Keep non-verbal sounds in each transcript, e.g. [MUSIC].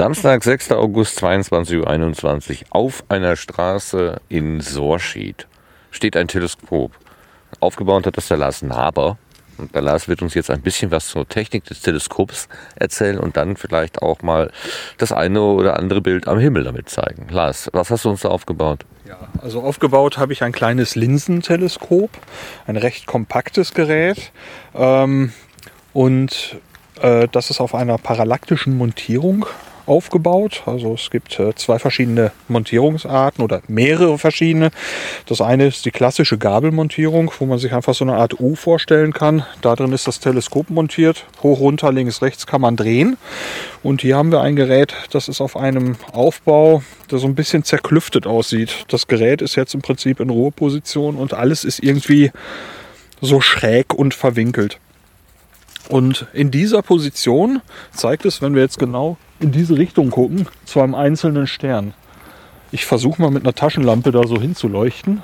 Samstag, 6. August, 22.21 Uhr. Auf einer Straße in Sorschied steht ein Teleskop. Aufgebaut hat das der Lars Naber. Und der Lars wird uns jetzt ein bisschen was zur Technik des Teleskops erzählen und dann vielleicht auch mal das eine oder andere Bild am Himmel damit zeigen. Lars, was hast du uns da aufgebaut? Ja, also aufgebaut habe ich ein kleines Linsenteleskop, ein recht kompaktes Gerät. Ähm, und äh, das ist auf einer parallaktischen Montierung aufgebaut. Also es gibt äh, zwei verschiedene Montierungsarten oder mehrere verschiedene. Das eine ist die klassische Gabelmontierung, wo man sich einfach so eine Art U vorstellen kann. Da drin ist das Teleskop montiert. Hoch, runter, links, rechts kann man drehen. Und hier haben wir ein Gerät, das ist auf einem Aufbau, der so ein bisschen zerklüftet aussieht. Das Gerät ist jetzt im Prinzip in Ruheposition und alles ist irgendwie so schräg und verwinkelt. Und in dieser Position zeigt es, wenn wir jetzt genau in diese Richtung gucken, zu einem einzelnen Stern. Ich versuche mal mit einer Taschenlampe da so hinzuleuchten.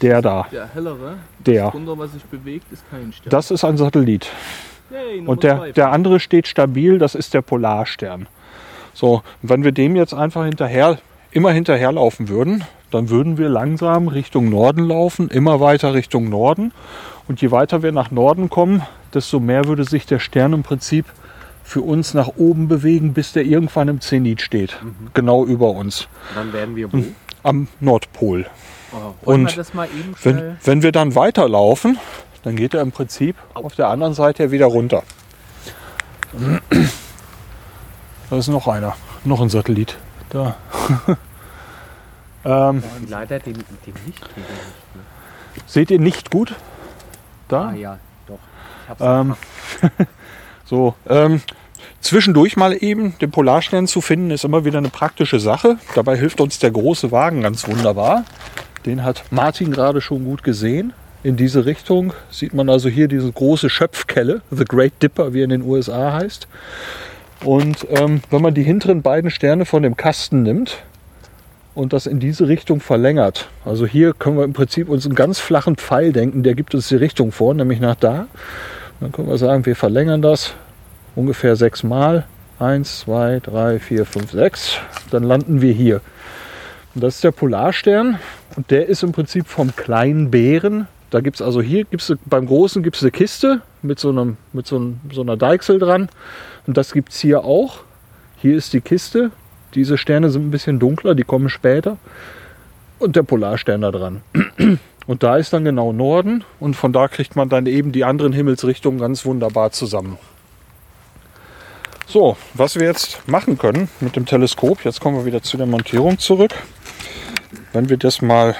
Der da. Der hellere, Der. das Wunder, was sich bewegt, ist kein Stern. Das ist ein Satellit. Yay, Und der, zwei. der andere steht stabil, das ist der Polarstern. So, und wenn wir dem jetzt einfach hinterher, immer hinterherlaufen würden, dann würden wir langsam Richtung Norden laufen, immer weiter Richtung Norden. Und je weiter wir nach Norden kommen, desto mehr würde sich der Stern im Prinzip für uns nach oben bewegen, bis der irgendwann im Zenit steht. Genau über uns. Dann werden wir wo? Am Nordpol. Oh, Und Wenn, wenn wir dann weiterlaufen, dann geht er im Prinzip auf der anderen Seite wieder runter. Da ist noch einer, noch ein Satellit. Da. [LAUGHS] ähm, Leider den, den nicht. Ne? seht ihr nicht gut? Da? Ah ja, Ähm, [LAUGHS] so, ähm, zwischendurch mal eben den Polarstern zu finden, ist immer wieder eine praktische Sache. Dabei hilft uns der große Wagen ganz wunderbar. Den hat Martin gerade schon gut gesehen. In diese Richtung sieht man also hier diese große Schöpfkelle, The Great Dipper, wie er in den USA heißt. Und ähm, wenn man die hinteren beiden Sterne von dem Kasten nimmt und das in diese Richtung verlängert, also hier können wir im Prinzip uns einen ganz flachen Pfeil denken, der gibt uns die Richtung vor, nämlich nach da. Dann können wir sagen, wir verlängern das ungefähr sechs Mal. Eins, zwei, drei, vier, fünf, sechs. Dann landen wir hier. Und das ist der Polarstern. Und der ist im Prinzip vom kleinen Bären. Da gibt es also hier, gibt's, beim Großen gibt es eine Kiste mit, so, einem, mit so, so einer Deichsel dran. Und das gibt es hier auch. Hier ist die Kiste. Diese Sterne sind ein bisschen dunkler, die kommen später. Und der Polarstern da dran. Und da ist dann genau Norden und von da kriegt man dann eben die anderen Himmelsrichtungen ganz wunderbar zusammen. So, was wir jetzt machen können mit dem Teleskop, jetzt kommen wir wieder zu der Montierung zurück. Wenn wir das mal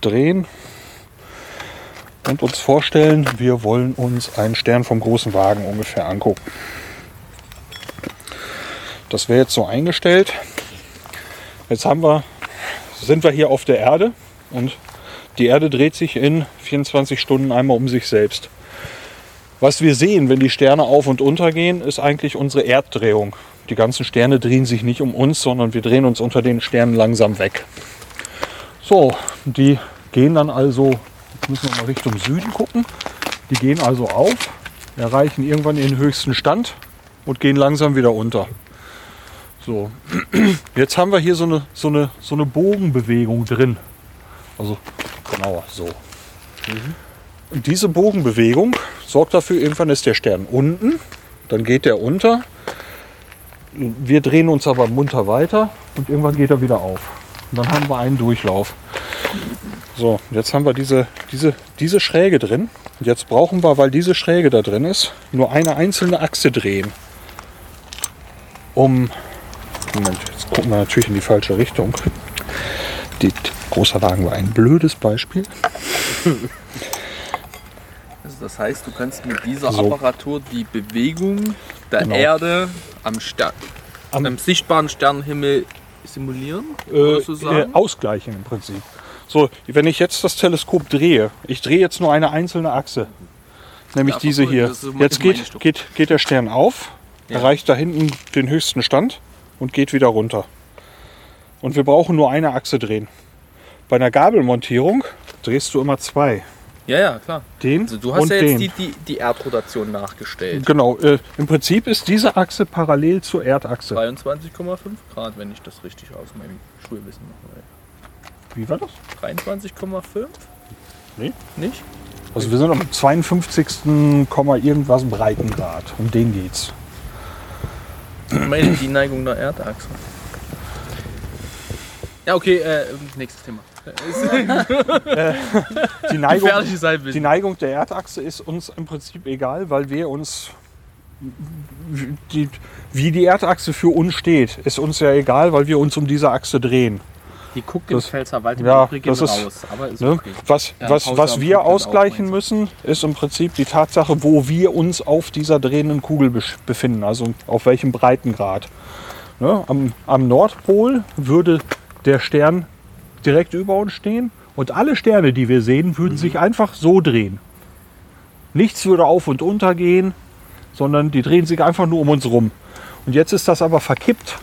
drehen und uns vorstellen, wir wollen uns einen Stern vom großen Wagen ungefähr angucken. Das wäre jetzt so eingestellt. Jetzt haben wir, sind wir hier auf der Erde und die Erde dreht sich in 24 Stunden einmal um sich selbst. Was wir sehen, wenn die Sterne auf und unter gehen, ist eigentlich unsere Erddrehung. Die ganzen Sterne drehen sich nicht um uns, sondern wir drehen uns unter den Sternen langsam weg. So, die gehen dann also, müssen wir mal Richtung Süden gucken, die gehen also auf, erreichen irgendwann ihren höchsten Stand und gehen langsam wieder unter. So, [CLEARS THROAT] jetzt haben wir hier so eine, so eine, so eine Bogenbewegung drin. Also genauer so. Und diese Bogenbewegung sorgt dafür, irgendwann ist der Stern unten, dann geht der unter. Wir drehen uns aber munter weiter und irgendwann geht er wieder auf. Und dann haben wir einen Durchlauf. So, jetzt haben wir diese, diese, diese Schräge drin. Und jetzt brauchen wir, weil diese Schräge da drin ist, nur eine einzelne Achse drehen. Um. Moment, jetzt gucken wir natürlich in die falsche Richtung. Die, großer Wagen war ein blödes Beispiel. Also das heißt, du kannst mit dieser So. Apparatur die Bewegung der Genau. Erde am, Stern, Am- am, sichtbaren Sternenhimmel simulieren? äh, äh, ausgleichen im Prinzip. So, wenn ich jetzt das Teleskop drehe, ich drehe jetzt nur eine einzelne Achse, nämlich Ja, diese hier. Jetzt geht, geht, geht der Stern auf, Ja. erreicht da hinten den höchsten Stand und geht wieder runter. Und wir brauchen nur eine Achse drehen. Bei einer Gabelmontierung drehst du immer zwei. Ja, ja, klar. den Also du hast und ja jetzt den. die, die, die Erdrotation nachgestellt. Genau, äh, im Prinzip ist diese Achse parallel zur Erdachse. 23,5 Grad, wenn ich das richtig aus meinem Schulwissen mache. Wie war das? 23,5? Nee. Nicht? Also wir sind am 52. Komma irgendwas Breitengrad. Um den geht's. Ich meine die Neigung der Erdachse. Ja, okay, äh, nächstes Thema. Die [LAUGHS] Neigung, die. Neigung der Erdachse ist uns im Prinzip egal, weil wir uns die, wie die Erdachse für uns steht, ist uns ja egal, weil wir uns um diese Achse drehen. Die guckt Das- im Pfälzerwald im ja, Übrigen das ist- raus, ist Ne? okay. Was, Ja, was, was wir ausgleichen müssen, ist im Prinzip die Tatsache, wo wir uns auf dieser drehenden Kugel befinden, also auf welchem Breitengrad. Ne? Am, am Nordpol würde der Stern direkt über uns stehen und alle Sterne, die wir sehen, würden sich einfach so drehen. Nichts würde auf und unter gehen, sondern die drehen sich einfach nur um uns rum. Und jetzt ist das aber verkippt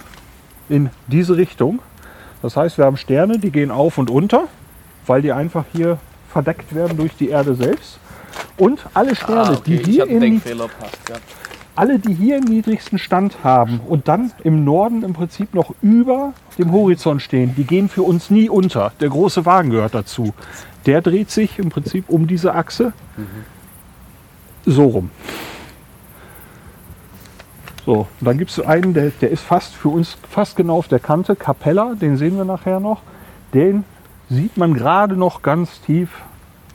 in diese Richtung. Das heißt, wir haben Sterne, die gehen auf und unter, weil die einfach hier verdeckt werden durch die Erde selbst. Und alle Sterne, Ah, okay, die, hier im, Denkfehler passt, ja. Alle, die hier im niedrigsten Stand haben und dann im Norden im Prinzip noch über dem Horizont stehen, die gehen für uns nie unter. Der große Wagen gehört dazu. Der dreht sich im Prinzip um diese Achse so rum. So, dann gibt es einen, der, der ist fast für uns fast genau auf der Kante. Capella, den sehen wir nachher noch. Den sieht man gerade noch ganz tief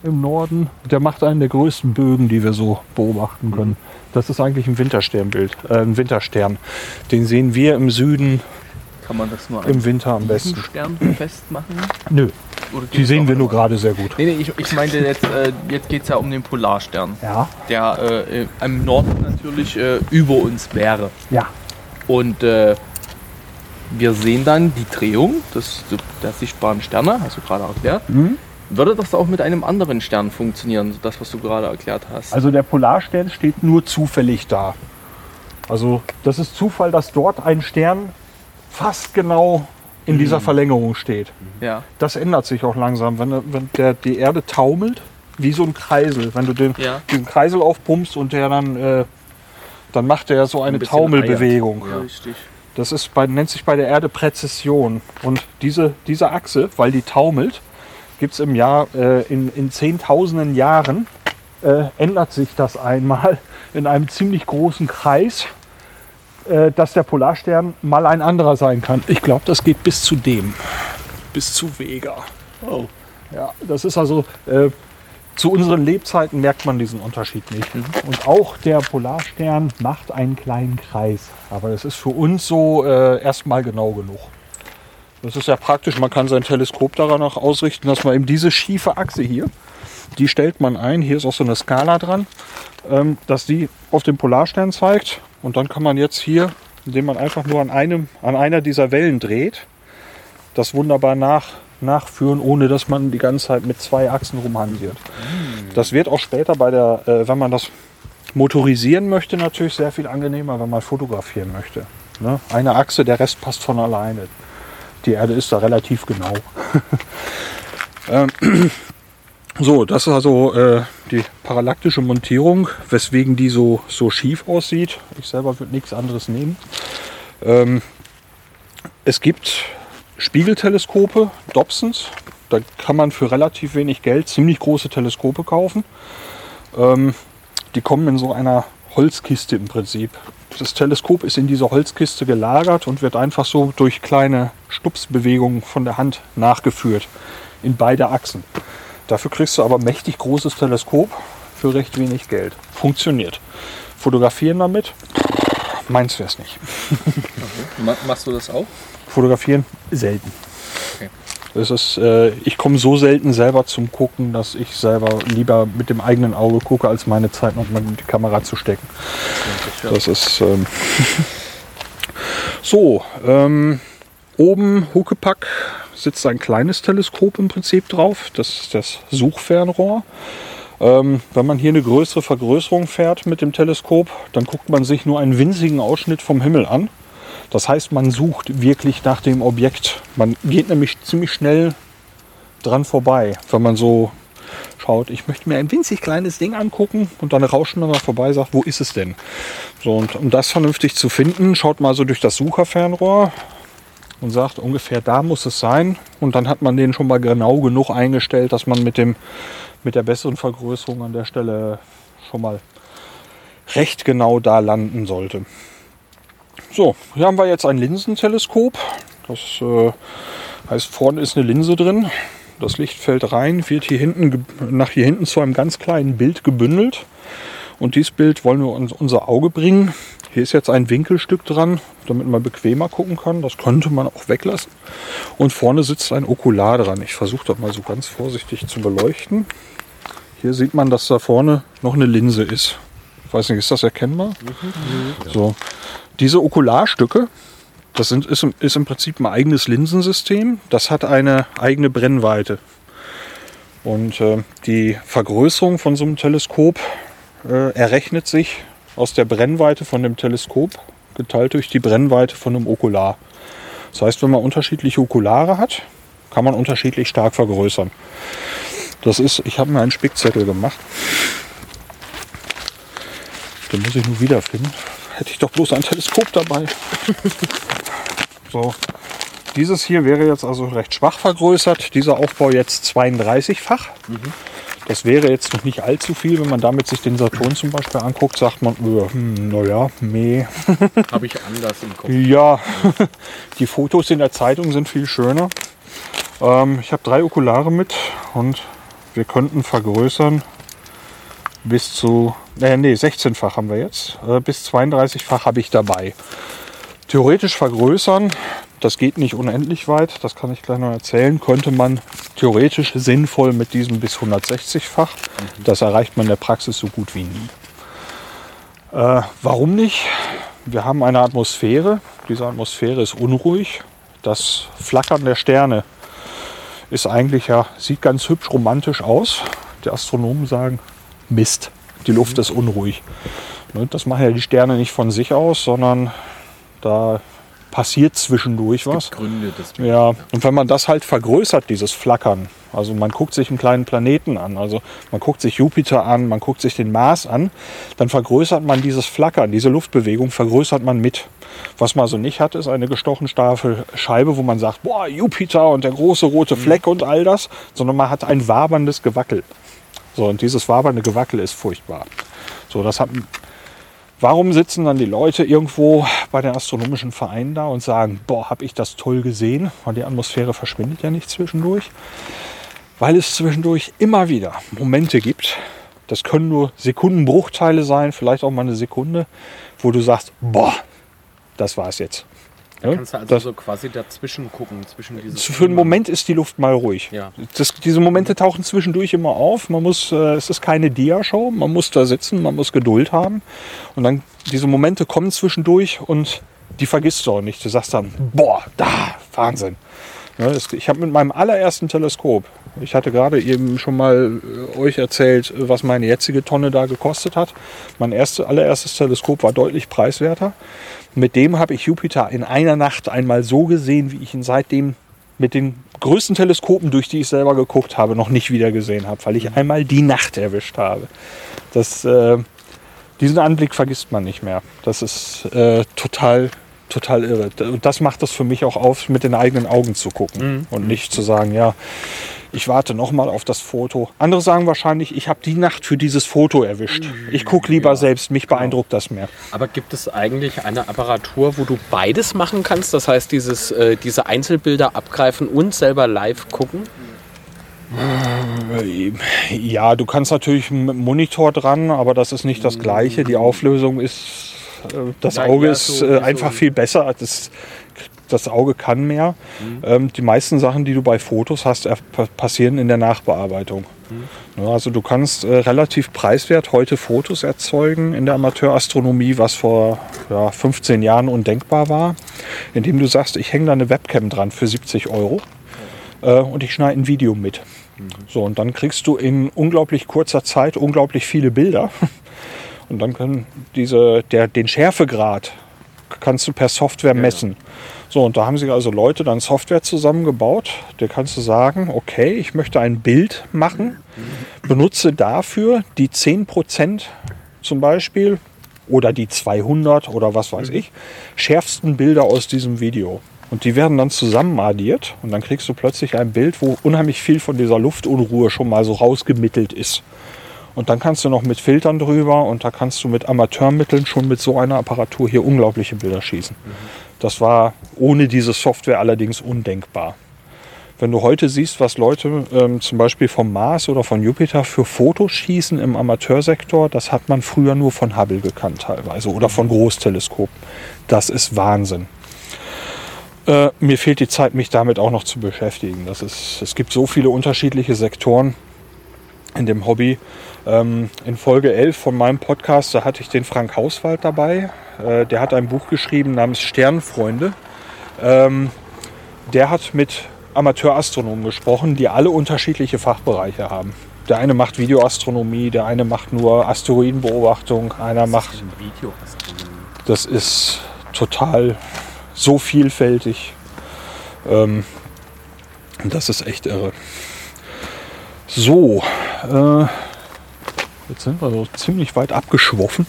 im Norden. Der macht einen der größten Bögen, die wir so beobachten können. Das ist eigentlich ein Wintersternbild, äh, ein Winterstern. Den sehen wir im Süden Kann man das nur im Winter am besten. Stern festmachen? Nö, die sehen wir nur gerade sehr gut. Nee, nee, ich, ich meinte jetzt, äh, jetzt geht es ja um den Polarstern, Ja, der äh, äh, im Norden natürlich äh, über uns wäre. ja. Und äh, wir sehen dann die Drehung des, der sichtbaren Sterne, hast du gerade erklärt. Mhm. Würde das auch mit einem anderen Stern funktionieren, das, was du gerade erklärt hast? Also der Polarstern steht nur zufällig da. Also das ist Zufall, dass dort ein Stern fast genau in dieser Verlängerung steht. ja. Das ändert sich auch langsam, wenn, wenn der, die Erde taumelt, wie so ein Kreisel. Wenn du den, Ja. diesen Kreisel aufpumpst und der dann, äh, dann macht er so eine Ein Taumelbewegung. Ja. Richtig. Das ist bei, nennt sich bei der Erde Präzession. Und diese, diese Achse, weil die taumelt, gibt es im Jahr, äh, in, in Zehntausenden Jahren, äh, ändert sich das einmal [LAUGHS] in einem ziemlich großen Kreis, äh, dass der Polarstern mal ein anderer sein kann. Ich glaube, das geht bis zu dem. Bis zu Vega. Oh. Ja, das ist also, äh, zu unseren Lebzeiten merkt man diesen Unterschied nicht. Und auch der Polarstern macht einen kleinen Kreis. Aber das ist für uns so äh, erstmal genau genug. Das ist ja praktisch, man kann sein Teleskop daran auch ausrichten, dass man eben diese schiefe Achse hier, die stellt man ein, hier ist auch so eine Skala dran, ähm, dass die auf den Polarstern zeigt. Und dann kann man jetzt hier, indem man einfach nur an, einem, an einer dieser Wellen dreht, das wunderbar nach, nachführen, ohne dass man die ganze Zeit mit zwei Achsen rumhantiert. Das wird auch später bei der, äh, wenn man das motorisieren möchte, natürlich sehr viel angenehmer, wenn man fotografieren möchte. Ne? Eine Achse, der Rest passt von alleine. Die Erde ist da relativ genau. [LAUGHS] ähm, [CLEARS THROAT] so, das ist also äh, die parallaktische Montierung, weswegen die so, so schief aussieht. Ich selber würde nichts anderes nehmen. Ähm, es gibt Spiegelteleskope, Dobsons. Da kann man für relativ wenig Geld ziemlich große Teleskope kaufen. Ähm, die kommen in so einer Holzkiste im Prinzip. Das Teleskop ist in dieser Holzkiste gelagert und wird einfach so durch kleine Stupsbewegungen von der Hand nachgeführt in beide Achsen. Dafür kriegst du aber ein mächtig großes Teleskop für recht wenig Geld. Funktioniert. Fotografieren damit? Meins es nicht. [LAUGHS] Ma machst du das auch? Fotografieren selten. Okay. Das ist, äh, ich komme so selten selber zum Gucken, dass ich selber lieber mit dem eigenen Auge gucke, als meine Zeit noch mal in die Kamera zu stecken. Das ist ähm, [LAUGHS] so. Ähm, oben Huckepack sitzt ein kleines Teleskop im Prinzip drauf. Das ist das Suchfernrohr. Ähm, wenn man hier eine größere Vergrößerung fährt mit dem Teleskop, dann guckt man sich nur einen winzigen Ausschnitt vom Himmel an. Das heißt, man sucht wirklich nach dem Objekt. Man geht nämlich ziemlich schnell dran vorbei, wenn man so schaut, ich möchte mir ein winzig kleines Ding angucken und dann rauschen wir mal vorbei, sagt, wo ist es denn? So, und um das vernünftig zu finden, schaut mal so durch das Sucherfernrohr und sagt, ungefähr da muss es sein. Und dann hat man den schon mal genau genug eingestellt, dass man mit, dem, mit der besseren Vergrößerung an der Stelle schon mal recht genau da landen sollte. So, hier haben wir jetzt ein Linsenteleskop. Das äh, heißt, vorne ist eine Linse drin. Das Licht fällt rein, wird hier hinten nach hier hinten zu einem ganz kleinen Bild gebündelt. Und dieses Bild wollen wir uns unser Auge bringen. Hier ist jetzt ein Winkelstück dran, damit man bequemer gucken kann. Das könnte man auch weglassen. Und vorne sitzt ein Okular dran. Ich versuche das mal so ganz vorsichtig zu beleuchten. Hier sieht man, dass da vorne noch eine Linse ist. Ich weiß nicht, ist das erkennbar? Mhm. So. Diese Okularstücke, das sind, ist, ist im Prinzip ein eigenes Linsensystem. Das hat eine eigene Brennweite. Und äh, die Vergrößerung von so einem Teleskop äh, errechnet sich aus der Brennweite von dem Teleskop geteilt durch die Brennweite von einem Okular. Das heißt, wenn man unterschiedliche Okulare hat, kann man unterschiedlich stark vergrößern. Das ist, ich habe mir einen Spickzettel gemacht. Den muss ich nur wiederfinden. Hätte ich doch bloß ein Teleskop dabei. [LAUGHS] so. Dieses hier wäre jetzt also recht schwach vergrößert. Dieser Aufbau jetzt 32-fach. Mhm. Das wäre jetzt noch nicht allzu viel, wenn man damit sich den Saturn zum Beispiel anguckt, sagt man, äh, hm, naja, meh. [LAUGHS] Habe ich anders im Kopf. Ja, [LAUGHS] die Fotos in der Zeitung sind viel schöner. Ähm, ich habe drei Okulare mit und wir könnten vergrößern bis zu, äh, nee, 16-fach haben wir jetzt. Äh, bis 32-fach habe ich dabei. Theoretisch vergrößern, das geht nicht unendlich weit, das kann ich gleich noch erzählen, könnte man theoretisch sinnvoll mit diesem bis 160-fach. Mhm. Das erreicht man in der Praxis so gut wie nie. Äh, warum nicht? Wir haben eine Atmosphäre. Diese Atmosphäre ist unruhig. Das Flackern der Sterne ist eigentlich ja, sieht ganz hübsch romantisch aus. Die Astronomen sagen, Mist, die Luft ist unruhig. Ne, das machen ja die Sterne nicht von sich aus, sondern da passiert zwischendurch was. Gründe. Ja, und wenn man das halt vergrößert, dieses Flackern, also man guckt sich einen kleinen Planeten an, also man guckt sich Jupiter an, man guckt sich den Mars an, dann vergrößert man dieses Flackern, diese Luftbewegung vergrößert man mit. Was man so nicht hat, ist eine gestochen starke Scheibe, wo man sagt, boah, Jupiter und der große rote Fleck und all das, sondern man hat ein waberndes Gewackel. So, und dieses wabernde Gewackel ist furchtbar. So, das hat, warum sitzen dann die Leute irgendwo bei den astronomischen Vereinen da und sagen, boah, habe ich das toll gesehen? Weil die Atmosphäre verschwindet ja nicht zwischendurch. Weil es zwischendurch immer wieder Momente gibt, das können nur Sekundenbruchteile sein, vielleicht auch mal eine Sekunde, wo du sagst, boah, das war es jetzt. Da kannst du also das, so quasi dazwischen gucken. Zwischen für einen Moment ist die Luft mal ruhig. Ja. Das, diese Momente tauchen zwischendurch immer auf. Man muss, äh, es ist keine Dia-Show. Man muss da sitzen, man muss Geduld haben. Und dann diese Momente kommen zwischendurch und die vergisst du auch nicht. Du sagst dann, boah, da, Wahnsinn. Ja, das, ich habe mit meinem allerersten Teleskop, ich hatte gerade eben schon mal äh, euch erzählt, was meine jetzige Tonne da gekostet hat. Mein erste, allererstes Teleskop war deutlich preiswerter. Mit dem habe ich Jupiter in einer Nacht einmal so gesehen, wie ich ihn seitdem mit den größten Teleskopen, durch die ich selber geguckt habe, noch nicht wieder gesehen habe, weil ich mhm. einmal die Nacht erwischt habe. Das, äh, diesen Anblick vergisst man nicht mehr. Das ist äh, total, total irre. Und das macht es für mich auch auf, mit den eigenen Augen zu gucken mhm. und nicht zu sagen, ja, ich warte noch mal auf das Foto. Andere sagen wahrscheinlich, ich habe die Nacht für dieses Foto erwischt. Ich gucke lieber ja, selbst, mich genau. beeindruckt das mehr. Aber gibt es eigentlich eine Apparatur, wo du beides machen kannst? Das heißt, dieses, äh, diese Einzelbilder abgreifen und selber live gucken? Ja, du kannst natürlich einen Monitor dran, aber das ist nicht das gleiche. Die Auflösung ist, äh, das Auge ist äh, einfach viel besser. Das das Auge kann mehr. Mhm. Ähm, die meisten Sachen, die du bei Fotos hast, passieren in der Nachbearbeitung. Mhm. also du kannst äh, relativ preiswert heute Fotos erzeugen in der Amateurastronomie, was vor ja, 15 Jahren undenkbar war, indem du sagst, ich hänge da eine Webcam dran für 70 Euro äh, und ich schneide ein Video mit. Mhm. So, und dann kriegst du in unglaublich kurzer Zeit unglaublich viele Bilder. [LAUGHS] Und dann können diese, der, den Schärfegrad kannst du per Software messen. So, und da haben sich also Leute dann Software zusammengebaut. Da kannst du sagen, okay, ich möchte ein Bild machen, benutze dafür die 10% zum Beispiel oder die 200 oder was weiß ich, schärfsten Bilder aus diesem Video. Und die werden dann zusammen addiert und dann kriegst du plötzlich ein Bild, wo unheimlich viel von dieser Luftunruhe schon mal so rausgemittelt ist. Und dann kannst du noch mit Filtern drüber und da kannst du mit Amateurmitteln schon mit so einer Apparatur hier unglaubliche Bilder schießen. Das war ohne diese Software allerdings undenkbar. Wenn du heute siehst, was Leute ähm, zum Beispiel vom Mars oder von Jupiter für Fotos schießen im Amateursektor, das hat man früher nur von Hubble gekannt teilweise oder von Großteleskopen. Das ist Wahnsinn. Äh, mir fehlt die Zeit, mich damit auch noch zu beschäftigen. Das ist, es gibt so viele unterschiedliche Sektoren in dem Hobby. Ähm, in Folge 11 von meinem Podcast, da hatte ich den Frank Hauswald dabei. Äh, der hat ein Buch geschrieben namens Sternfreunde. Ähm, der hat mit Amateurastronomen gesprochen, die alle unterschiedliche Fachbereiche haben. Der eine macht Videoastronomie, der eine macht nur Asteroidenbeobachtung, einer macht. Das ist total so vielfältig. Ähm, das ist echt irre. So, äh, jetzt sind wir so ziemlich weit abgeschwoffen.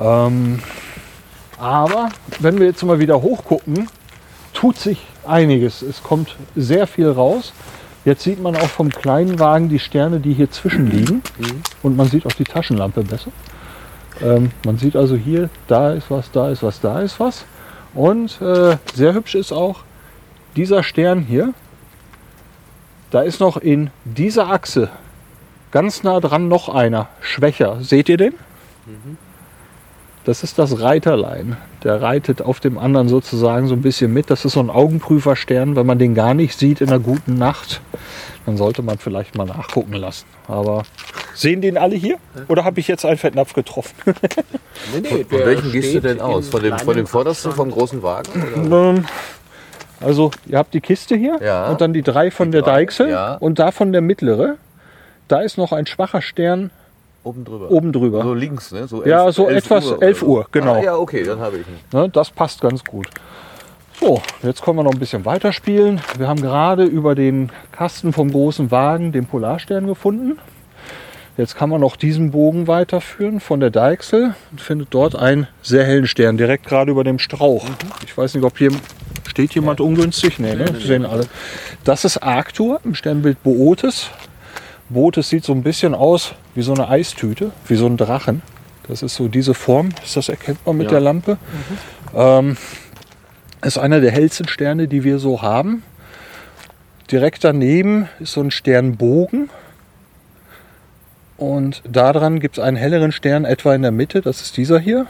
ähm, aber wenn wir jetzt mal wieder hochgucken, tut sich einiges. Es kommt sehr viel raus. Jetzt sieht man auch vom kleinen Wagen die Sterne, die hier zwischen liegen. Und man sieht auch die Taschenlampe besser. Ähm, man sieht also hier, da ist was, da ist was, da ist was. Und äh, sehr hübsch ist auch dieser Stern hier. Da ist noch in dieser Achse ganz nah dran noch einer, schwächer. Seht ihr den? Das ist das Reiterlein. Der reitet auf dem anderen sozusagen so ein bisschen mit. Das ist so ein Augenprüferstern. Wenn man den gar nicht sieht in einer guten Nacht, dann sollte man vielleicht mal nachgucken lassen. Aber sehen den alle hier? Oder habe ich jetzt einen Fettnapf getroffen? Nee, nee, Von welchen gehst du denn aus? Von dem, von dem vordersten vom großen Wagen? Oder? Also ihr habt die Kiste hier Ja. und dann die drei von der drei, Deichsel ja. und davon der mittlere. Da ist noch ein schwacher Stern Oben drüber. oben drüber. So links, ne? So Ja, so etwas- oder 11 so. Uhr, genau. Ah, ja, okay, dann habe ich ihn. Ne, das passt ganz gut. So, jetzt können wir noch ein bisschen weiterspielen. Wir haben gerade über den Kasten vom großen Wagen den Polarstern gefunden. Jetzt kann man noch diesen Bogen weiterführen von der Deichsel und findet dort einen sehr hellen Stern, direkt gerade über dem Strauch. Ich weiß nicht, ob hier steht jemand ungünstig. Nee, ne? Sehen alle. Das ist Arctur im Sternbild Bootes. Bootes sieht so ein bisschen aus wie so eine Eistüte, wie so ein Drachen. Das ist so diese Form. Ist das erkennbar mit Ja. der Lampe? Ähm, ist einer der hellsten Sterne, die wir so haben. Direkt daneben ist so ein Sternbogen. Und daran gibt es einen helleren Stern etwa in der Mitte. Das ist dieser hier.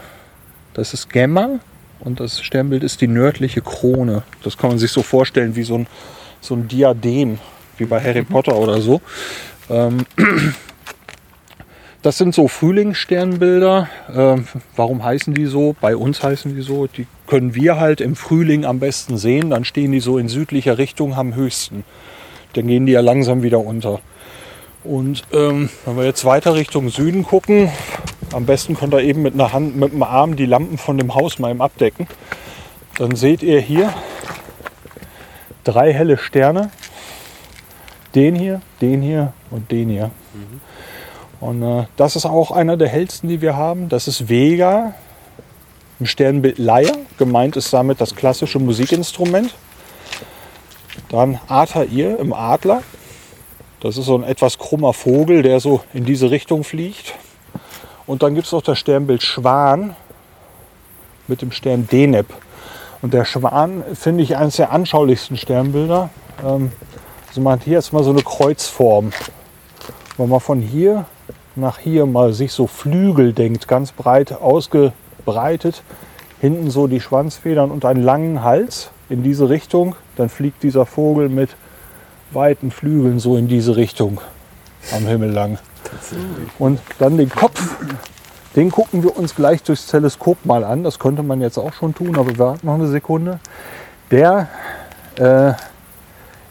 Das ist Gamma. Und das Sternbild ist die nördliche Krone. Das kann man sich so vorstellen wie so ein, so ein Diadem, wie bei Harry Potter oder so. Ähm, das sind so Frühlingssternbilder. Ähm, warum heißen die so? Bei uns heißen die so. Die können wir halt im Frühling am besten sehen. Dann stehen die so in südlicher Richtung am höchsten. Dann gehen die ja langsam wieder unter. Und ähm, wenn wir jetzt weiter Richtung Süden gucken, am besten könnt ihr eben mit einer Hand, mit dem Arm die Lampen von dem Haus mal im abdecken. Dann seht ihr hier drei helle Sterne. Den hier, den hier und den hier. Und äh, das ist auch einer der hellsten, die wir haben. Das ist Vega im Sternbild Leier. Gemeint ist damit das klassische Musikinstrument. Dann Altair im Adler. Das ist so ein etwas krummer Vogel, der so in diese Richtung fliegt. Und dann gibt es noch das Sternbild Schwan mit dem Stern Deneb. Und der Schwan finde ich eines der anschaulichsten Sternbilder. Also man hat hier jetzt mal so eine Kreuzform. Wenn man von hier nach hier mal sich so Flügel denkt, ganz breit ausgebreitet, hinten so die Schwanzfedern und einen langen Hals in diese Richtung, dann fliegt dieser Vogel mit weiten Flügeln so in diese Richtung am Himmel lang. Und dann den Kopf, den gucken wir uns gleich durchs Teleskop mal an. Das könnte man jetzt auch schon tun, aber wir warten noch eine Sekunde. Der äh,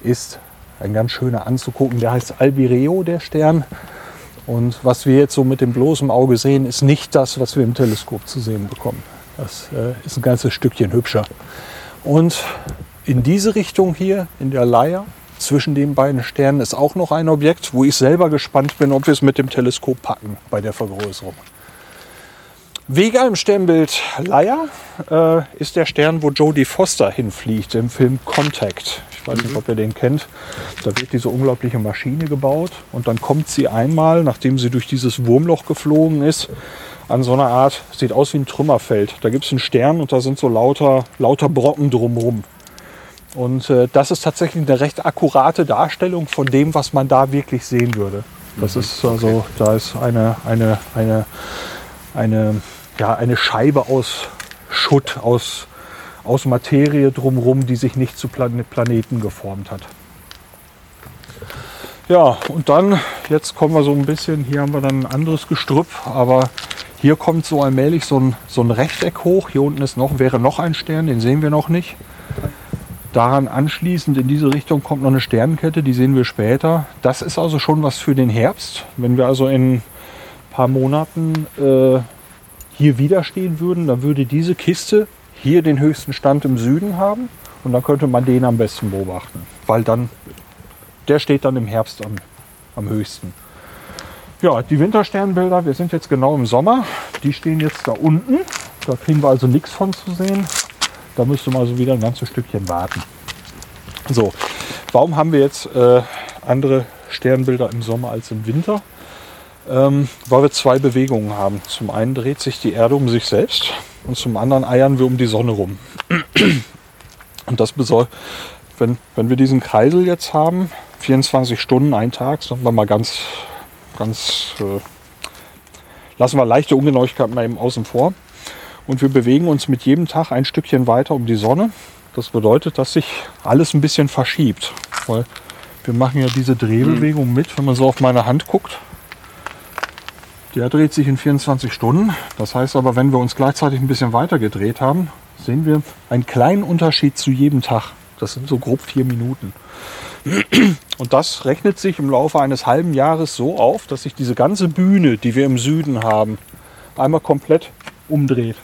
ist ein ganz schöner anzugucken. Der heißt Albireo, der Stern. Und was wir jetzt so mit dem bloßen Auge sehen, ist nicht das, was wir im Teleskop zu sehen bekommen. Das äh, ist ein ganzes Stückchen hübscher. Und in diese Richtung hier, in der Leier, zwischen den beiden Sternen, ist auch noch ein Objekt, wo ich selber gespannt bin, ob wir es mit dem Teleskop packen bei der Vergrößerung. Vega im Sternbild Leier äh, ist der Stern, wo Jodie Foster hinfliegt im Film Contact. Ich weiß nicht, ob ihr den kennt. Da wird diese unglaubliche Maschine gebaut und dann kommt sie einmal, nachdem sie durch dieses Wurmloch geflogen ist, an so einer Art, sieht aus wie ein Trümmerfeld. Da gibt es einen Stern und da sind so lauter, lauter Brocken drumherum. Und äh, das ist tatsächlich eine recht akkurate Darstellung von dem, was man da wirklich sehen würde. Das ist also, da ist eine, eine, eine, eine, ja, eine Scheibe aus Schutt, aus, aus Materie drumherum, die sich nicht zu Plan Planeten geformt hat. Ja, und dann, jetzt kommen wir so ein bisschen, hier haben wir dann ein anderes Gestrüpp, aber hier kommt so allmählich so ein, so ein Rechteck hoch. Hier unten ist noch, wäre noch ein Stern, den sehen wir noch nicht. Daran anschließend in diese Richtung kommt noch eine Sternenkette, die sehen wir später. Das ist also schon was für den Herbst. Wenn wir also in ein paar Monaten äh, hier wieder stehen würden, dann würde diese Kiste hier den höchsten Stand im Süden haben und dann könnte man den am besten beobachten, weil dann der steht dann im Herbst am, am höchsten. Ja, die Wintersternbilder, wir sind jetzt genau im Sommer, die stehen jetzt da unten. Da kriegen wir also nichts von zu sehen. Da müsste man also wieder ein ganzes Stückchen warten. So, warum haben wir jetzt äh, andere Sternbilder im Sommer als im Winter? Ähm, weil wir zwei Bewegungen haben. Zum einen dreht sich die Erde um sich selbst und zum anderen eiern wir um die Sonne rum. Und das bedeutet, wenn, wenn wir diesen Kreisel jetzt haben, 24 Stunden, ein Tag, sagen wir mal ganz, ganz, äh, lassen wir leichte Ungenauigkeiten mal eben außen vor. Und wir bewegen uns mit jedem Tag ein Stückchen weiter um die Sonne. Das bedeutet, dass sich alles ein bisschen verschiebt. Weil wir machen ja diese Drehbewegung mit, wenn man so auf meine Hand guckt. Der dreht sich in 24 Stunden. Das heißt aber, wenn wir uns gleichzeitig ein bisschen weiter gedreht haben, sehen wir einen kleinen Unterschied zu jedem Tag. Das sind so grob vier Minuten. Und das rechnet sich im Laufe eines halben Jahres so auf, dass sich diese ganze Bühne, die wir im Süden haben, einmal komplett umdreht.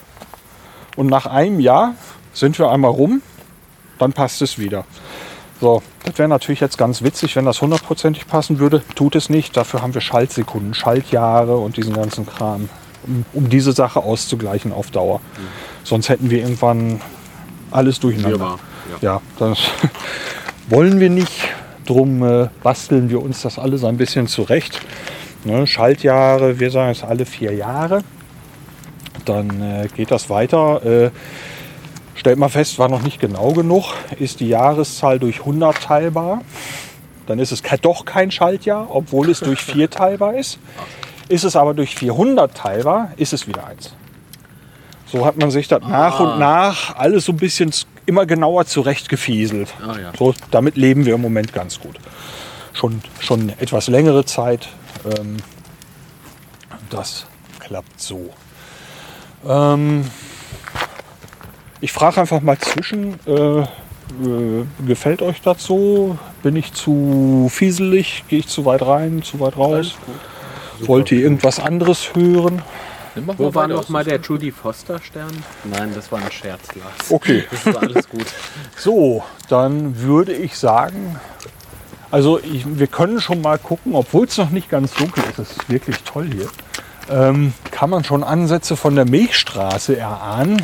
Und nach einem Jahr sind wir einmal rum, dann passt es wieder. So, das wäre natürlich jetzt ganz witzig, wenn das hundertprozentig passen würde. Tut es nicht. Dafür haben wir Schaltsekunden, Schaltjahre und diesen ganzen Kram, um, um diese Sache auszugleichen auf Dauer. Sonst hätten wir irgendwann alles durcheinander. Wirrwarr, Ja, das [LAUGHS] wollen wir nicht. Drum äh, basteln wir uns das alles ein bisschen zurecht. Ne, Schaltjahre, wir sagen es alle vier Jahre. Dann äh, geht das weiter. Äh, stellt mal fest, war noch nicht genau genug. Ist die Jahreszahl durch 100 teilbar, dann ist es doch kein Schaltjahr, obwohl es durch 4 [LAUGHS] teilbar ist. Ist es aber durch 400 teilbar, ist es wieder eins. So hat man sich das nach und nach alles so ein bisschen immer genauer zurechtgefieselt. Ah, ja. So, damit leben wir im Moment ganz gut. Schon, schon etwas längere Zeit. Ähm, das klappt so. Ähm, ich frage einfach mal zwischen, äh, äh, gefällt euch das so? Bin ich zu fieselig? Gehe ich zu weit rein, zu weit raus? Wollt ihr irgendwas anderes hören? Wo war noch mal der Judy Foster Stern? Nein, das war ein Scherz, Lars. Okay. [LAUGHS] Das ist alles gut. So, dann würde ich sagen, also ich, wir können schon mal gucken, obwohl es noch nicht ganz dunkel ist, es ist wirklich toll hier, ähm, kann man schon Ansätze von der Milchstraße erahnen.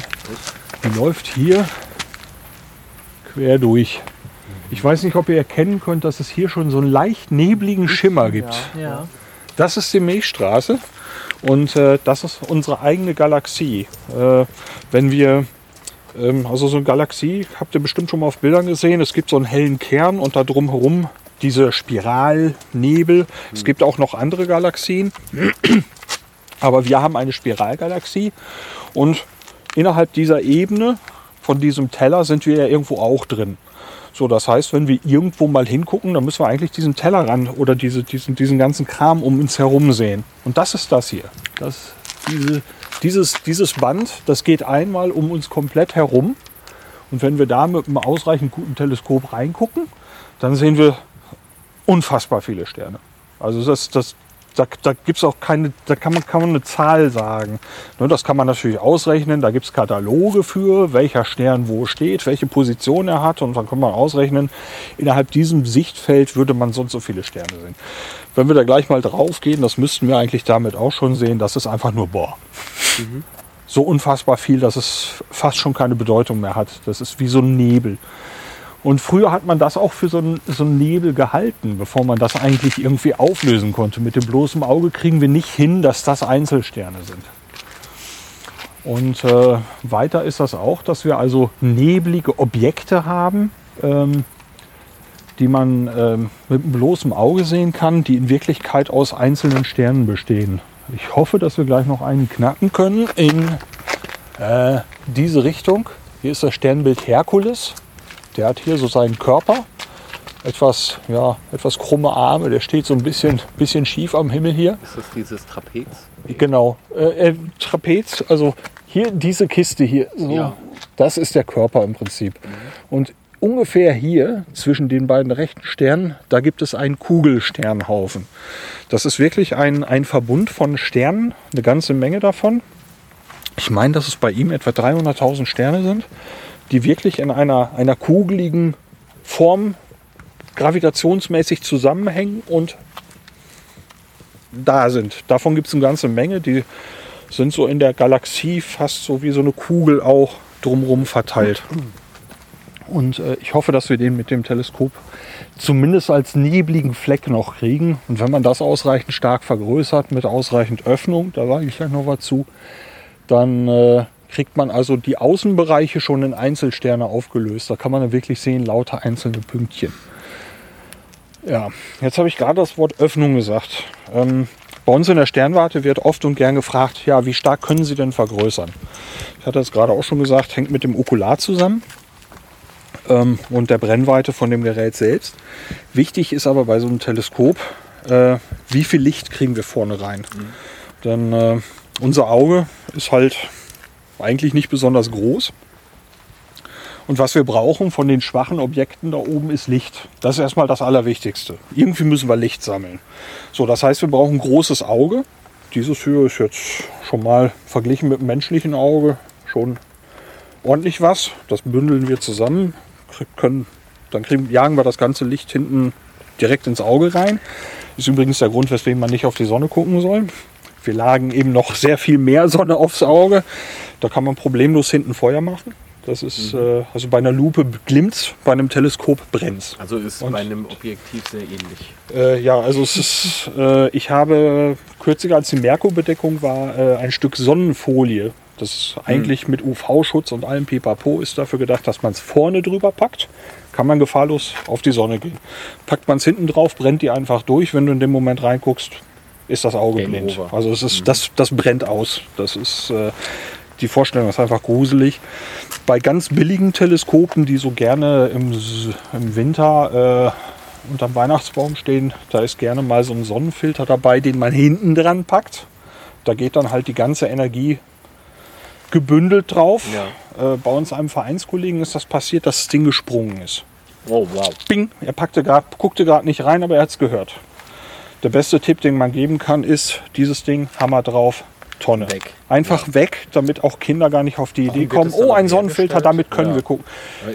Die läuft hier quer durch. Ich weiß nicht, ob ihr erkennen könnt, dass es hier schon so einen leicht nebligen Schimmer gibt. Ja. Das ist die Milchstraße und äh, das ist unsere eigene Galaxie. Äh, wenn wir, ähm, also so eine Galaxie, habt ihr bestimmt schon mal auf Bildern gesehen, es gibt so einen hellen Kern und da drumherum diese Spiralnebel. Es gibt auch noch andere Galaxien, aber wir haben eine Spiralgalaxie und innerhalb dieser Ebene von diesem Teller sind wir ja irgendwo auch drin. So, das heißt, wenn wir irgendwo mal hingucken, dann müssen wir eigentlich diesen Tellerrand oder diese, diesen, diesen ganzen Kram um uns herum sehen. Und das ist das hier. Das, diese, dieses, dieses Band, das geht einmal um uns komplett herum. Und wenn wir da mit einem ausreichend guten Teleskop reingucken, dann sehen wir unfassbar viele Sterne. Also das, das, Da, da gibt's auch keine, da kann man, kann man eine Zahl sagen. Ne, das kann man natürlich ausrechnen. Da gibt es Kataloge für, welcher Stern wo steht, welche Position er hat. Und dann kann man ausrechnen, innerhalb diesem Sichtfeld würde man sonst so viele Sterne sehen. Wenn wir da gleich mal drauf gehen, das müssten wir eigentlich damit auch schon sehen, das ist einfach nur boah. So unfassbar viel, dass es fast schon keine Bedeutung mehr hat. Das ist wie so ein Nebel. Und früher hat man das auch für so einen, so einen Nebel gehalten, bevor man das eigentlich irgendwie auflösen konnte. Mit dem bloßen Auge kriegen wir nicht hin, dass das Einzelsterne sind. Und äh, weiter ist das auch, dass wir also neblige Objekte haben, ähm, die man ähm, mit dem bloßen Auge sehen kann, die in Wirklichkeit aus einzelnen Sternen bestehen. Ich hoffe, dass wir gleich noch einen knacken können in äh, diese Richtung. Hier ist das Sternbild Herkules. Der hat hier so seinen Körper, etwas, ja, etwas krumme Arme, der steht so ein bisschen, bisschen schief am Himmel hier. Ist das dieses Trapez? Genau, äh, äh, Trapez, also hier diese Kiste hier, so, Ja. das ist der Körper im Prinzip. Und ungefähr hier zwischen den beiden rechten Sternen, da gibt es einen Kugelsternhaufen. Das ist wirklich ein, ein Verbund von Sternen, eine ganze Menge davon. Ich meine, dass es bei ihm etwa 300.000 Sterne sind, die wirklich in einer, einer kugeligen Form gravitationsmäßig zusammenhängen und da sind. Davon gibt es eine ganze Menge. Die sind so in der Galaxie fast so wie so eine Kugel auch drumherum verteilt. Und äh, ich hoffe, dass wir den mit dem Teleskop zumindest als nebligen Fleck noch kriegen. Und wenn man das ausreichend stark vergrößert mit ausreichend Öffnung, da sage ich gleich noch was zu, dann äh, kriegt man also die Außenbereiche schon in Einzelsterne aufgelöst. Da kann man dann wirklich sehen, lauter einzelne Pünktchen. Ja, jetzt habe ich gerade das Wort Öffnung gesagt. Ähm, bei uns in der Sternwarte wird oft und gern gefragt, ja, wie stark können Sie denn vergrößern? Ich hatte es gerade auch schon gesagt, hängt mit dem Okular zusammen ähm, und der Brennweite von dem Gerät selbst. Wichtig ist aber bei so einem Teleskop, äh, wie viel Licht kriegen wir vorne rein. Denn äh, unser Auge ist halt eigentlich nicht besonders groß. Und was wir brauchen von den schwachen Objekten da oben ist Licht. Das ist erstmal das Allerwichtigste. Irgendwie müssen wir Licht sammeln. So, das heißt, wir brauchen ein großes Auge. Dieses hier ist jetzt schon mal verglichen mit dem menschlichen Auge schon ordentlich was. Das bündeln wir zusammen, können, dann kriegen, jagen wir das ganze Licht hinten direkt ins Auge rein. Ist übrigens der Grund, weswegen man nicht auf die Sonne gucken soll. Wir lagen eben noch sehr viel mehr Sonne aufs Auge. Da kann man problemlos hinten Feuer machen. Das ist, äh, also bei einer Lupe glimmt bei einem Teleskop brennt Also ist Und- bei einem Objektiv sehr ähnlich. äh, ja, also es ist, äh, ich habe kürzlich, als die Merkur-Bedeckung war, äh, ein Stück Sonnenfolie. Das ist eigentlich mit UV-Schutz und allem Pipapo ist dafür gedacht, dass man es vorne drüber packt. Kann man gefahrlos auf die Sonne gehen. Packt man es hinten drauf, brennt die einfach durch. Wenn du in dem Moment reinguckst, ist das Auge Game blind. over. Also es ist, das, das brennt aus. Das ist äh, die Vorstellung ist einfach gruselig. Bei ganz billigen Teleskopen, die so gerne im, im Winter äh, unterm Weihnachtsbaum stehen, da ist gerne mal so ein Sonnenfilter dabei, den man hinten dran packt. Da geht dann halt die ganze Energie gebündelt drauf. Äh, bei uns einem Vereinskollegen ist das passiert, dass das Ding gesprungen ist. Oh, wow. Bing, er packte grad, guckte gerade nicht rein, aber er hat es gehört. Der beste Tipp, den man geben kann, ist dieses Ding, Hammer drauf, Tonne. Weg. Einfach weg, damit auch Kinder gar nicht auf die Idee kommen, oh, ein Sonnenfilter, damit können Ja. wir gucken.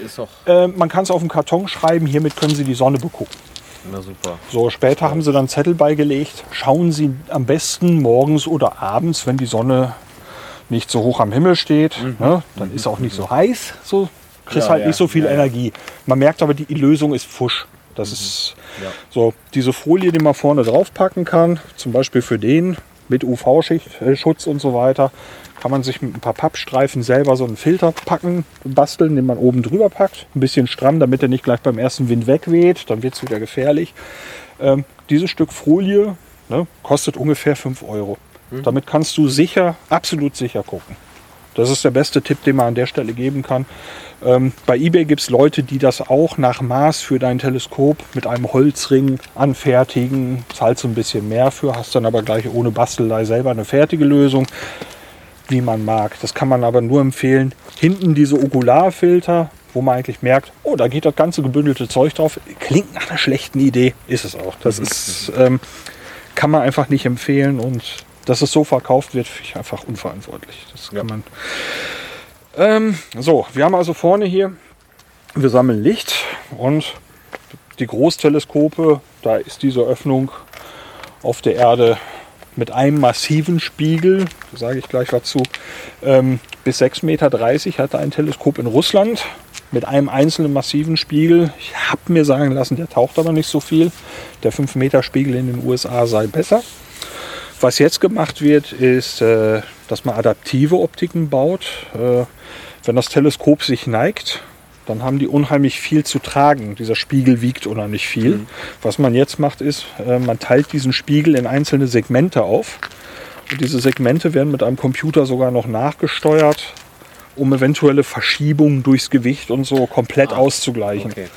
Ist doch, Äh, man kann es auf dem Karton schreiben, hiermit können Sie die Sonne begucken. na super. So, später haben sie dann Zettel beigelegt. Schauen Sie am besten morgens oder abends, wenn die Sonne nicht so hoch am Himmel steht. Ne? Dann ist auch nicht so heiß. So kriegst Ja, halt ja, nicht so viel ja, ja. Energie. Man merkt aber, die Lösung ist Fusch. Das ist Ja. so diese Folie, die man vorne drauf packen kann, zum Beispiel für den mit UV-Schutz und so weiter, kann man sich mit ein paar Pappstreifen selber so einen Filter packen, basteln, den man oben drüber packt. Ein bisschen stramm, damit er nicht gleich beim ersten Wind wegweht, dann wird es wieder gefährlich. Ähm, dieses Stück Folie ne, kostet ungefähr 5 Euro. Damit kannst du sicher, absolut sicher gucken. Das ist der beste Tipp, den man an der Stelle geben kann. Ähm, bei eBay gibt es Leute, die das auch nach Maß für dein Teleskop mit einem Holzring anfertigen. Zahlst du ein bisschen mehr für, hast dann aber gleich ohne Bastelei selber eine fertige Lösung, wie man mag. Das kann man aber nur empfehlen. Hinten diese Okularfilter, wo man eigentlich merkt, oh, da geht das ganze gebündelte Zeug drauf. Klingt nach einer schlechten Idee, ist es auch. Das ist ähm, kann man einfach nicht empfehlen und dass es so verkauft wird, finde ich einfach unverantwortlich. Das kann man. Ähm, so, wir haben also vorne hier, wir sammeln Licht und die Großteleskope, da ist diese Öffnung auf der Erde mit einem massiven Spiegel, da sage ich gleich was zu, ähm, bis 6,30 Meter hatte ein Teleskop in Russland mit einem einzelnen massiven Spiegel. Ich habe mir sagen lassen, der taucht aber nicht so viel. Der 5 Meter Spiegel in den USA sei besser. Was jetzt gemacht wird, ist, äh, dass man adaptive Optiken baut. Äh, wenn das Teleskop sich neigt, dann haben die unheimlich viel zu tragen. Dieser Spiegel wiegt unheimlich viel. Mhm. Was man jetzt macht, ist, äh, man teilt diesen Spiegel in einzelne Segmente auf. Und diese Segmente werden mit einem Computer sogar noch nachgesteuert, um eventuelle Verschiebungen durchs Gewicht und so komplett ah, auszugleichen. Okay.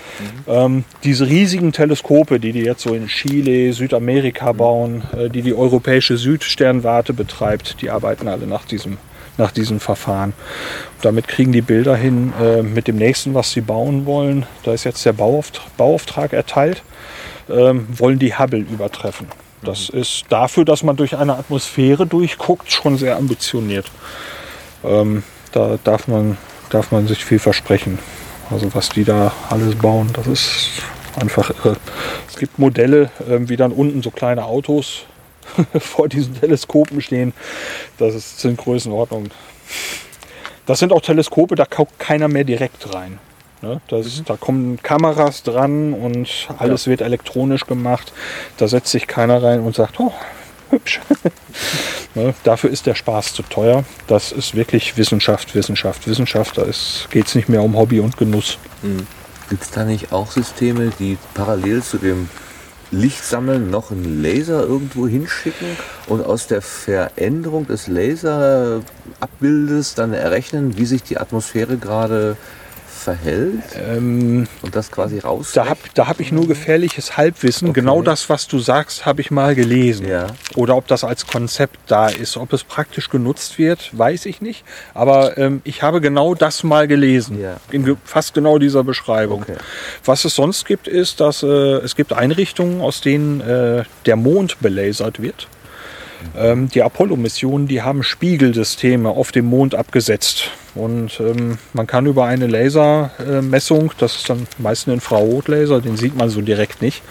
Mhm. Ähm, diese riesigen Teleskope, die die jetzt so in Chile, Südamerika mhm. bauen, äh, die die europäische Südsternwarte betreibt, die arbeiten alle nach diesem nach diesem Verfahren. Damit kriegen die Bilder hin äh, mit dem nächsten, was sie bauen wollen. Da ist jetzt der Bauauftrag, Bauauftrag erteilt, ähm, wollen die Hubble übertreffen. Das mhm. ist dafür, dass man durch eine Atmosphäre durchguckt, schon sehr ambitioniert. Ähm, da darf man, darf man sich viel versprechen. Also was die da alles bauen, das ist einfach irre. Es gibt Modelle, äh, wie dann unten so kleine Autos [LAUGHS] vor diesen Teleskopen stehen. Das ist, sind Größenordnungen. Das sind auch Teleskope, da guckt keiner mehr direkt rein. Ne? Das, mhm. Da kommen Kameras dran und alles ja. wird elektronisch gemacht. Da setzt sich keiner rein und sagt, oh, hübsch. [LAUGHS] ne? Dafür ist der Spaß zu teuer. Das ist wirklich Wissenschaft, Wissenschaft, Wissenschaft. Da geht es nicht mehr um Hobby und Genuss. Mhm. Gibt es da nicht auch Systeme, die parallel zu dem Licht sammeln, noch einen Laser irgendwo hinschicken und aus der Veränderung des Laserabbildes dann errechnen, wie sich die Atmosphäre gerade verhält ähm, und das quasi raus. Da habe da hab ich nur gefährliches Halbwissen. Okay. Genau das, was du sagst, habe ich mal gelesen. Ja. Oder ob das als Konzept da ist. Ob es praktisch genutzt wird, weiß ich nicht. Aber ähm, ich habe genau das mal gelesen. Ja. In fast genau dieser Beschreibung. Okay. Was es sonst gibt, ist, dass äh, es gibt Einrichtungen, aus denen äh, der Mond belasert wird. Ähm, die Apollo-Missionen, die haben Spiegelsysteme auf dem Mond abgesetzt. Und ähm, man kann über eine Lasermessung, das ist dann meist ein Infrarotlaser, den sieht man so direkt nicht,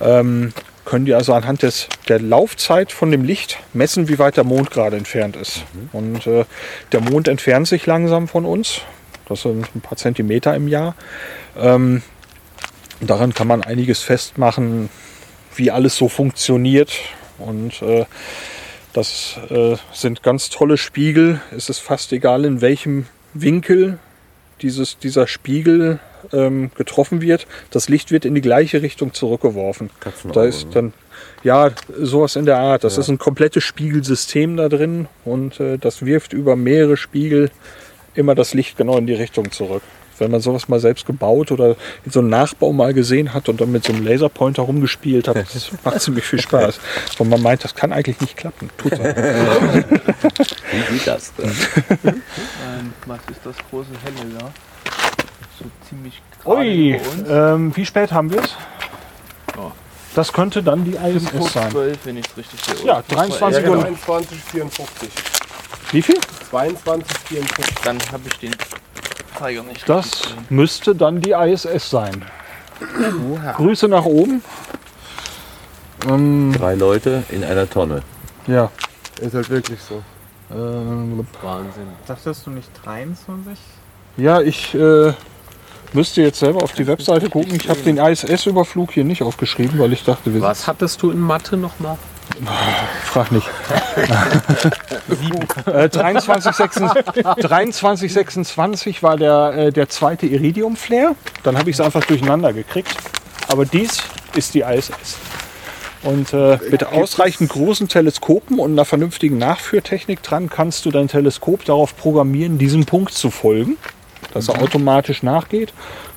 ähm, können die also anhand des, der Laufzeit von dem Licht messen, wie weit der Mond gerade entfernt ist. Mhm. Und äh, der Mond entfernt sich langsam von uns. Das sind ein paar Zentimeter im Jahr. Ähm, daran kann man einiges festmachen, wie alles so funktioniert. Und äh, das äh, sind ganz tolle Spiegel. Es ist fast egal, in welchem Winkel dieses, dieser Spiegel ähm, getroffen wird. Das Licht wird in die gleiche Richtung zurückgeworfen. Da ist ne? dann ja sowas in der Art. Das ja. ist ein komplettes Spiegelsystem da drin und äh, das wirft über mehrere Spiegel immer das Licht genau in die Richtung zurück wenn man sowas mal selbst gebaut oder in so einem Nachbau mal gesehen hat und dann mit so einem Laserpointer rumgespielt hat, das [LAUGHS] macht ziemlich viel Spaß. Und man meint, das kann eigentlich nicht klappen. Tut Wie geht das denn? was ist das große Helle da? So ziemlich Ui, ähm, wie spät haben wir es? Oh. Das könnte dann die ISS sein. 12, wenn ich es richtig sehe. Ja, 23 Uhr. 22, 54. Wie viel? 22, 54. Dann habe ich den Zeiger nicht. Das müsste dann die ISS sein. Oha. Grüße nach oben. Ähm, Drei Leute in einer Tonne. Ja. Ist halt wirklich so. Ähm, Wahnsinn. Sagtest du nicht 23? Ja, ich äh, müsste jetzt selber auf die Webseite gucken. Ich habe den ISS-Überflug hier nicht aufgeschrieben, weil ich dachte, wir Was hattest du in Mathe nochmal? Frag nicht. äh, 23, 23, 26 war der, äh, der zweite Iridium-Flare. Dann habe ich es einfach durcheinander gekriegt. Aber dies ist die ISS. Und äh, mit ausreichend großen Teleskopen und einer vernünftigen Nachführtechnik dran kannst du dein Teleskop darauf programmieren, diesem Punkt zu folgen, dass er mhm. automatisch nachgeht.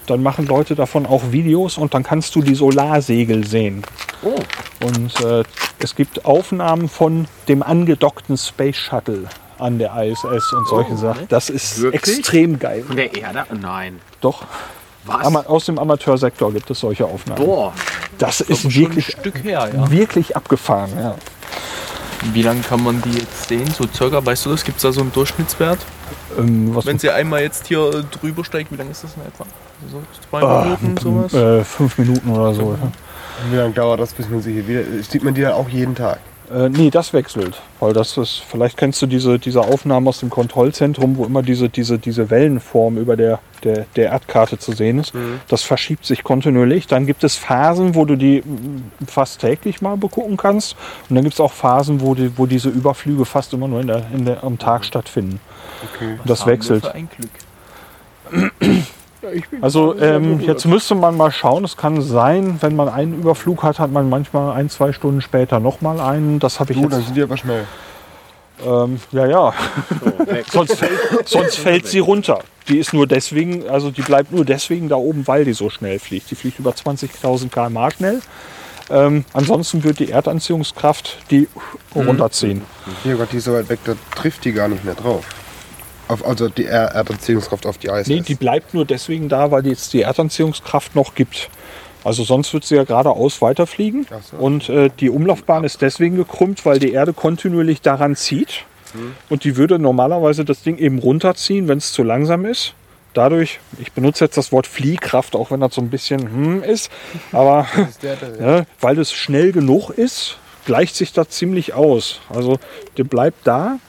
Dann machen Leute davon auch Videos und dann kannst du die Solarsegel sehen. Oh. Und äh, es gibt Aufnahmen von dem angedockten Space Shuttle an der ISS und solche oh, Sachen. Das ist Wirklich? extrem geil. Von der Erde? Nein. Doch. Was? Ama aus dem Amateursektor gibt es solche Aufnahmen. Boah, Das Das ist ist wirklich, Stück her, ja. wirklich abgefahren. Ja. Wie lange kann man die jetzt sehen? So circa, weißt du das? Gibt es da so einen Durchschnittswert? Ähm, Wenn sie einmal jetzt hier äh, drüber steigt, wie lange ist das in etwa? So zwei Ah, Minuten, sowas? äh, fünf Minuten oder so. Ja. Wie lange dauert das, bis man sie hier wieder. Sieht man die dann auch jeden Tag? Äh, nee, das wechselt. Weil das ist, vielleicht kennst du diese, diese Aufnahmen aus dem Kontrollzentrum, wo immer diese, diese, diese Wellenform über der, der, der Erdkarte zu sehen ist. Das verschiebt sich kontinuierlich. Dann gibt es Phasen, wo du die mm, fast täglich mal begucken kannst. Und dann gibt es auch Phasen, wo, die, wo diese Überflüge fast immer nur in der, in der, am Tag stattfinden. Okay. Das Haben wir wechselt. [CLEARS THROAT] Also ähm, jetzt müsste man mal schauen. Es kann sein, wenn man einen Überflug hat, hat man manchmal ein, zwei Stunden später nochmal einen. Das habe ich Du, dann sind die aber schnell. Ähm, ja, ja. [LAUGHS] sonst, fällt, sonst fällt sie runter. Die ist nur deswegen, also die bleibt nur deswegen da oben, weil die so schnell fliegt. Die fliegt über 20.000 km/h schnell. Ähm, ansonsten wird die Erdanziehungskraft die runterziehen. Hier Gott, die ist so weit weg, da trifft die gar nicht mehr drauf. Auf, also die Er- Erdanziehungskraft auf die ISS. Nee, die bleibt nur deswegen da, weil es die Erdanziehungskraft noch gibt. Also sonst wird sie ja geradeaus weiterfliegen. So. Und äh, die Umlaufbahn ist deswegen gekrümmt, weil die Erde kontinuierlich daran zieht. Und die würde normalerweise das Ding eben runterziehen, wenn es zu langsam ist. Dadurch, ich benutze jetzt das Wort Fliehkraft, auch wenn das so ein bisschen hm ist, aber [LAUGHS] ist der, der, ja, [LAUGHS] weil es schnell genug ist, gleicht sich das ziemlich aus. Also der bleibt da,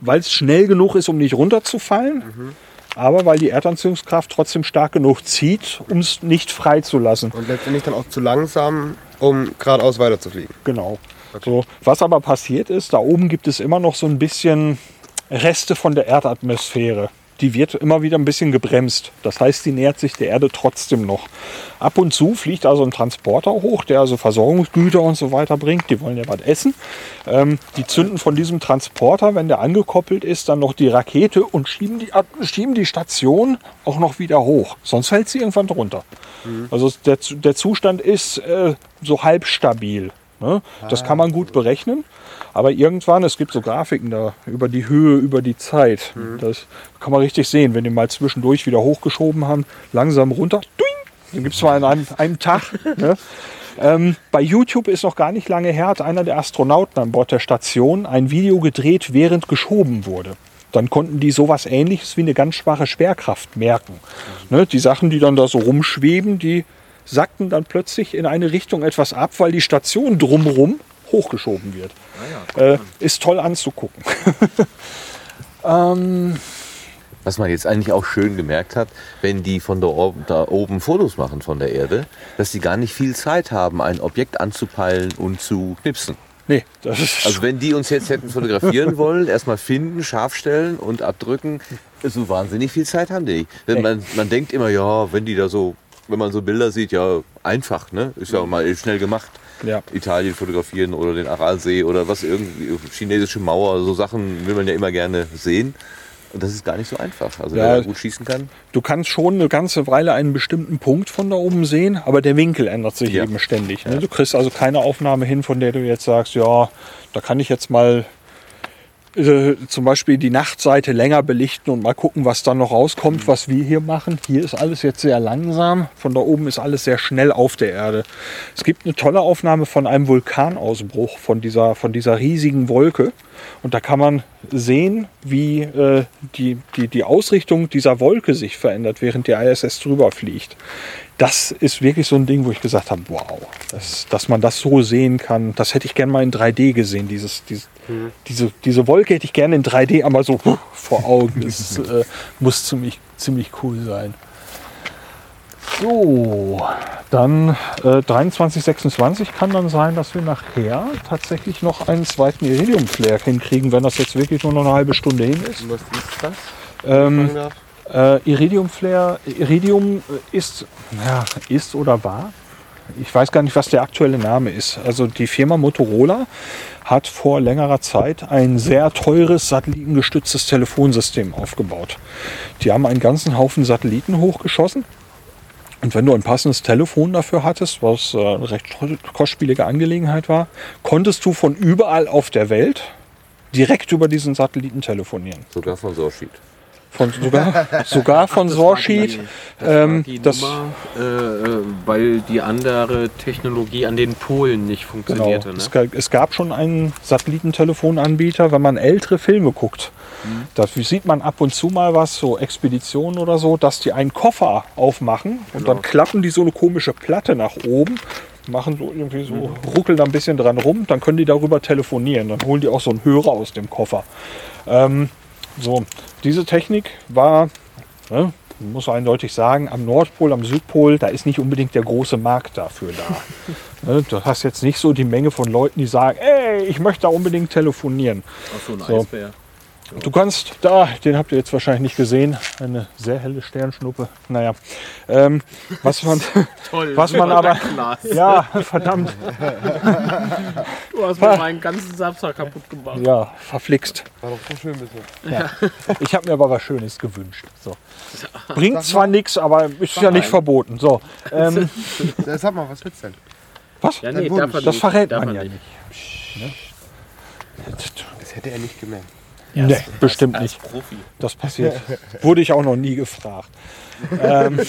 weil es schnell genug ist, um nicht runterzufallen, aber weil die Erdanziehungskraft trotzdem stark genug zieht, um es nicht freizulassen. Und letztendlich dann auch zu langsam, um geradeaus weiterzufliegen. Genau. So, was aber passiert ist, da oben gibt es immer noch so ein bisschen Reste von der Erdatmosphäre. Die wird immer wieder ein bisschen gebremst. Das heißt, die nähert sich der Erde trotzdem noch. Ab und zu fliegt also ein Transporter hoch, der also Versorgungsgüter und so weiter bringt. Die wollen ja was essen. Ähm, die zünden von diesem Transporter, wenn der angekoppelt ist, dann noch die Rakete und schieben die, schieben die Station auch noch wieder hoch. Sonst fällt sie irgendwann drunter. Also der, der Zustand ist äh, so halb stabil. Ne? Das kann man gut berechnen. Aber irgendwann, es gibt so Grafiken da über die Höhe, über die Zeit. Das kann man richtig sehen, wenn die mal zwischendurch wieder hochgeschoben haben, langsam runter. Duing! Dann gibt es mal an einem, einem Tag. Ne? [LAUGHS] Ähm, bei YouTube ist noch gar nicht lange her, hat einer der Astronauten an Bord der Station ein Video gedreht, während geschoben wurde. Dann konnten die sowas ähnliches wie eine ganz schwache Schwerkraft merken. Ne? Die Sachen, die dann da so rumschweben, die sackten dann plötzlich in eine Richtung etwas ab, weil die Station drumherum hochgeschoben wird. äh, ist toll anzugucken. [LAUGHS] ähm, Was man jetzt eigentlich auch schön gemerkt hat, wenn die von da oben, da oben Fotos machen von der Erde, dass die gar nicht viel Zeit haben, ein Objekt anzupeilen und zu knipsen. nee, das ist Also wenn die uns jetzt hätten fotografieren wollen, [LAUGHS] erstmal finden, scharf stellen und abdrücken, so wahnsinnig viel Zeit haben die. nicht. Denn man, man denkt immer, ja, wenn die da so, wenn man so Bilder sieht, ja, einfach, ne? Ist ja mal schnell gemacht. Ja. Italien fotografieren oder den Aralsee oder was irgendwie, chinesische Mauer, so Sachen will man ja immer gerne sehen. Und das ist gar nicht so einfach. Also Ja. wer gut schießen kann. Du kannst schon eine ganze Weile einen bestimmten Punkt von da oben sehen, aber der Winkel ändert sich Ja. eben ständig. Ne? Du kriegst also keine Aufnahme hin, von der du jetzt sagst, ja, da kann ich jetzt mal äh, zum Beispiel die Nachtseite länger belichten und mal gucken, was dann noch rauskommt, was wir hier machen. Hier ist alles jetzt sehr langsam, von da oben ist alles sehr schnell auf der Erde. Es gibt eine tolle Aufnahme von einem Vulkanausbruch, von dieser, von dieser riesigen Wolke. Und da kann man sehen, wie äh, die, die, die Ausrichtung dieser Wolke sich verändert, während die ISS drüber fliegt. Das ist wirklich so ein Ding, wo ich gesagt habe, wow, das, dass man das so sehen kann, das hätte ich gerne mal in 3D gesehen. Dieses, dieses, diese, diese Wolke hätte ich gerne in 3D einmal so vor Augen. Das [LAUGHS] äh, muss ziemlich, ziemlich cool sein. So, dann äh, 23, 26 kann dann sein, dass wir nachher tatsächlich noch einen zweiten Iridium-Flare hinkriegen, wenn das jetzt wirklich nur noch eine halbe Stunde hin ist. Was ist das? Ähm, äh, Iridium Flare, Iridium ist, ja, ist oder war. Ich weiß gar nicht, was der aktuelle Name ist. Also die Firma Motorola hat vor längerer Zeit ein sehr teures satellitengestütztes Telefonsystem aufgebaut. Die haben einen ganzen Haufen Satelliten hochgeschossen. Und wenn du ein passendes Telefon dafür hattest, was äh, eine recht kostspielige Angelegenheit war, konntest du von überall auf der Welt direkt über diesen Satelliten telefonieren. Sogar von Sorschied. Von, sogar, sogar von Sorsheet. Ähm, die das, Nummer, äh, äh, weil die andere Technologie an den Polen nicht genau, funktionierte. es, Ne? gab, es gab schon einen Satellitentelefonanbieter, wenn man ältere Filme guckt. Mhm. Da sieht man ab und zu mal was, so Expeditionen oder so, dass die einen Koffer aufmachen und Genau. dann klappen die so eine komische Platte nach oben, machen so irgendwie so, Mhm. ruckeln da ein bisschen dran rum, dann können die darüber telefonieren. Dann holen die auch so einen Hörer aus dem Koffer. Ähm, so, diese Technik war, ne, man muss eindeutig sagen, am Nordpol, am Südpol, da ist nicht unbedingt der große Markt dafür da. [LAUGHS] ne, du hast jetzt nicht so die Menge von Leuten, die sagen, ey, ich möchte da unbedingt telefonieren. Ach so, ein So. Eisbär. Du kannst da, den habt ihr jetzt wahrscheinlich nicht gesehen, eine sehr helle Sternschnuppe. Naja, ähm, was man, [LAUGHS] Toll. [LAUGHS] was man aber, Glas. ja, verdammt, [LAUGHS] Du hast mir meinen ganzen Samstag kaputt gemacht. ja, verflixt. War doch so schön bisher. Ich habe mir aber was Schönes gewünscht. So. Bringt zwar nichts, aber ist ja nicht verboten. So, ähm, Ja, Sag mal, was willst du denn? was? Ja, nee, er Das nicht. verrät Darf man er ja nicht. Das hätte er nicht gemerkt. Nee, bestimmt Als nicht. Profi. Das passiert. Wurde ich auch noch nie gefragt. Ähm,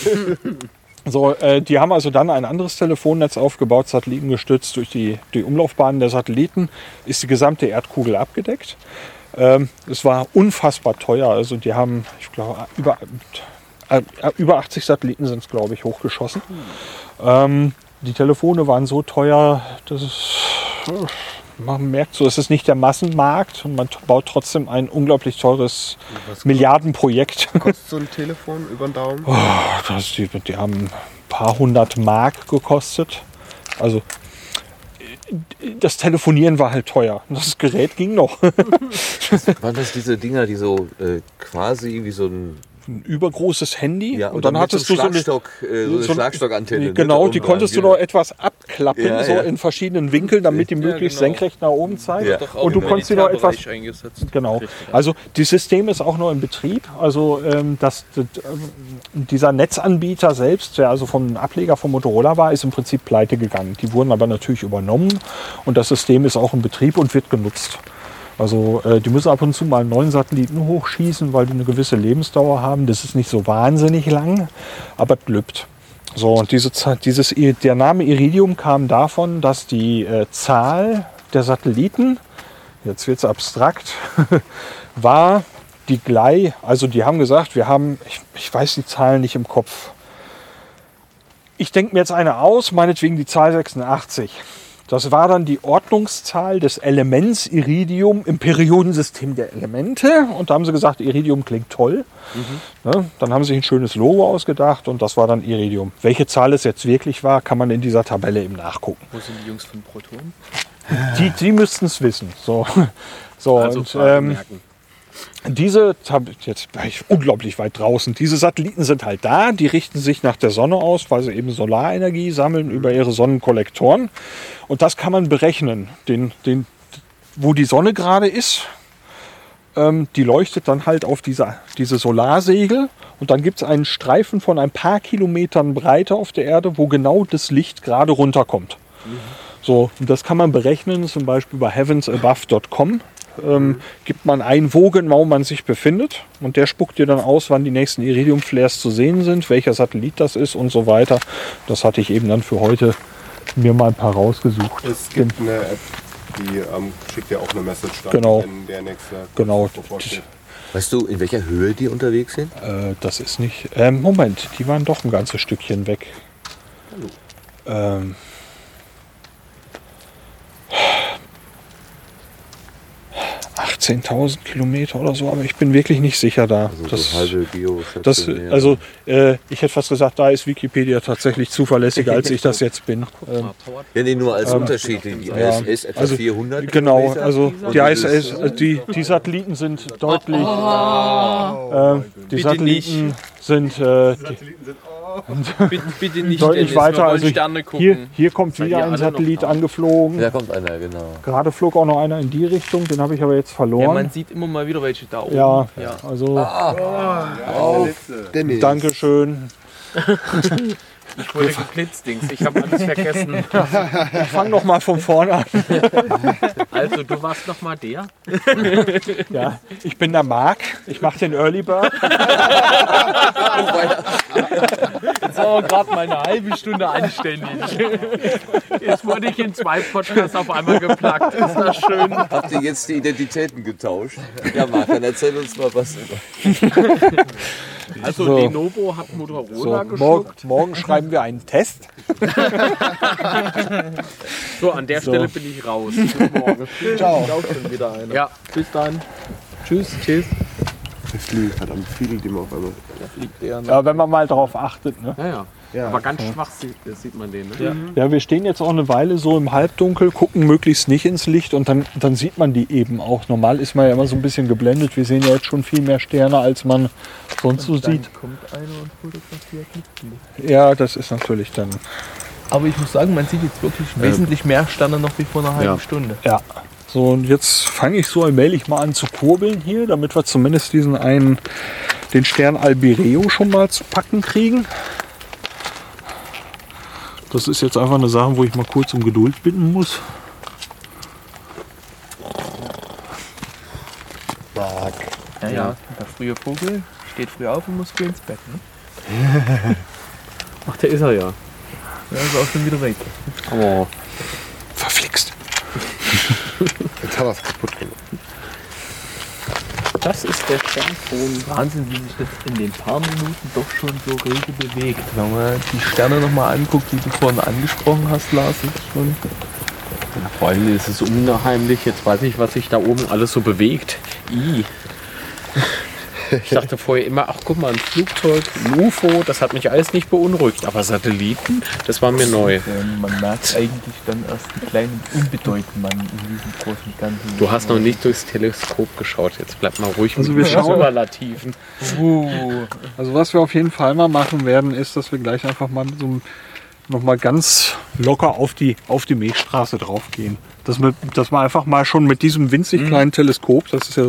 [LAUGHS] so, äh, die haben also dann ein anderes Telefonnetz aufgebaut, satellitengestützt durch die, die Umlaufbahnen der Satelliten, ist die gesamte Erdkugel abgedeckt. Ähm, es war unfassbar teuer. Also die haben, ich glaube, über, äh, über 80 Satelliten sind es, glaube ich, hochgeschossen. Ähm, die Telefone waren so teuer, dass es, man merkt so, es ist nicht der Massenmarkt und man baut trotzdem ein unglaublich teures Milliardenprojekt. Kostet so ein Telefon über den Daumen? Oh, das, die, die haben ein paar hundert Mark gekostet. Also das Telefonieren war halt teuer. Das Gerät ging noch. [LAUGHS] Waren das diese Dinger, die so äh, quasi wie so ein. Ein übergroßes Handy. Ja, und dann mit hattest du so eine, Schlagstock, äh, so eine Schlagstockantenne. ne, Genau, die konntest du noch etwas abklappen, Ja, so ja. in verschiedenen Winkeln, damit die möglichst genau. senkrecht nach oben zeigt. Ja. Doch auch Und du konntest sie noch etwas. Genau. Richtig. Also das System ist auch noch in Betrieb. Also ähm, das, das, ähm, dieser Netzanbieter selbst, der also vom Ableger von Motorola war, ist im Prinzip pleite gegangen. Die wurden aber natürlich übernommen und das System ist auch in Betrieb und wird genutzt. Also äh, die müssen ab und zu mal neuen Satelliten hochschießen, weil die eine gewisse Lebensdauer haben. Das ist nicht so wahnsinnig lang, aber es glückt. So, und diese, dieses, der Name Iridium kam davon, dass die äh, Zahl der Satelliten, jetzt wird es abstrakt, [LAUGHS] war die gleich, also die haben gesagt, wir haben, ich, ich weiß die Zahlen nicht im Kopf. Ich denke mir jetzt eine aus, meinetwegen die Zahl 86. Das war dann die Ordnungszahl des Elements Iridium im Periodensystem der Elemente. Und da haben sie gesagt, Iridium klingt toll. Ne? Dann haben sie sich ein schönes Logo ausgedacht und das war dann Iridium. Welche Zahl es jetzt wirklich war, kann man in dieser Tabelle eben nachgucken. Wo sind die Jungs von Proton? Die, die müssten es wissen. So, [LAUGHS] so Also und, ähm, merken. Diese, jetzt war ich unglaublich weit draußen. Diese Satelliten sind halt da, die richten sich nach der Sonne aus, weil sie eben Solarenergie sammeln über ihre Sonnenkollektoren. Und das kann man berechnen. Den, den, wo die Sonne gerade ist, ähm, die leuchtet dann halt auf diese, diese Solarsegel. Und dann gibt es einen Streifen von ein paar Kilometern Breite auf der Erde, wo genau das Licht gerade runterkommt. So, und das kann man berechnen, zum Beispiel bei heavensabove.com. Ähm, gibt man ein, wo genau man sich befindet und der spuckt dir dann aus, wann die nächsten Iridium-Flares zu sehen sind, welcher Satellit das ist und so weiter. Das hatte ich eben dann für heute mir mal ein paar rausgesucht. Es gibt eine App, die ähm, schickt ja auch eine Message dann, Genau. wenn der nächste Genau. bevorsteht. Weißt du, in welcher Höhe die unterwegs sind? Äh, das ist nicht. Ähm, Moment, die waren doch ein ganzes Stückchen weg. Ähm, ...18.000 Kilometer oder so, aber ich bin wirklich nicht sicher da. Also das, so halbe Bio. das, also äh, ich hätte fast gesagt, da ist Wikipedia tatsächlich zuverlässiger, als ich das jetzt bin. [LAUGHS] Ähm, Ja, nee, nur als Unterschied. Die, die ja. ISS etwa Also, 400 Genau, Kilometer. also die ISS, also die, die Satelliten sind deutlich. ähm, die Bitte Satelliten sind äh, die, [LAUGHS] Bitte, bitte nicht, deutlich Dennis, weiter. Also Sterne gucken. hier, hier kommt Weil wieder ein alle Satellit angeflogen. Da kommt einer, genau. Gerade flog auch noch einer in die Richtung, den habe ich aber jetzt ja, verloren. man sieht immer mal wieder welche da oben. Ja, ja. also Dennis. Dankeschön. [LAUGHS] Ich wurde geblitzdings, ich habe alles vergessen. [LAUGHS] Ich fange noch mal von vorne an. [LAUGHS] Also, du warst noch mal der? [LAUGHS] Ja, ich bin der Marc. Ich mache den Early Bird. Jetzt haben wir gerade mal eine halbe Stunde anständig. Jetzt wurde ich in zwei Podcasts auf einmal geplagt. Ist das schön? Habt ihr jetzt die Identitäten getauscht? Ja, Marc, dann erzähl uns mal was. Also, So. Lenovo hat Motorola So, morgen, geschluckt. morgen schreiben wir einen Test. [LAUGHS] So, an der So. Stelle bin ich raus. Bis morgen. Ciao. Auch schon wieder einer. Ja, Bis dann. Tschüss. Tschüss. Das fliegt halt am viel, die man auf einmal. Der fliegt eher. Ja, wenn man mal darauf achtet. Ne? ja, ja. Ja. Aber ganz schwach sieht, sieht man den, ne? Ja, wir stehen jetzt auch eine Weile so im Halbdunkel, gucken möglichst nicht ins Licht und dann, dann sieht man die eben auch. Normal ist man ja immer so ein bisschen geblendet. Wir sehen ja jetzt schon viel mehr Sterne, als man sonst so Dann sieht. kommt einer und fotografiert mit. Ja, das ist natürlich dann. Aber ich muss sagen, man sieht jetzt wirklich wesentlich mehr Sterne noch wie vor einer halben Ja. Stunde. Ja. So, und jetzt fange ich so allmählich mal an zu kurbeln hier, damit wir zumindest diesen einen, den Stern Albireo schon mal zu packen kriegen. Das ist jetzt einfach eine Sache, wo ich mal kurz um Geduld bitten muss. Mark. Ja, ja. Der frühe Vogel steht früh auf und muss früh ins Bett. Ne? [LAUGHS] Ach, der ist er ja. Ja, ist auch schon wieder weg. Oh. Verflixt. [LAUGHS] Jetzt hat er es kaputt gemacht. Das ist der Sternton. Wahnsinn, wie sich das in den paar Minuten doch schon so rege bewegt. Wenn man die Sterne nochmal anguckt, die du vorhin angesprochen hast, Lars, ist schon. Vor allem ist es unheimlich. Jetzt weiß ich, was sich da oben alles so bewegt. I. Ich dachte vorher immer, ach guck mal, ein Flugzeug, ein UFO, das hat mich alles nicht beunruhigt. Aber Satelliten, das war mir neu. Ähm, man merkt eigentlich dann erst, wie klein und unbedeutend man in diesem großen Ganzen Du hast noch nicht durchs Teleskop geschaut. Jetzt bleib mal ruhig Also mit wir den schauen- Superlativen. Uh, Also was wir auf jeden Fall mal machen werden, ist, dass wir gleich einfach mal so noch mal ganz locker auf die, auf die Milchstraße drauf gehen. Dass wir, dass wir einfach mal schon mit diesem winzig kleinen Teleskop, das ist ja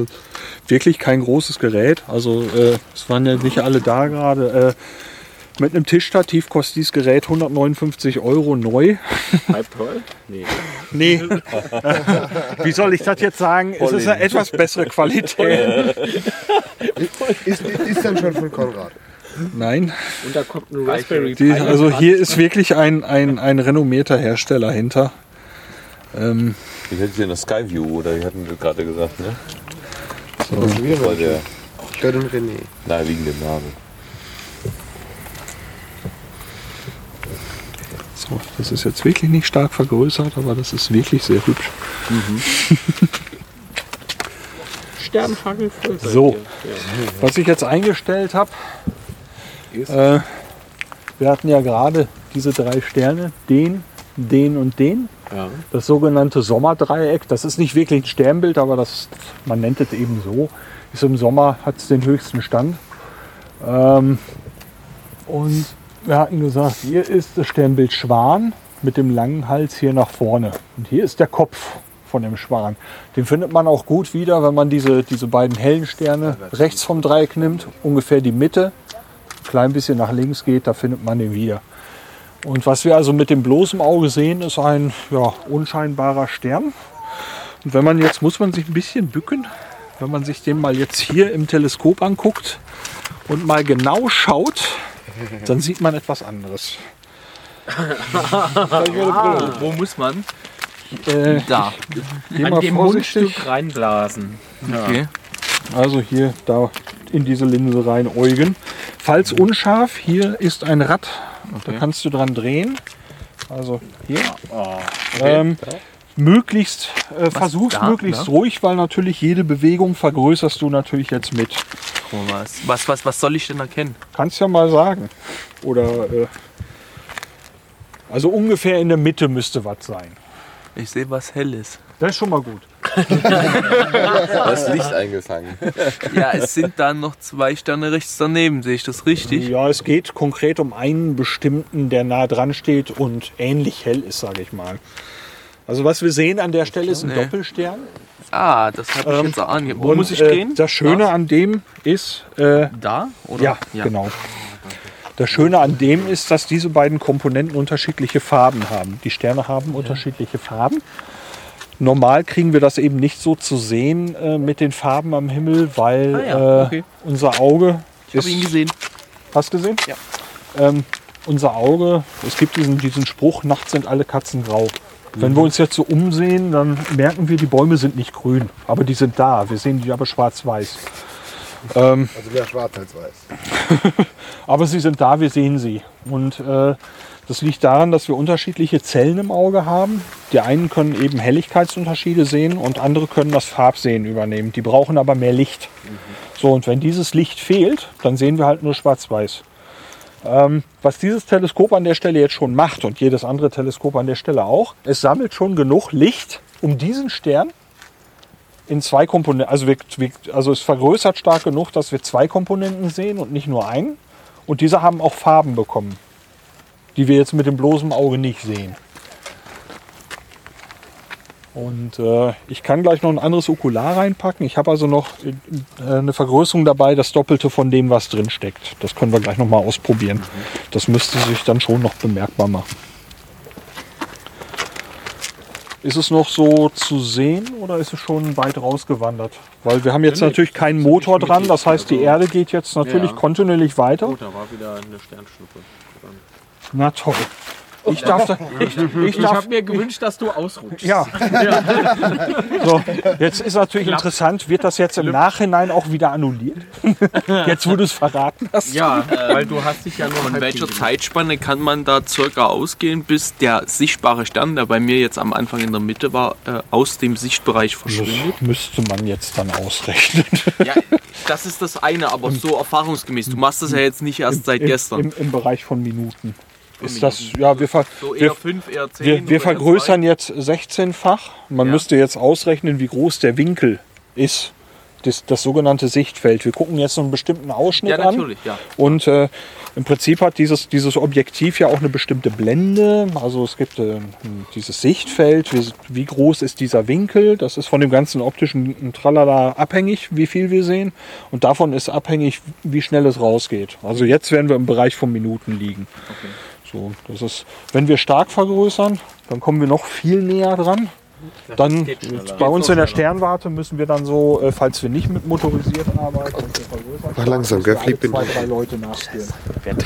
wirklich kein großes Gerät, also äh, es waren ja nicht alle da gerade, äh, mit einem Tischstativ kostet dieses Gerät 159 Euro neu. Halb toll? Nee. [LAUGHS] Nee, wie soll ich das jetzt sagen? Es ist eine etwas bessere Qualität. [LAUGHS] Ist, ist dann schon von Konrad. Nein, Und da kommt ein Raspberry Pi also hier ist wirklich ein, ein, ein renommierter Hersteller hinter. Ähm, Ich hätte hier eine Skyview, oder die hatten wir gerade gesagt, ne? so. Das war der Ich höre den René. naheliegende Name. so, das ist jetzt wirklich nicht stark vergrößert, aber das ist wirklich sehr hübsch. Sternhagel [LAUGHS] voll. seid So. Was ich jetzt eingestellt habe, äh, wir hatten ja gerade diese drei Sterne, den, den und den. Ja. Das sogenannte Sommerdreieck, das ist nicht wirklich ein Sternbild, aber das, man nennt es eben so. Ist im Sommer, hat es den höchsten Stand. Ähm, und wir hatten gesagt, hier ist das Sternbild Schwan mit dem langen Hals hier nach vorne. Und hier ist der Kopf von dem Schwan. Den findet man auch gut wieder, wenn man diese, diese beiden hellen Sterne rechts vom Dreieck nimmt, ungefähr die Mitte, klein bisschen nach links geht, da findet man den wieder. Und was wir also mit dem bloßen Auge sehen, ist ein ja, unscheinbarer Stern. Und wenn man jetzt, muss man sich ein bisschen bücken, wenn man sich den mal jetzt hier im Teleskop anguckt und mal genau schaut, dann sieht man etwas anderes. [LAUGHS] wo muss man? Äh, Da. An dem. Mundstück reinblasen. Okay. Also hier, da in diese Linse rein äugen. Falls unscharf, hier ist ein Rad, da kannst du dran drehen. Also hier. Ähm, möglichst, äh, versuch's da, möglichst ne? ruhig, weil natürlich jede Bewegung vergrößerst du natürlich jetzt mit. Oh, was, was, was, was soll ich denn erkennen? Kannst ja mal sagen. Oder äh, also ungefähr in der Mitte müsste was sein. Ich sehe was Helles. Das ist schon mal gut. [LAUGHS] Das Licht [LAUGHS] eingefangen. Ja, es sind dann noch zwei Sterne rechts daneben, sehe ich das richtig? Ja, es geht konkret um einen bestimmten, der nah dran steht und ähnlich hell ist, sage ich mal. Also was wir sehen an der Stelle ist ein Nee. Doppelstern. Ah, das habe ich Ähm, jetzt ahnen. Wo Und, muss ich äh, drehen? Das Schöne Was? an dem ist, äh, Da? Oder? ja, genau. Das Schöne an dem ist, dass diese beiden Komponenten unterschiedliche Farben haben. Die Sterne haben unterschiedliche Farben. Normal kriegen wir das eben nicht so zu sehen äh, mit den Farben am Himmel, weil Ah ja, äh, okay. unser Auge Ich habe ihn gesehen. Hast du gesehen? Ja. Ähm, unser Auge, es gibt diesen, diesen Spruch, nachts sind alle Katzen grau. Wenn wir uns jetzt so umsehen, dann merken wir, die Bäume sind nicht grün, aber die sind da. Wir sehen die aber schwarz-weiß. Ähm, Also mehr schwarz als weiß. [LAUGHS] aber sie sind da, wir sehen sie. Und äh, das liegt daran, dass wir unterschiedliche Zellen im Auge haben. Die einen können eben Helligkeitsunterschiede sehen und andere können das Farbsehen übernehmen. Die brauchen aber mehr Licht. So, und wenn dieses Licht fehlt, dann sehen wir halt nur schwarz-weiß. Ähm, was dieses Teleskop an der Stelle jetzt schon macht und jedes andere Teleskop an der Stelle auch, es sammelt schon genug Licht, um diesen Stern in zwei Komponenten, also, wir, also es vergrößert stark genug, dass wir zwei Komponenten sehen und nicht nur einen. Und diese haben auch Farben bekommen, die wir jetzt mit dem bloßen Auge nicht sehen. Und äh, ich kann gleich noch ein anderes Okular reinpacken. Ich habe also noch äh, eine Vergrößerung dabei, das Doppelte von dem, was drin steckt. Das können wir gleich noch mal ausprobieren. Das müsste sich dann schon noch bemerkbar machen. Ist es noch so zu sehen oder ist es schon weit rausgewandert? Weil wir haben jetzt Nee, natürlich keinen Motor dran. Das heißt, die Also- Erde geht jetzt natürlich Ja. kontinuierlich weiter. Oh, da war wieder eine Sternschnuppe. Na toll. Ich darf, da, ich, ich Ich habe mir gewünscht, dass du ausrutschst. Ja. [LAUGHS] So, jetzt ist natürlich interessant, wird das jetzt im Nachhinein auch wieder annulliert? [LAUGHS] Jetzt, wo du es verraten hast. Ja, weil du hast dich ja nur Von welcher. Zeitspanne kann man da circa ausgehen, bis der sichtbare Stern, der bei mir jetzt am Anfang in der Mitte war, äh, aus dem Sichtbereich Das verschwindet? müsste man jetzt dann ausrechnen. [LAUGHS] Ja, das ist das eine, aber so erfahrungsgemäß. Du machst das ja jetzt nicht erst seit Im, gestern. Im, Im Bereich von Minuten. Ist das, ja, wir, ver, so wir, 5, eher 10. wir, wir vergrößern jetzt 16-fach. Man Ja. müsste jetzt ausrechnen, wie groß der Winkel ist. Das, das sogenannte Sichtfeld. Wir gucken jetzt so einen bestimmten. Ausschnitt Ja, an. ja. Und äh, im Prinzip hat dieses, dieses Objektiv ja auch eine bestimmte Blende. Also es gibt äh, dieses Sichtfeld. Wie, wie groß ist dieser Winkel? Das ist von dem ganzen optischen Tralala abhängig, wie viel wir sehen. Und davon ist abhängig, wie schnell es rausgeht. Also jetzt werden wir im Bereich von Minuten liegen. So, das ist, wenn wir stark vergrößern, dann kommen wir noch viel näher dran. Dann bei uns in der Sternwarte müssen wir dann so, äh, falls wir nicht mit motorisiert arbeiten, und Mach langsam, gell? wir alle Flieg bin zwei, drei Leute nachspielen.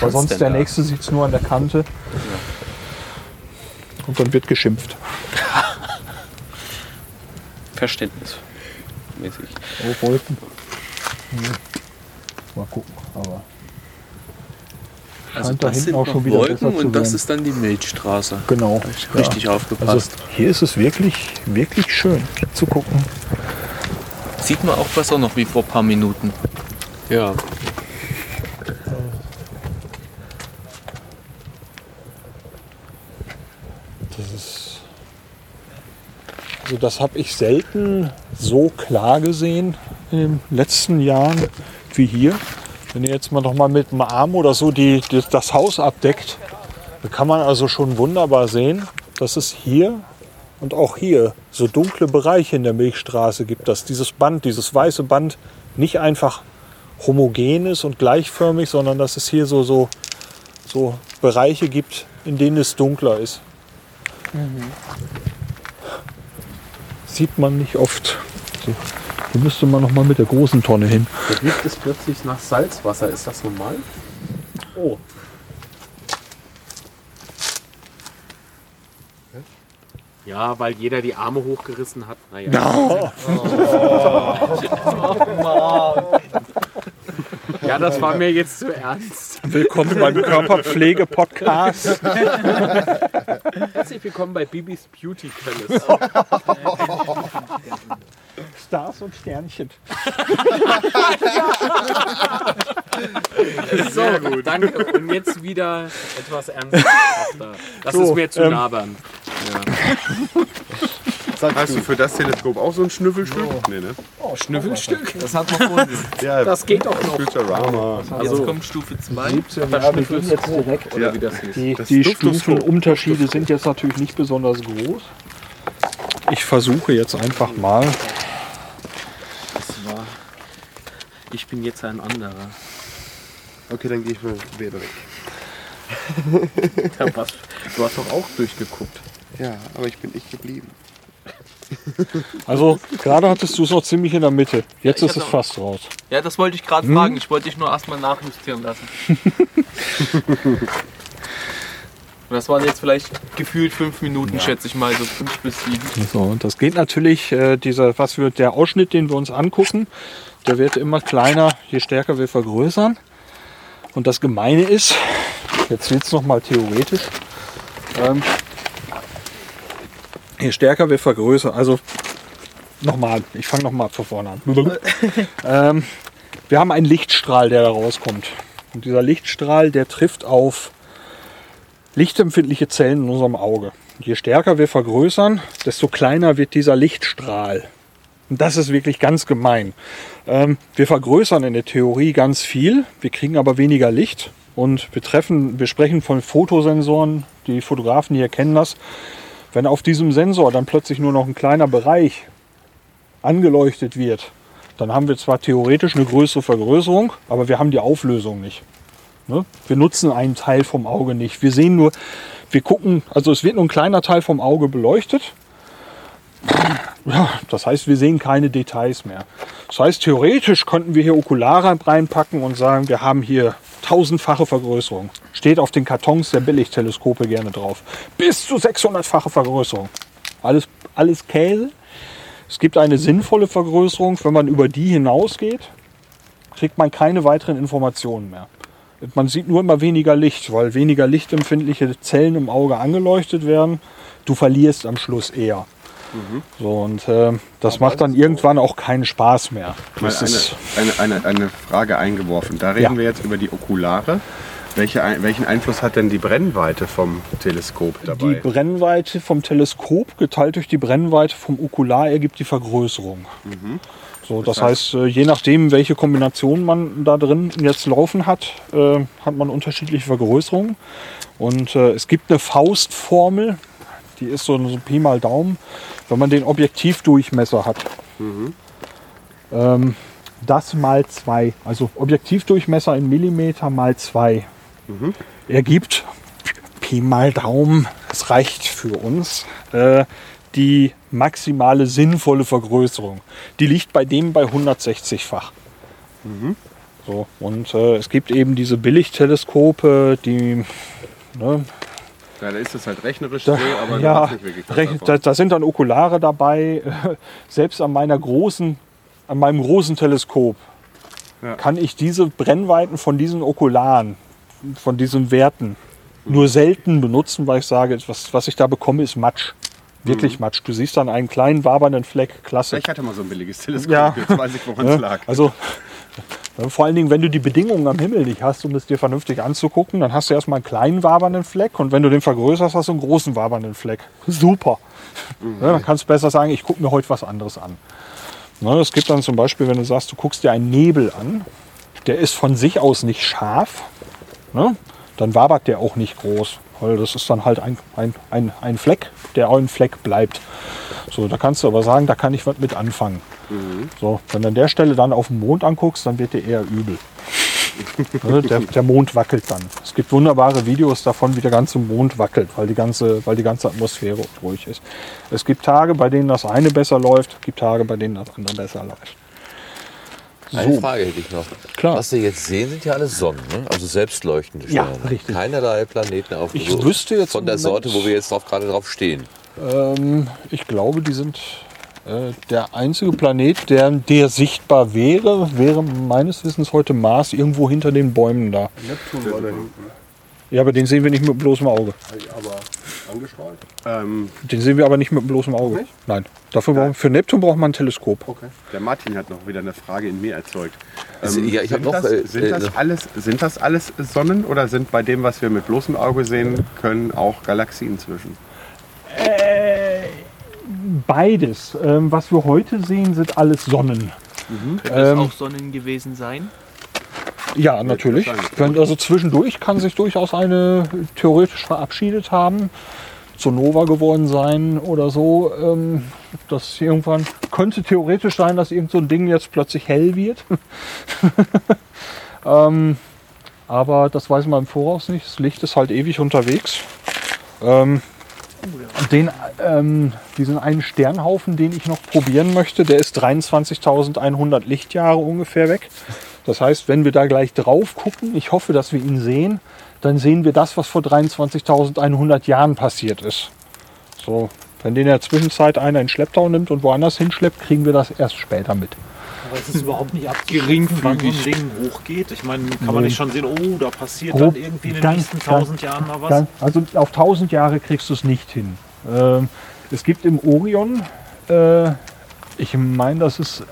Weil sonst der da? nächste sitzt nur an der Kante. Und dann wird geschimpft. [LAUGHS] Verständnismäßig. Oh, Wolken. Hm. Mal gucken, aber. Also Scheint da das hinten sind auch schon noch wieder Wolken und das ist dann die Milchstraße. Genau. Ich richtig ja. aufgepasst. Also hier ist es wirklich, wirklich schön zu gucken. Sieht man auch besser noch wie vor ein paar Minuten. Ja. Das ist. Also das habe ich selten so klar gesehen in den letzten Jahren wie hier. Wenn ihr jetzt mal noch mal mit dem Arm oder so die, die, das Haus abdeckt, dann kann man also schon wunderbar sehen, dass es hier und auch hier so dunkle Bereiche in der Milchstraße gibt, dass dieses Band, dieses weiße Band nicht einfach homogen ist und gleichförmig, sondern dass es hier so, so, so Bereiche gibt, in denen es dunkler ist. Sieht man nicht oft. So, hier müsste man noch mal mit der großen Tonne hin. Da riecht es plötzlich nach Salzwasser. Ist das normal? Oh. Ja, weil jeder die Arme hochgerissen hat. Naja. Ja, das war mir jetzt zu ernst. Willkommen beim Körperpflege-Podcast. Herzlich willkommen bei Bibis Beauty Palace. [LAUGHS] Stars und Sternchen. [LAUGHS] So, danke. Und jetzt wieder etwas ernsthafter. Das So, ist mir zu ähm, labern. Hast du für das Teleskop auch so ein Schnüffelstück? Nee, ne? Schnüffelstück? Das hat man vorhin. Ja, [LAUGHS] Das geht auch noch. Futurama. Jetzt Also, kommt Stufe 2. Ja, wir gehen jetzt direkt. oder wie das hieß. Die, Das die. Stufenunterschiede sind jetzt natürlich nicht besonders groß. Ich versuche jetzt einfach mal. Ich bin jetzt ein anderer. Okay, dann gehe ich mal wieder weg. [LAUGHS] Ja, was? Du hast doch auch durchgeguckt. Ja, aber ich bin nicht geblieben. [LAUGHS] Also gerade hattest du es noch ziemlich in der Mitte. Jetzt ich ist es hatte- fast raus. Ja, das wollte ich gerade fragen. Ich wollte dich nur erstmal nachjustieren lassen. [LAUGHS] Und das waren jetzt vielleicht gefühlt fünf Minuten, schätze ich mal, so fünf bis sieben. So, und das geht natürlich, äh, dieser, was wir, der Ausschnitt, den wir uns angucken, der wird immer kleiner, je stärker wir vergrößern. Und das Gemeine ist, jetzt wird es nochmal theoretisch, ähm, je stärker wir vergrößern, also nochmal, ich fange nochmal von vorne an. [LAUGHS] ähm, wir haben einen Lichtstrahl, der da rauskommt. Und dieser Lichtstrahl, der trifft auf lichtempfindliche Zellen in unserem Auge. Je stärker wir vergrößern, desto kleiner wird dieser Lichtstrahl. Und das ist wirklich ganz gemein. Ähm, wir vergrößern in der Theorie ganz viel, wir kriegen aber weniger Licht. Und wir treffen, wir sprechen von Fotosensoren, die Fotografen hier kennen das. Wenn auf diesem Sensor dann plötzlich nur noch ein kleiner Bereich angeleuchtet wird, dann haben wir zwar theoretisch eine größere Vergrößerung, aber wir haben die Auflösung nicht. Ne? Wir nutzen einen Teil vom Auge nicht. Wir sehen nur, wir gucken, also es wird nur ein kleiner Teil vom Auge beleuchtet. Ja, das heißt, wir sehen keine Details mehr. Das heißt, theoretisch könnten wir hier Okulare reinpacken und sagen, wir haben hier tausendfache Vergrößerung. Steht auf den Kartons der Billigteleskope gerne drauf. Bis zu 600-fache Vergrößerung. Alles, alles Käse. Es gibt eine sinnvolle Vergrößerung. Wenn man über die hinausgeht, kriegt man keine weiteren Informationen mehr. Man sieht nur immer weniger Licht, weil weniger lichtempfindliche Zellen im Auge angeleuchtet werden. Du verlierst am Schluss eher. So, und äh, das macht dann irgendwann auch keinen Spaß mehr. Mal Das ist, eine, eine, eine, eine Frage eingeworfen. Da reden Ja. wir jetzt über die Okulare. Welche, welchen Einfluss hat denn die Brennweite vom Teleskop die dabei? Brennweite vom Teleskop geteilt durch die Brennweite vom Okular ergibt die Vergrößerung. So, das heißt, äh, je nachdem, welche Kombination man da drin jetzt laufen hat, äh, hat man unterschiedliche Vergrößerungen. Und äh, es gibt eine Faustformel, die ist so, so Pi mal Daumen, wenn man den Objektivdurchmesser hat. Ähm, das mal zwei, also Objektivdurchmesser in Millimeter mal zwei, ergibt Pi mal Daumen, das reicht für uns, äh, die maximale sinnvolle Vergrößerung. Die liegt bei dem bei 160-fach. So, und äh, es gibt eben diese Billigteleskope, die ne, Ja, da ist es halt rechnerisch da, so, aber ja, rechn- da, da sind dann Okulare dabei. [LAUGHS] Selbst an meiner großen, an meinem großen Teleskop Ja. kann ich diese Brennweiten von diesen Okularen, von diesen Werten, nur selten benutzen, weil ich sage, was, was ich da bekomme, ist Matsch. Wirklich Matsch. Du siehst dann einen kleinen wabernden Fleck, klasse. Ich hatte mal so ein billiges Teleskop, Ja. jetzt weiß ich, woran es [LAUGHS] lag. Also äh, vor allen Dingen, wenn du die Bedingungen am Himmel nicht hast, um es dir vernünftig anzugucken, dann hast du erstmal einen kleinen wabernden Fleck und wenn du den vergrößerst, hast du einen großen wabernden Fleck. Super. Ja, dann kannst du besser sagen, ich gucke mir heute was anderes an. Ne, es gibt dann zum Beispiel, wenn du sagst, du guckst dir einen Nebel an, der ist von sich aus nicht scharf, ne? dann wabert der auch nicht groß. Weil das ist dann halt ein, ein, ein, ein Fleck, der auch ein Fleck bleibt. So, da kannst du aber sagen, da kann ich was mit anfangen. So, wenn du an der Stelle dann auf den Mond anguckst, dann wird dir eher übel. Ne, der, der Mond wackelt dann. Es gibt wunderbare Videos davon, wie der ganze Mond wackelt, weil die ganze, weil die ganze Atmosphäre ruhig ist. Es gibt Tage, bei denen das eine besser läuft, es gibt Tage, bei denen das andere besser läuft. Eine So. Frage hätte ich noch. Klar. Was wir jetzt sehen, sind ja alles Sonnen, ne? also selbstleuchtende Ja, Sterne. richtig. Keinerlei Planeten auf Ich wüsste jetzt von der Sorte, wo wir jetzt drauf, gerade drauf stehen. Ähm, ich glaube, die sind äh, der einzige Planet, der, der sichtbar wäre, wäre meines Wissens heute Mars irgendwo hinter den Bäumen da. Neptun war da hinten. Ja, aber den sehen wir nicht mit bloßem Auge. Aber angestrahlt? Ähm, Den sehen wir aber nicht mit bloßem Auge. Nicht? Nein. Dafür brauchen, für Neptun braucht man ein Teleskop. Okay. der Martin hat noch wieder eine Frage in mir erzeugt. Also, ja, ich hab sind noch, das, äh, sind, äh, das alles, sind das alles Sonnen oder sind bei dem, was wir mit bloßem Auge sehen können, auch Galaxien zwischen? Beides. Ähm, was wir heute sehen, sind alles Sonnen. Können das Ähm, auch Sonnen gewesen sein? Ja, natürlich. Wenn, also zwischendurch kann sich durchaus eine theoretisch verabschiedet haben, zur Nova geworden sein oder so. Ähm, das irgendwann könnte theoretisch sein, dass irgend so ein Ding jetzt plötzlich hell wird. [LAUGHS] ähm, Aber das weiß man im Voraus nicht. Das Licht ist halt ewig unterwegs. Ähm, den, ähm, diesen einen Sternhaufen, den ich noch probieren möchte, der ist 23.100 Lichtjahre ungefähr weg. Das heißt, wenn wir da gleich drauf gucken, ich hoffe, dass wir ihn sehen, dann sehen wir das, was vor 23.100 Jahren passiert ist. So, wenn den in der Zwischenzeit einer in Schlepptau nimmt und woanders hinschleppt, kriegen wir das erst später mit. Aber es ist überhaupt nicht abzuschätzen, wann so ein Ding hochgeht. Ich meine, kann man nicht schon sehen, oh, da passiert Grob, dann irgendwie in den ganz, nächsten ganz, tausend Jahren mal was. Ganz, also auf 1000 Jahre kriegst du es nicht hin. Ähm, es gibt im Orion, äh, ich meine, das ist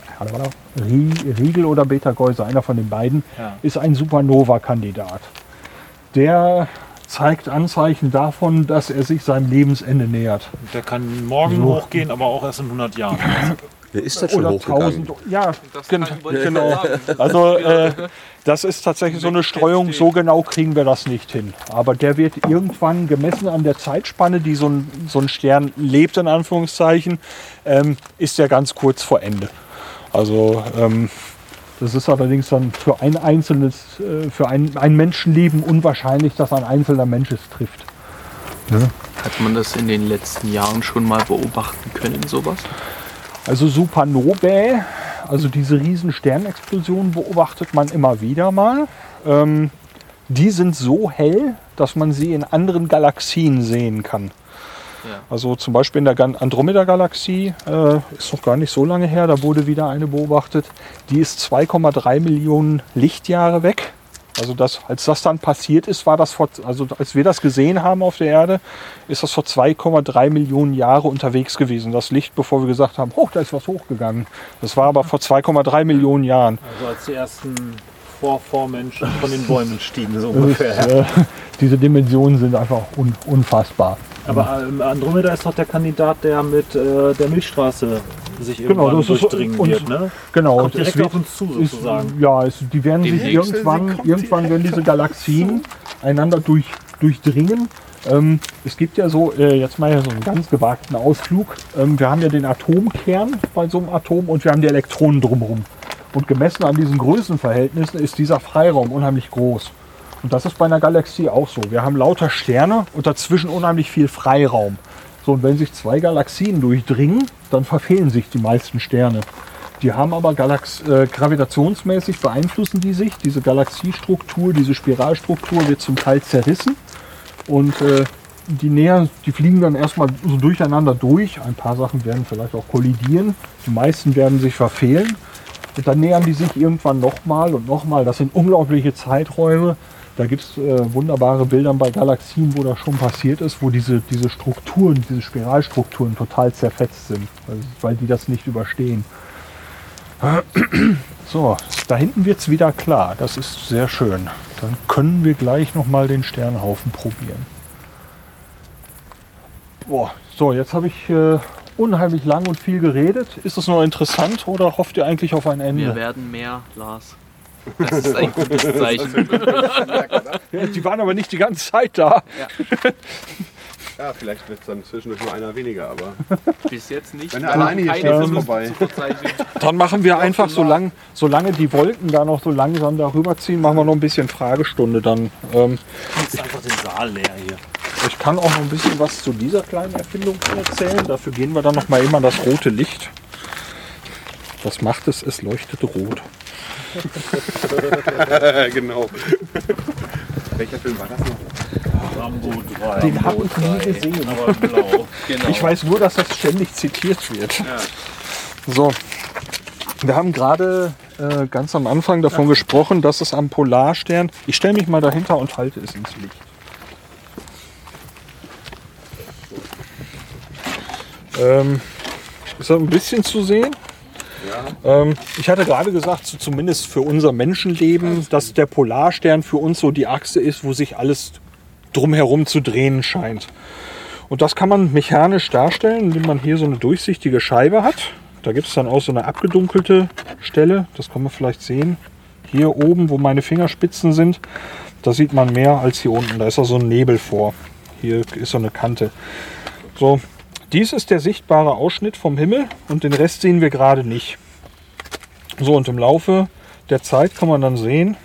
Rie- Riegel oder Beta Geuser, einer von den beiden, Ja. ist ein Supernova-Kandidat. Der zeigt Anzeichen davon, dass er sich seinem Lebensende nähert. Der kann morgen So. hochgehen, aber auch erst in 100 Jahren. Der ist das schon Oder hochgegangen. 1000. Ja, ich genau. sagen. Also äh, das ist tatsächlich so eine Streuung. So genau kriegen wir das nicht hin. Aber der wird irgendwann gemessen an der Zeitspanne, die so ein, so ein Stern lebt, in Anführungszeichen, ähm, ist der ganz kurz vor Ende. Also ähm, das ist allerdings dann für ein einzelnes, äh, für ein, ein Menschenleben unwahrscheinlich, dass ein einzelner Mensch es trifft. Hat man das in den letzten Jahren schon mal beobachten können, sowas? Also Supernovae, also diese riesen Sternexplosionen beobachtet man immer wieder mal. Ähm, die sind so hell, dass man sie in anderen Galaxien sehen kann. Ja. Also zum Beispiel in der Andromeda-Galaxie, äh, ist noch gar nicht so lange her, da wurde wieder eine beobachtet. Die ist 2,3 Millionen Lichtjahre weg. Also das, als das dann passiert ist, war das vor, also als wir das gesehen haben auf der Erde, ist das vor 2,3 Millionen Jahre unterwegs gewesen. Das Licht, bevor wir gesagt haben, hoch, da ist was hochgegangen. Das war aber vor 2,3 Millionen Jahren. Also als die ersten Vor Vormenschen von den Bäumen stiegen, so Das ist, ungefähr. äh, diese Dimensionen sind einfach un, unfassbar. Aber ähm, Andromeda ist doch der Kandidat, der mit äh, der Milchstraße sich Genau, irgendwann das ist durchdringen uns- wird. Ne? Genau, Kommt es direkt wird- auf uns zu ist, sozusagen. ja, es, die werden sich Demnächst. irgendwann, irgendwann werden diese Galaxien einander durch, durchdringen. Ähm, es gibt ja so, äh, jetzt mal so einen ganz gewagten Ausflug. Ähm, wir haben ja den Atomkern bei so einem Atom und wir haben die Elektronen drumherum. Und gemessen an diesen Größenverhältnissen ist dieser Freiraum unheimlich groß. Und das ist bei einer Galaxie auch so. Wir haben lauter Sterne und dazwischen unheimlich viel Freiraum. So, und wenn sich zwei Galaxien durchdringen, dann verfehlen sich die meisten Sterne. Die haben aber Galax äh, gravitationsmäßig beeinflussen die sich. Diese Galaxiestruktur, diese Spiralstruktur wird zum Teil zerrissen. Und äh, die näher, die fliegen dann erstmal so durcheinander durch. Ein paar Sachen werden vielleicht auch kollidieren. Die meisten werden sich verfehlen. Und dann nähern die sich irgendwann nochmal und nochmal. Das sind unglaubliche Zeiträume. Da gibt es äh, wunderbare Bilder bei Galaxien, wo das schon passiert ist, wo diese, diese Strukturen, diese Spiralstrukturen total zerfetzt sind, weil, die das nicht überstehen. [CLEARS THROAT] So, da hinten wird es wieder klar. Das ist sehr schön. Dann können wir gleich nochmal den Sternhaufen probieren. Boah, so, jetzt habe ich äh, unheimlich lang und viel geredet. Ist es noch interessant oder hofft ihr eigentlich auf ein Wir Ende? werden mehr, Lars. Das ist ein gutes [LAUGHS] Zeichen. Ja, die waren aber nicht die ganze Zeit da. Ja, vielleicht wird es dann zwischendurch nur einer weniger, aber [LAUGHS] Bis jetzt nicht. Wenn er alleine hier steht, ist vorbei. Dann machen wir einfach, solange, solange die Wolken da noch so langsam darüber ziehen, machen wir noch ein bisschen Fragestunde dann. Ähm, Jetzt einfach den Saal leer hier. Ich kann auch noch ein bisschen was zu dieser kleinen Erfindung erzählen. Dafür gehen wir dann noch mal immer das rote Licht. Was macht es? Es leuchtet rot. [LAUGHS] genau. Welcher Film war das noch? Rambo 3. Den habe ich nie gesehen. Aber blau. Genau. Ich weiß nur, dass das ständig zitiert wird. So, wir haben gerade äh, ganz am Anfang davon gesprochen, dass es am Polarstern. Ich stelle mich mal dahinter und halte es ins Licht. Ähm, ist das ein bisschen zu sehen? Ähm, ich hatte gerade gesagt, so zumindest für unser Menschenleben, dass der Polarstern für uns so die Achse ist, wo sich alles drumherum zu drehen scheint. Und das kann man mechanisch darstellen, indem man hier so eine durchsichtige Scheibe hat. Da gibt es dann auch so eine abgedunkelte Stelle. Das kann man vielleicht sehen. Hier oben, wo meine Fingerspitzen sind, da sieht man mehr als hier unten. Da ist auch so ein Nebel vor. Hier ist so eine Kante. So, dies ist der sichtbare Ausschnitt vom Himmel und den Rest sehen wir gerade nicht. So, und im Laufe der Zeit kann man dann sehen,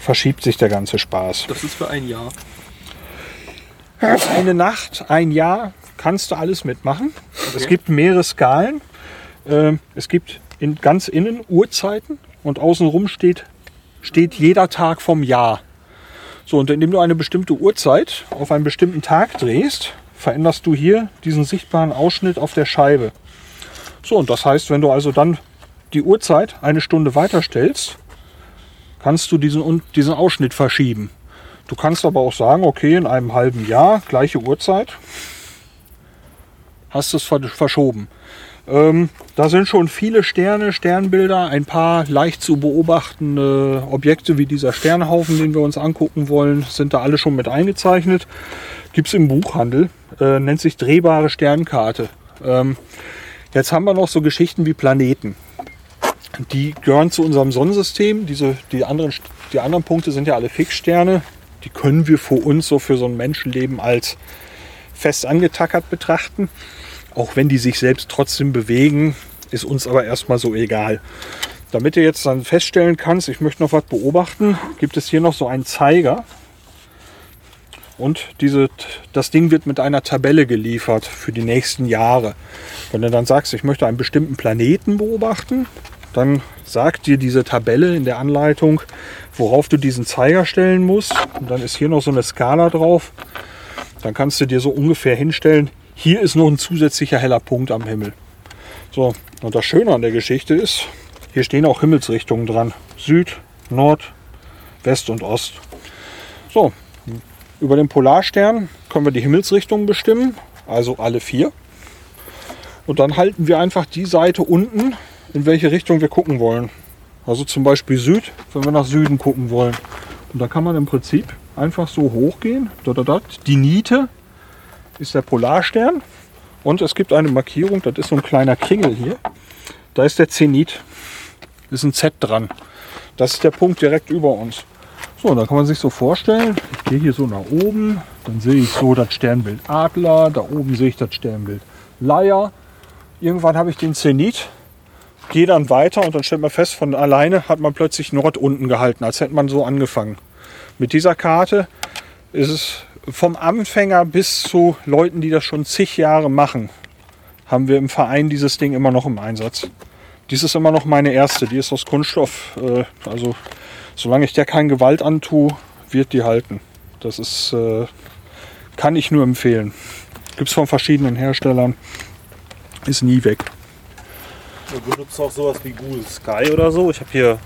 verschiebt sich der ganze Spaß. Das ist für ein Jahr. Eine Nacht, ein Jahr kannst du alles mitmachen. Es gibt mehrere Skalen. Ähm, Es gibt in, ganz innen Uhrzeiten und außenrum steht, steht jeder Tag vom Jahr. So, und indem du eine bestimmte Uhrzeit auf einen bestimmten Tag drehst, veränderst du hier diesen sichtbaren Ausschnitt auf der Scheibe. So, und das heißt, wenn du also dann die Uhrzeit eine Stunde weiterstellst, kannst du diesen, diesen Ausschnitt verschieben. Du kannst aber auch sagen, okay, in einem halben Jahr, gleiche Uhrzeit, hast du es ver- verschoben. Ähm, da sind schon viele Sterne, Sternbilder, ein paar leicht zu beobachtende Objekte wie dieser Sternhaufen, den wir uns angucken wollen, sind da alle schon mit eingezeichnet. Gibt es im Buchhandel, äh, nennt sich drehbare Sternkarte. Ähm, jetzt haben wir noch so Geschichten wie Planeten. Die gehören zu unserem Sonnensystem. Diese, die, anderen, die anderen Punkte sind ja alle Fixsterne. Die können wir für uns so für so ein Menschenleben als fest angetackert betrachten. Auch wenn die sich selbst trotzdem bewegen, ist uns aber erstmal so egal. Damit du jetzt dann feststellen kannst, ich möchte noch was beobachten, gibt es hier noch so einen Zeiger. Und diese, das Ding wird mit einer Tabelle geliefert für die nächsten Jahre. Wenn du dann sagst, ich möchte einen bestimmten Planeten beobachten, dann sagt dir diese Tabelle in der Anleitung, worauf du diesen Zeiger stellen musst. Und dann ist hier noch so eine Skala drauf. Dann kannst du dir so ungefähr hinstellen, hier ist noch ein zusätzlicher heller Punkt am Himmel. So, und das Schöne an der Geschichte ist, hier stehen auch Himmelsrichtungen dran. Süd, Nord, West und Ost. So, über den Polarstern können wir die Himmelsrichtung bestimmen, also alle vier. Und dann halten wir einfach die Seite unten, in welche Richtung wir gucken wollen. Also zum Beispiel Süd, wenn wir nach Süden gucken wollen. Und da kann man im Prinzip einfach so hochgehen. Die Niete ist der Polarstern. Und es gibt eine Markierung, das ist so ein kleiner Kringel hier. Da ist der Zenit. Ist ein Z dran. Das ist der Punkt direkt über uns. So, da kann man sich so vorstellen, ich gehe hier so nach oben, dann sehe ich so das Sternbild Adler, da oben sehe ich das Sternbild Leier. Irgendwann habe ich den Zenit, gehe dann weiter und dann stellt man fest, von alleine hat man plötzlich Nord unten gehalten, als hätte man so angefangen. Mit dieser Karte ist es vom Anfänger bis zu Leuten, die das schon zig Jahre machen, haben wir im Verein dieses Ding immer noch im Einsatz. Dies ist immer noch meine erste, die ist aus Kunststoff. Äh, also solange ich der kein Gewalt antue, wird die halten. Das ist, äh, kann ich nur empfehlen. Gibt es von verschiedenen Herstellern. Ist nie weg. Du benutzt auch sowas wie Google Sky oder so. Ich habe hier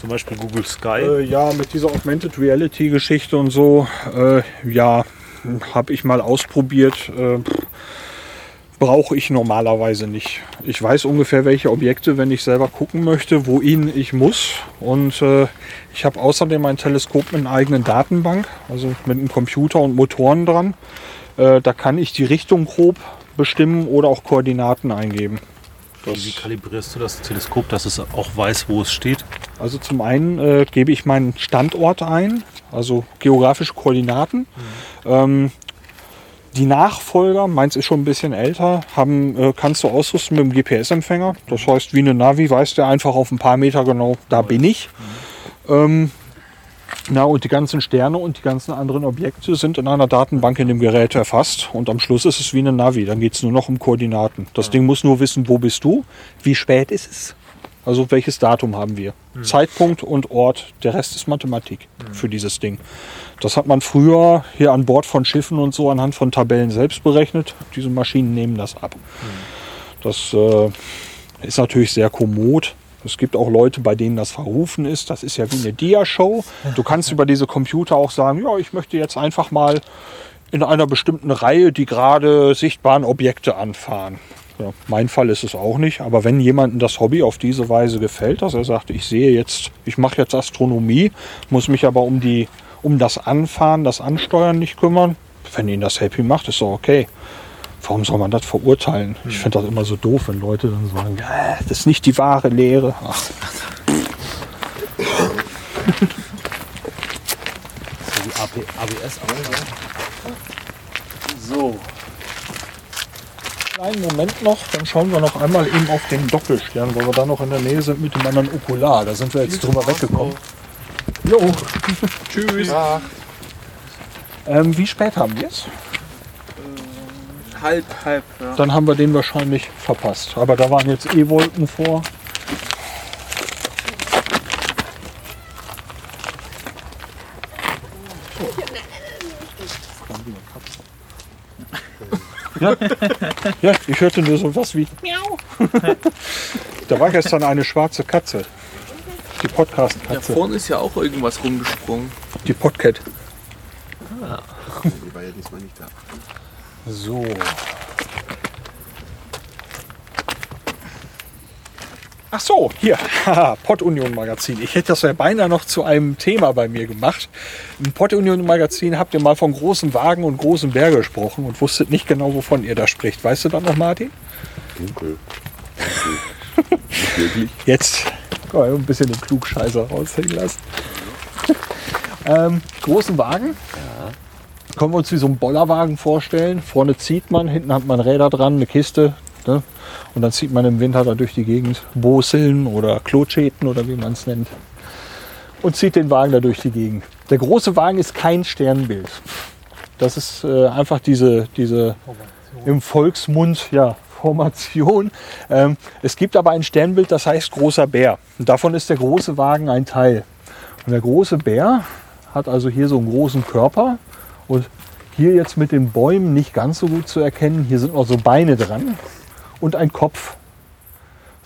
zum Beispiel Google Sky. Äh, ja, mit dieser Augmented Reality Geschichte und so, äh, ja, habe ich mal ausprobiert. Äh, Brauche ich normalerweise nicht. Ich weiß ungefähr, welche Objekte, wenn ich selber gucken möchte, wohin ich muss. Und äh, ich habe außerdem ein Teleskop mit einer eigenen Datenbank, also mit einem Computer und Motoren dran. Äh, da kann ich die Richtung grob bestimmen oder auch Koordinaten eingeben. Wie kalibrierst du das Teleskop, dass es auch weiß, wo es steht? Also zum einen äh, gebe ich meinen Standort ein, also geografische Koordinaten. Ähm, die Nachfolger, meins ist schon ein bisschen älter, haben, äh, kannst du ausrüsten mit dem GPS-Empfänger. Das heißt, wie eine Navi weiß der einfach auf ein paar Meter genau, da bin ich. Ähm, na, und die ganzen Sterne und die ganzen anderen Objekte sind in einer Datenbank in dem Gerät erfasst. Und am Schluss ist es wie eine Navi. Dann geht es nur noch um Koordinaten. Das Ding muss nur wissen, wo bist du, wie spät ist es. Also welches Datum haben wir? Zeitpunkt und Ort. Der Rest ist Mathematik für dieses Ding. Das hat man früher hier an Bord von Schiffen und so anhand von Tabellen selbst berechnet. Diese Maschinen nehmen das ab. Das äh, ist natürlich sehr kommod. Es gibt auch Leute, bei denen das verrufen ist. Das ist ja wie eine Dia-Show. Du kannst über diese Computer auch sagen, ja, ich möchte jetzt einfach mal in einer bestimmten Reihe die gerade sichtbaren Objekte anfahren. Ja, mein Fall ist es auch nicht, aber wenn jemandem das Hobby auf diese Weise gefällt, dass er sagt, ich sehe jetzt, ich mache jetzt Astronomie, muss mich aber um die, um das Anfahren, das Ansteuern nicht kümmern, wenn ihn das happy macht, ist doch okay. Warum soll man das verurteilen? Ich finde das immer so doof, wenn Leute dann sagen, ja, das ist nicht die wahre Lehre. Ach, Die AP, ABS So. Einen Moment noch, dann schauen wir noch einmal eben auf den Doppelstern, weil wir da noch in der Nähe sind mit dem anderen Okular. Da sind wir jetzt drüber weggekommen. Jo. Tschüss. Ähm, wie spät haben wir es? Halb, halb, ja. Dann haben wir den wahrscheinlich verpasst. Aber da waren jetzt eh Wolken vor. Ja, ja, ich hörte nur so was wie Miau. Da war gestern eine schwarze Katze. Die Da Podcast-Katze. vorne ist ja auch irgendwas rumgesprungen. Die Podcat. Die war ja diesmal nicht da. So. Ach so, hier, [LAUGHS] haha, Pottunion Magazin. Ich hätte das ja beinahe noch zu einem Thema bei mir gemacht. Im Pottunion Magazin habt ihr mal von großen Wagen und großen Bergen gesprochen und wusstet nicht genau, wovon ihr da spricht. Weißt du das noch, Martin? Dunkel. [LAUGHS] Jetzt kann man ein bisschen den Klugscheißer raushängen lassen. [LAUGHS] ähm, großen Wagen. Können wir uns wie so einen Bollerwagen vorstellen. Vorne zieht man, hinten hat man Räder dran, eine Kiste. Ne? Und dann zieht man im Winter da durch die Gegend Boseln oder Klotschäten oder wie man es nennt. Und zieht den Wagen da durch die Gegend. Der große Wagen ist kein Sternbild. Das ist äh, einfach diese, diese im Volksmund, ja, Formation. Ähm, es gibt aber ein Sternbild, das heißt großer Bär. Und davon ist der große Wagen ein Teil. Und der große Bär hat also hier so einen großen Körper und hier jetzt mit den Bäumen nicht ganz so gut zu erkennen. Hier sind noch so Beine dran und ein Kopf.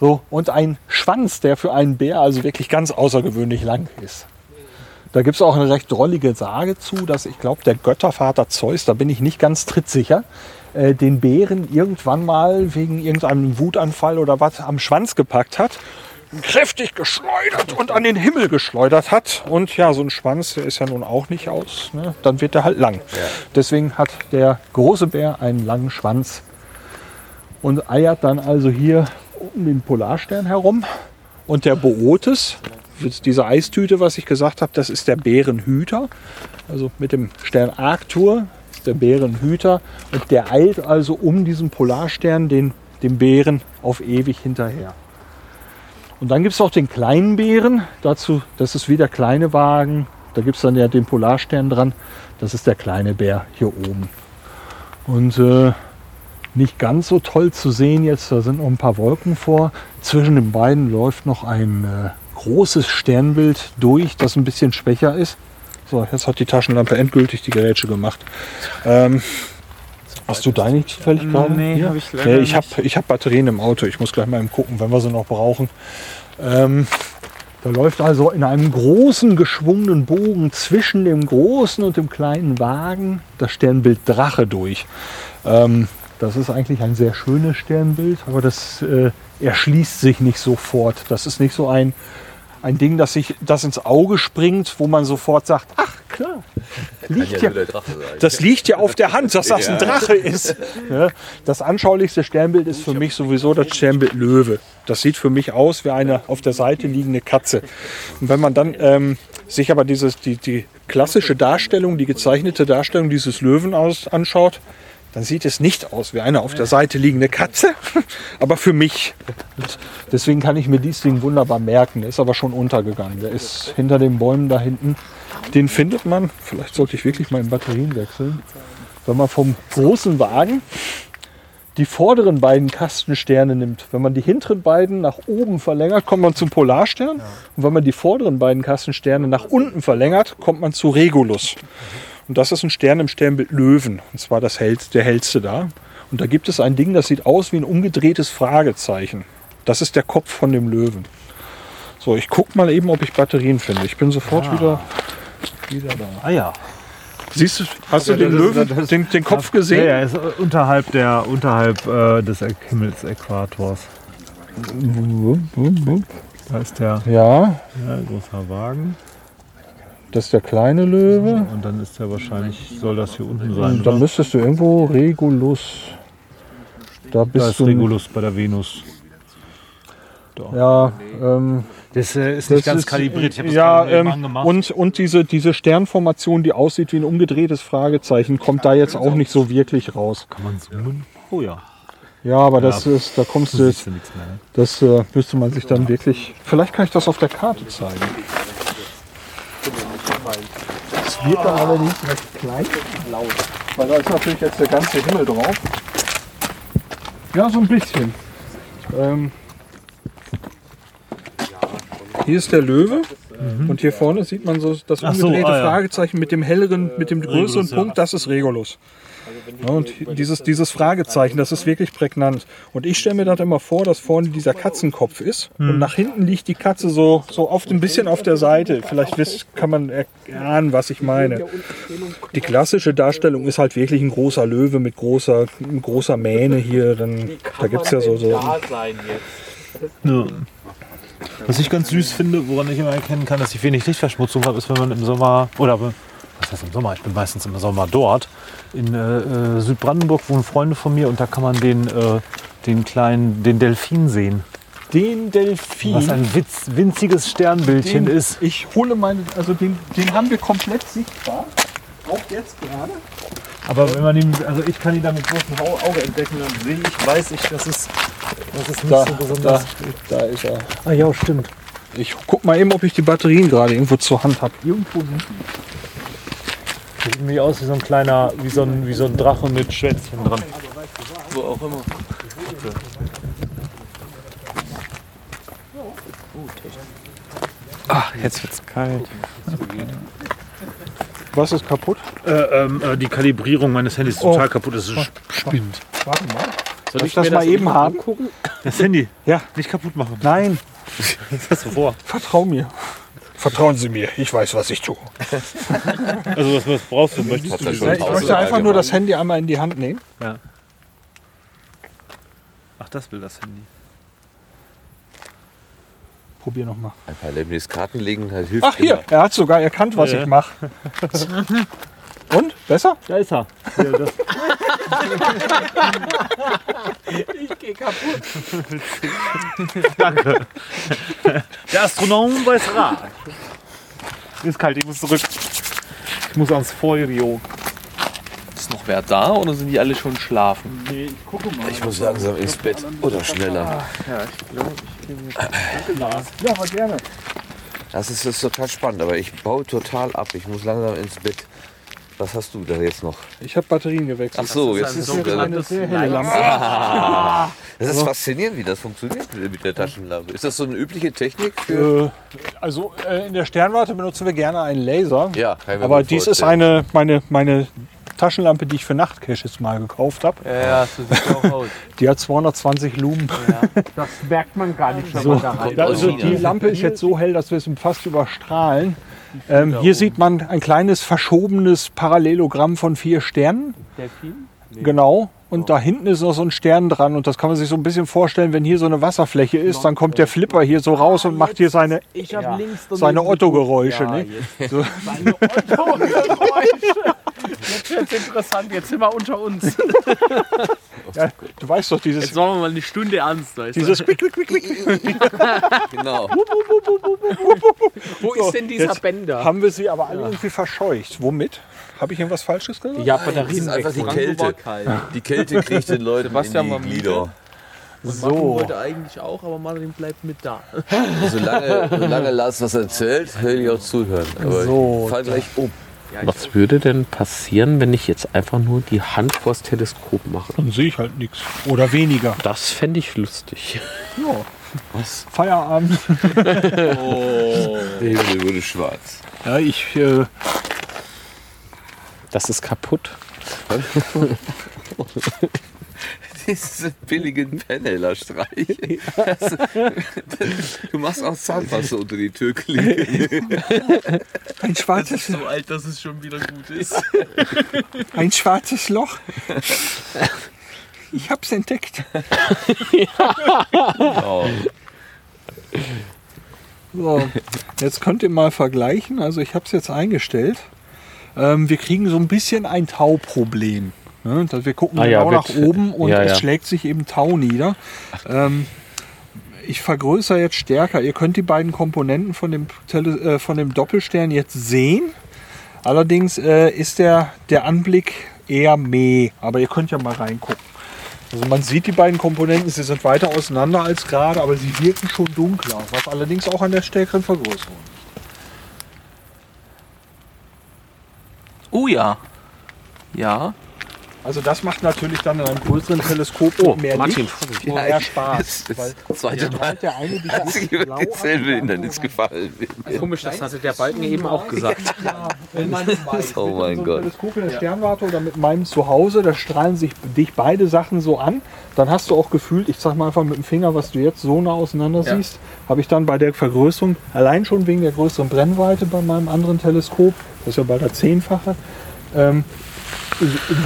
So, und ein Schwanz, der für einen Bär also wirklich ganz außergewöhnlich lang ist. Da gibt es auch eine recht drollige Sage zu, dass ich glaube, der Göttervater Zeus, da bin ich nicht ganz trittsicher, äh, den Bären irgendwann mal wegen irgendeinem Wutanfall oder was am Schwanz gepackt hat, kräftig geschleudert und an den Himmel geschleudert hat. Und ja, so ein Schwanz, der ist ja nun auch nicht aus, ne? dann wird der halt lang. Deswegen hat der große Bär einen langen Schwanz und eiert dann also hier um den Polarstern herum. Und der Bootes, diese Eistüte, was ich gesagt habe, das ist der Bärenhüter. Also mit dem Stern Arctur ist der Bärenhüter. Und der eilt also um diesen Polarstern, den, dem Bären, auf ewig hinterher. Und dann gibt es auch den kleinen Bären. Dazu, das ist wie der kleine Wagen. Da gibt es dann ja den Polarstern dran. Das ist der kleine Bär hier oben. Und äh, nicht ganz so toll zu sehen jetzt. Da sind noch ein paar Wolken vor. Zwischen den beiden läuft noch ein äh, großes Sternbild durch, das ein bisschen schwächer ist. So, jetzt hat die Taschenlampe endgültig die Gerätsche gemacht. Ähm, hast du deine zufällig gerade? Nee, Hier? hab ich leider nee, ich nicht. habe ich hab Batterien im Auto. Ich muss gleich mal gucken, wenn wir sie noch brauchen. Ähm, da läuft also in einem großen geschwungenen Bogen zwischen dem großen und dem kleinen Wagen das Sternbild Drache durch. Ähm, das ist eigentlich ein sehr schönes Sternbild, aber das äh, erschließt sich nicht sofort. Das ist nicht so ein, ein Ding, das sich das ins Auge springt, wo man sofort sagt, ach klar, liegt ja, das liegt ja auf der Hand, dass das ein Drache ist. Ja, das anschaulichste Sternbild ist für mich sowieso das Sternbild Löwe. Das sieht für mich aus wie eine auf der Seite liegende Katze. Und wenn man dann ähm, sich aber dieses, die, die klassische Darstellung, die gezeichnete Darstellung dieses Löwen aus, anschaut, dann sieht es nicht aus wie eine auf der Seite liegende Katze, [LAUGHS] aber für mich. Und deswegen kann ich mir dieses Ding wunderbar merken. Der ist aber schon untergegangen. Der ist hinter den Bäumen da hinten. Den findet man, vielleicht sollte ich wirklich mal in Batterien wechseln, wenn man vom großen Wagen die vorderen beiden Kastensterne nimmt. Wenn man die hinteren beiden nach oben verlängert, kommt man zum Polarstern. Und wenn man die vorderen beiden Kastensterne nach unten verlängert, kommt man zu Regulus. Und das ist ein Stern im Sternbild Löwen. Und zwar das hellste, der hellste da. Und da gibt es ein Ding, das sieht aus wie ein umgedrehtes Fragezeichen. Das ist der Kopf von dem Löwen. So, ich gucke mal eben, ob ich Batterien finde. Ich bin sofort wieder, wieder da. Ah ja. Siehst du, hast du Ja, den das ist- Löwen, das- den, den Kopf Ja, gesehen? ja, ist unterhalb, der, unterhalb äh, des Himmelsäquators. Da ist der Ja, ja, großer Wagen. Das ist der kleine Löwe. Und dann ist der wahrscheinlich, soll das hier unten sein. Und dann Oder? müsstest du irgendwo Regulus. Da bist Da ist du. Regulus bei der Venus. Ja, ähm, Das äh, ist das nicht ganz ist- kalibriert. Ja, ähm, angemacht. und, und diese, diese Sternformation, die aussieht wie ein umgedrehtes Fragezeichen, kommt da jetzt auch nicht so wirklich raus. Kann man zoomen? Oh ja. Ja, aber das ist, da kommst Du jetzt, ja nichts mehr. Ne? das äh, müsste man sich dann wirklich. Vielleicht kann ich das auf der Karte zeigen. Es wird dann allerdings recht klein und laut. Weil da ist natürlich jetzt der ganze Himmel drauf. Ja, so ein bisschen. Ähm, hier ist der Löwe. Und hier vorne sieht man so das Ach so, umgedrehte ah, ja. Fragezeichen mit dem helleren, mit dem größeren Regulus, ja. Punkt, das ist Regulus. Ja, und dieses, dieses Fragezeichen, das ist wirklich prägnant. Und ich stelle mir das immer vor, dass vorne dieser Katzenkopf ist Hm. und nach hinten liegt die Katze so, so oft ein bisschen auf der Seite. Vielleicht wisst, kann man erahnen, was ich meine. Die klassische Darstellung ist halt wirklich ein großer Löwe mit großer, großer Mähne hier. Dann, da gibt es ja so, so. Ja. Was ich ganz süß finde, woran ich immer erkennen kann, dass ich wenig Lichtverschmutzung habe, ist, wenn man im Sommer, oder heißt im Sommer, ich bin meistens im Sommer dort, in äh, äh, Südbrandenburg wohnen Freunde von mir und da kann man den, äh, den kleinen, den Delfin sehen. den Delfin. Was ein witz, winziges Sternbildchen den, ist. Ich hole meine, also den, den haben wir komplett sichtbar. Auch jetzt gerade. Aber wenn man ihn, also ich kann ihn da mit großem Au- Auge entdecken, dann sehe ich, weiß ich, dass es, dass es nicht Da, so besonders. da, da ist er. Ah ja, stimmt. Ich guck mal eben, ob ich die Batterien gerade irgendwo zur Hand habe. Irgendwo sind Sieht irgendwie aus wie so ein kleiner, wie so ein, wie so ein Drache mit Schwänzchen dran. Wo auch immer. Ach, jetzt wird's kalt. Was ist kaputt? Äh, ähm, äh, die Kalibrierung meines Handys ist Oh. total kaputt. Es ist spinnt. Warte mal. Soll Soll ich das mal eben haben? Das Handy. Ja. Nicht kaputt machen. Nein, Was hast du vor? vertrau mir. Vertrauen Sie mir, ich weiß, was ich tue. [LAUGHS] Also was, was brauchst du? Möchtest du Ich möchte einfach nur das. Handy einmal in die Hand nehmen. Ach, das will das Handy. Probier noch mal. Ein paar Lemnis-Karten legen halt hilft Ach hier, immer. er hat sogar erkannt, was Ja. ich mache. [LAUGHS] Und? Besser? Da ist er. Ja, das, Ich geh kaputt. [LAUGHS] danke. Der Astronom weiß Rat. Ist kalt, ich muss zurück. Ich muss ans Feuerio. Ist noch wer da oder sind die alle schon schlafen? Ich muss langsam ins Bett oder schneller. Ja, aber gerne. Das ist, das ist total spannend, aber ich baue total ab. Ich muss langsam ins Bett. Was hast du da jetzt noch? Ich habe Batterien gewechselt. Ach so, jetzt ist so es eine sehr helle Lampe. Das ist faszinierend, wie das funktioniert mit der Taschenlampe. Ist das so eine übliche Technik für. Äh, also äh, in der Sternwarte benutzen wir gerne einen Laser. Ja, kann ich mir Aber dies ist vorstellen. eine, meine, meine Taschenlampe, die ich für Nachtcaches mal gekauft habe. Ja, ja, so sieht auch aus. [LAUGHS] Die hat 220 Lumen. Das merkt man gar nicht, wenn So, man da rein. also die Lampe ist jetzt so hell, dass wir es fast überstrahlen. Ähm, hier sieht man ein kleines verschobenes Parallelogramm von vier Sternen. Delfin? Genau. Und da hinten ist noch so ein Stern dran. Und das kann man sich so ein bisschen vorstellen, wenn hier so eine Wasserfläche ist, dann kommt der Flipper hier so raus und macht hier seine, links seine Otto-Geräusche. ne? jetzt. So. Seine Otto-Geräusche. [LAUGHS] Jetzt wird's interessant, jetzt sind wir unter uns. [LAUGHS] Ja, du weißt doch, dieses, Jetzt machen wir mal eine Stunde ernst. Weißt du? dieses Quick, Quick, Quick, Quick. Genau. Wo ist denn dieser jetzt Bänder? Haben wir sie aber alle irgendwie verscheucht. Womit? Habe ich irgendwas Falsches gesagt? Ja, Das Batterien ist einfach die. Kälte. Die Kälte kriegt den Leuten Sebastian in die. Glieder. Und Martin wollte eigentlich auch, aber Martin bleibt mit da. Solange, solange Lars was erzählt, will ich auch zuhören. Aber So, ich fall gleich um. Was würde denn passieren, wenn ich jetzt einfach nur die Hand vors Teleskop mache? Dann sehe ich halt nichts. Oder weniger. Das fände ich lustig. Feierabend. Der Himmel wurde schwarz. Ja, ich. Äh, Das ist kaputt. [LAUGHS] [LAUGHS] Diese billigen Penneller-Streich. Du machst auch Zahnpasta unter die Türklinke. [LAUGHS] ein, schwarzes, So alt, dass es schon wieder gut ist. [LAUGHS] ein schwarzes Loch. Ich hab's entdeckt. Oh. So, jetzt könnt ihr mal vergleichen. Also ich habe es jetzt eingestellt. Ähm, wir kriegen so ein bisschen ein Tauproblem. Ne? dass Wir gucken Ah ja, genau nach wird- oben und ja, es ja. schlägt sich eben Tau nieder. Ähm, ich vergrößere jetzt stärker. Ihr könnt die beiden Komponenten von dem, Tele äh, von dem Doppelstern jetzt sehen. Allerdings äh, ist der, der Anblick eher meh. Aber ihr könnt ja mal reingucken. Also man sieht die beiden Komponenten, sie sind weiter auseinander als gerade, aber sie wirken schon dunkler, was allerdings auch an der stärkeren Vergrößerung. ja. Ja. Also das macht natürlich dann in einem größeren Teleskop Oh, mehr Martin, Licht mehr Spaß. Das, weil das zweite der, Mal der eine die hat sich über dasselbe hat, Hindernis gefallen. Komisch, das hatte der Balken eben auch gesagt. [LAUGHS] Wenn man Oh mein so Gott. Teleskop in der Sternwarte oder mit meinem Zuhause, da strahlen sich dich beide Sachen so an. Dann hast du auch gefühlt, ich sag mal einfach mit dem Finger, was du jetzt so nah auseinander siehst, habe ich dann bei der Vergrößerung, allein schon wegen der größeren Brennweite bei meinem anderen Teleskop, das ist ja bald der Zehnfache, ähm,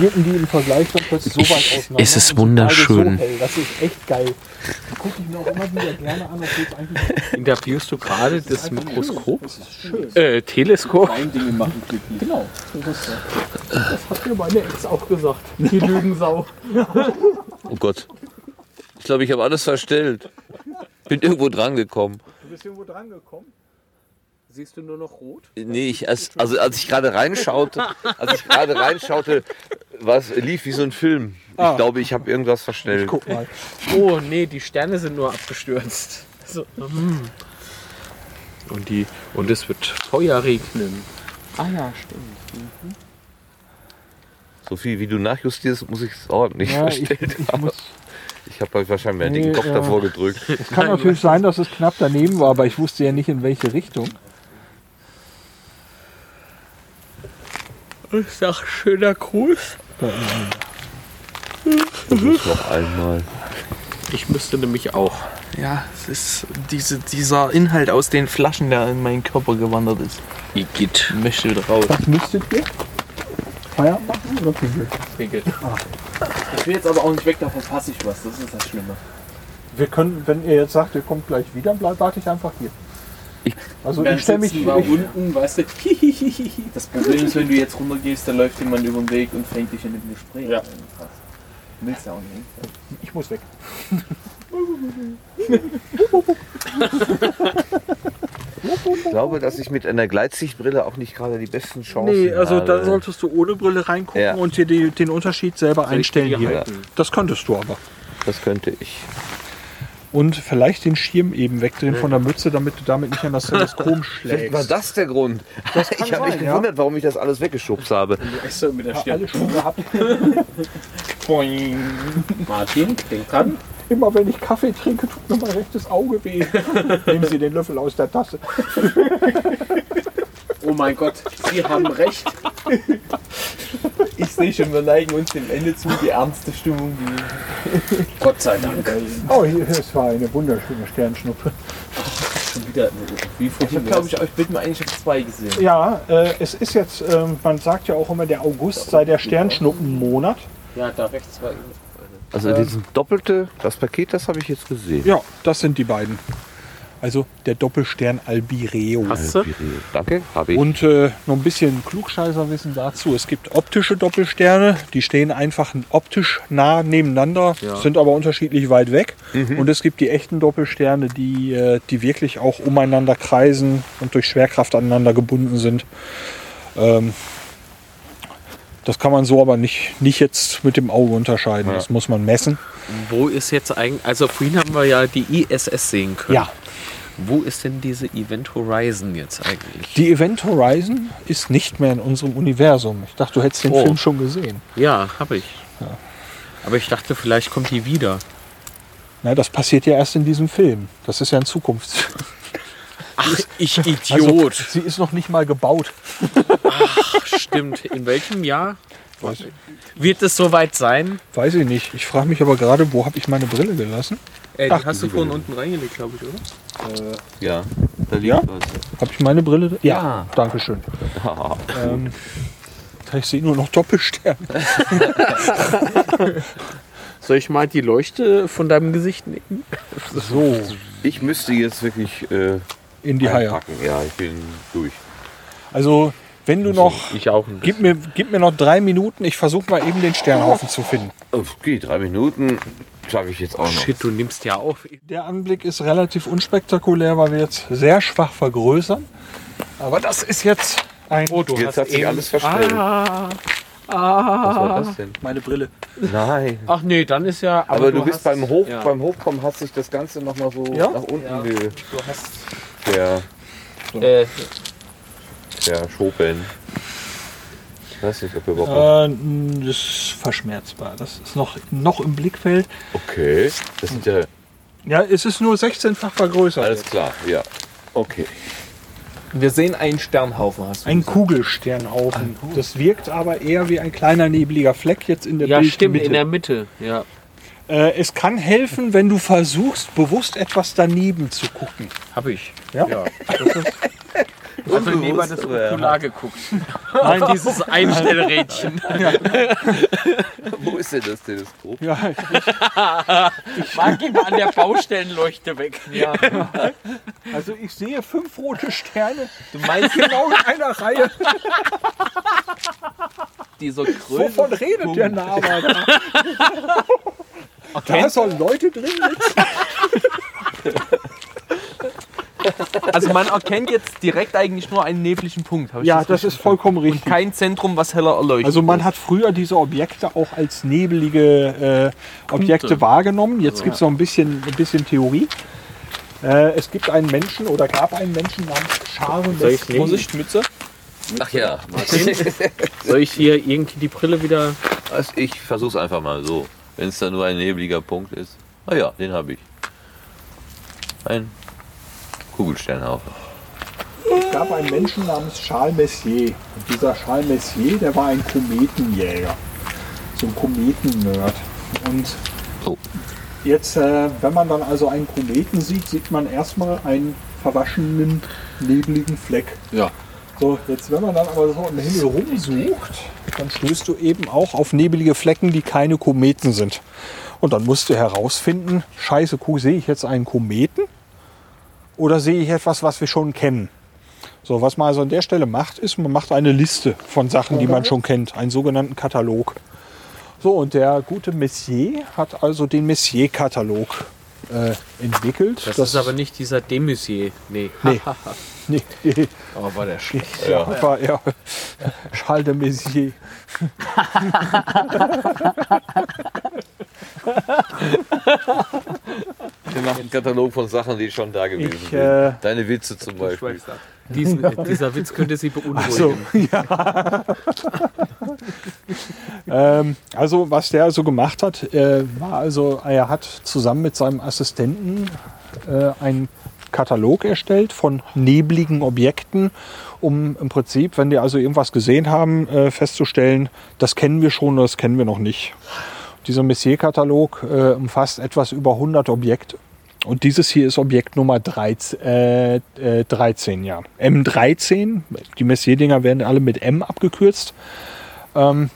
wirken die im Vergleich dann plötzlich so weit auseinander. Es ist wunderschön. So hell. Das ist echt geil. Da gucke ich mir auch immer wieder gerne an, obwohl es eigentlich [LAUGHS] Interviewst du gerade das Mikroskop? Äh, Teleskop? Dinge machen. Genau. Das, ist, das hat mir meine Ex auch gesagt. Die Lügensau. [LAUGHS] Oh Gott. Ich glaube, ich habe alles verstellt. Bin irgendwo dran gekommen. Du bist irgendwo dran gekommen. Siehst du nur noch rot? Nee, ich erst, also als ich gerade reinschaute, als ich gerade reinschaute, was lief wie so ein Film. Ich Ah. glaube, ich habe irgendwas verstellt. Guck mal. Oh nee, die Sterne sind nur abgestürzt. So. mm. Und, die, und es wird Feuer regnen. Ah ja, stimmt. So viel wie du nachjustierst, muss ich es ordentlich Ja, ich, verstellt ich haben. [LAUGHS] Ich habe halt wahrscheinlich meinen Nee, dicken Kopf äh, davor gedrückt. es kann natürlich sein, dass es knapp daneben war, aber ich wusste ja nicht in welche Richtung. Ich sag schöner Gruß. Noch einmal. Ich müsste nämlich auch. Ja, es ist diese, dieser Inhalt aus den Flaschen, der in meinen Körper gewandert ist. Igitt. Ich möchte wieder raus. Was müsstet ihr? Feierabend machen oder Pinkel? Ich will jetzt aber auch nicht weg, da verpasse ich was. Das ist das Schlimme. Wir können, wenn ihr jetzt sagt, ihr kommt gleich wieder, bleib, warte ich einfach hier. Also Dann ich stelle mich. Ich, unten, weißt du. [LAUGHS] Das Problem ist, wenn du jetzt runtergehst, dann läuft jemand über den Weg und fängt dich in dem Gespräch Ja. an. Du willst ja auch nicht. ich muss weg. Ich glaube, dass ich mit einer Gleitsichtbrille auch nicht gerade die besten Chancen Nee, also habe. da solltest du ohne Brille reingucken Ja. und dir die, den Unterschied selber einstellen die hier. Das könntest du aber. Das könnte ich. Und vielleicht den Schirm eben wegdrehen von der Mütze, damit du damit nicht an das Teleskop [LAUGHS] Vielleicht war schlägst. das der Grund. [LAUGHS] ich habe mich ja. gewundert, warum ich das alles weggeschubst habe. Achso, mit der alle schon gehabt. [LAUGHS] Martin, denk dran. Immer wenn ich Kaffee trinke, tut mir mein rechtes Auge weh. Nehmen Sie den Löffel aus der Tasse. Oh mein Gott, Sie haben recht. Ich sehe schon, wir neigen uns dem Ende zu, die ernste Stimmung. Die Gott sei Dank. Oh, hier, es war eine wunderschöne Sternschnuppe. Schon wieder wie ich habe, vorhin. glaube ich, euch Bild mal eigentlich auf zwei gesehen. Ja, äh, es ist jetzt, ähm, man sagt ja auch immer, der August sei der Sternschnuppenmonat. Ja, da rechts war Also dieses doppelte, das Paket, das habe ich jetzt gesehen. Ja, das sind die beiden. Also der Doppelstern Albireo. Hast du? Danke, habe ich. Und äh, noch ein bisschen Klugscheißerwissen dazu. Es gibt optische Doppelsterne, die stehen einfach optisch nah nebeneinander, sind aber unterschiedlich weit weg. Und es gibt die echten Doppelsterne, die, äh, die wirklich auch umeinander kreisen und durch Schwerkraft aneinander gebunden sind. Ähm, das kann man so aber nicht, nicht jetzt mit dem Auge unterscheiden. Das muss man messen. Wo ist jetzt eigentlich, also vorhin haben wir ja die ISS sehen können. Ja, Wo ist denn diese Event Horizon jetzt eigentlich? die Event Horizon ist nicht mehr in unserem Universum. Ich dachte, du hättest den Oh. Film schon gesehen. Ja, habe ich. Aber ich dachte, vielleicht kommt die wieder. Na, das passiert ja erst in diesem Film. Das ist ja ein Zukunfts. [LAUGHS] Ach, ich Also, Idiot. sie ist noch nicht mal gebaut. Stimmt. In welchem Jahr? Wird es soweit sein? Weiß ich nicht. Ich frage mich aber gerade, wo habe ich meine Brille gelassen? Äh, Ach, die hast du vorhin unten reingelegt, glaube ich, oder? Ja, da liegt Ja? was. Habe ich meine Brille? Ja, Ja. Dankeschön. [LAUGHS] ähm, ich sehe nur noch Doppelsterne. [LAUGHS] Soll ich mal die Leuchte von deinem Gesicht nehmen? So, Ich müsste jetzt wirklich äh, in die Haie. Ja, ich bin durch. Also, wenn du noch. Ich auch ein Gib mir, gib mir noch drei Minuten. Ich versuche mal eben den Sternhaufen zu finden. Okay, drei Minuten schaffe ich jetzt auch noch. Shit, du nimmst ja auf. Der Anblick ist relativ unspektakulär, weil wir jetzt sehr schwach vergrößern. Aber das ist jetzt ein. Oh, du Jetzt hat sich alles verstellt. Ah, Was war das denn? meine Brille. Nein. ach nee, dann ist ja. Aber, du, bist hast- beim, Hoch, ja. beim Hochkommen hat sich das Ganze nochmal so Ja? nach unten Ja. ge, Du hast. der, Äh, der Schopen. Ich weiß nicht, ob wir überhaupt. Äh, das ist verschmerzbar. Das ist noch, noch im Blickfeld. Okay, das sind ja... Ja, es ist nur 16-fach vergrößert. Alles klar, ja. Okay. Wir sehen einen Sternhaufen, hast du Ein gesagt. Kugelsternhaufen. Das wirkt aber eher wie ein kleiner nebliger Fleck jetzt in der Ja, stimmt, Bildmitte. in der Mitte. Ja. äh, es kann helfen, wenn du versuchst, bewusst etwas daneben zu gucken. Hab ich. Ja? Also lieber das Okular geguckt. Nein, [LAUGHS] Dieses Einstellrädchen. [LAUGHS] Wo ist denn das Teleskop? Ja, Mag ihn an der Baustellenleuchte weg. Ja. [LAUGHS] also ich sehe fünf rote Sterne Du meinst genau in einer Reihe. dieser Größe? Wovon redet der Name da? Da sollen Leute drin sitzen. Also man erkennt jetzt direkt eigentlich nur einen nebligen Punkt. Ja, das richtig ist vollkommen richtig. Und kein Zentrum, was heller erleuchtet Also man ist. hat früher diese Objekte auch als nebelige äh, Objekte Punkte. wahrgenommen. Jetzt gibt es noch ein bisschen, ein bisschen Theorie. Äh, es gibt einen Menschen oder gab einen Menschen namens Charles Soll ich nehmen? Vorsicht, Mütze. Ach ja. [LAUGHS] Soll ich hier irgendwie die Brille wieder. Also ich versuch's einfach mal so. Wenn es da nur ein nebliger Punkt ist. Ah ja, den habe ich. Ein Kugelsternhaufen. Es gab einen Menschen namens Charles Messier. Und dieser Charles Messier, der war ein Kometenjäger. So ein Kometennerd. Und So. jetzt, äh, wenn man dann also einen Kometen sieht, sieht man erstmal einen verwaschenen, nebligen Fleck. Ja. So, jetzt wenn man dann aber so im Himmel rumsucht, dann stößt du eben auch auf nebelige Flecken, die keine Kometen sind. Und dann musst du herausfinden, scheiße Kuh, sehe ich jetzt einen Kometen oder sehe ich etwas, was wir schon kennen? So, was man also an der Stelle macht, ist, man macht eine Liste von Sachen, die man schon kennt, einen sogenannten Katalog. So, und der gute Messier hat also den Messier-Katalog äh, entwickelt. Das, ist aber nicht dieser Demusier. Nee. Nee. [LAUGHS] Nee, Aber war der schlecht. ja, war ja Charles de Messier. Ein Katalog von Sachen, die schon da gewesen Ich, sind. äh, Deine Witze zum Beispiel. Diesen, dieser Witz könnte sie beunruhigen. So, ja. ähm, also was der also gemacht hat, äh, war also, er hat zusammen mit seinem Assistenten äh, einen Katalog erstellt von nebligen Objekten, um im Prinzip, wenn die also irgendwas gesehen haben, äh, festzustellen, das kennen wir schon oder das kennen wir noch nicht. Dieser Messier-Katalog äh, umfasst etwas über 100 Objekte. Und dieses hier ist Objekt Nummer 13, äh, äh, 13 ja. M13, die Messier-Dinger werden alle mit M abgekürzt. Ähm,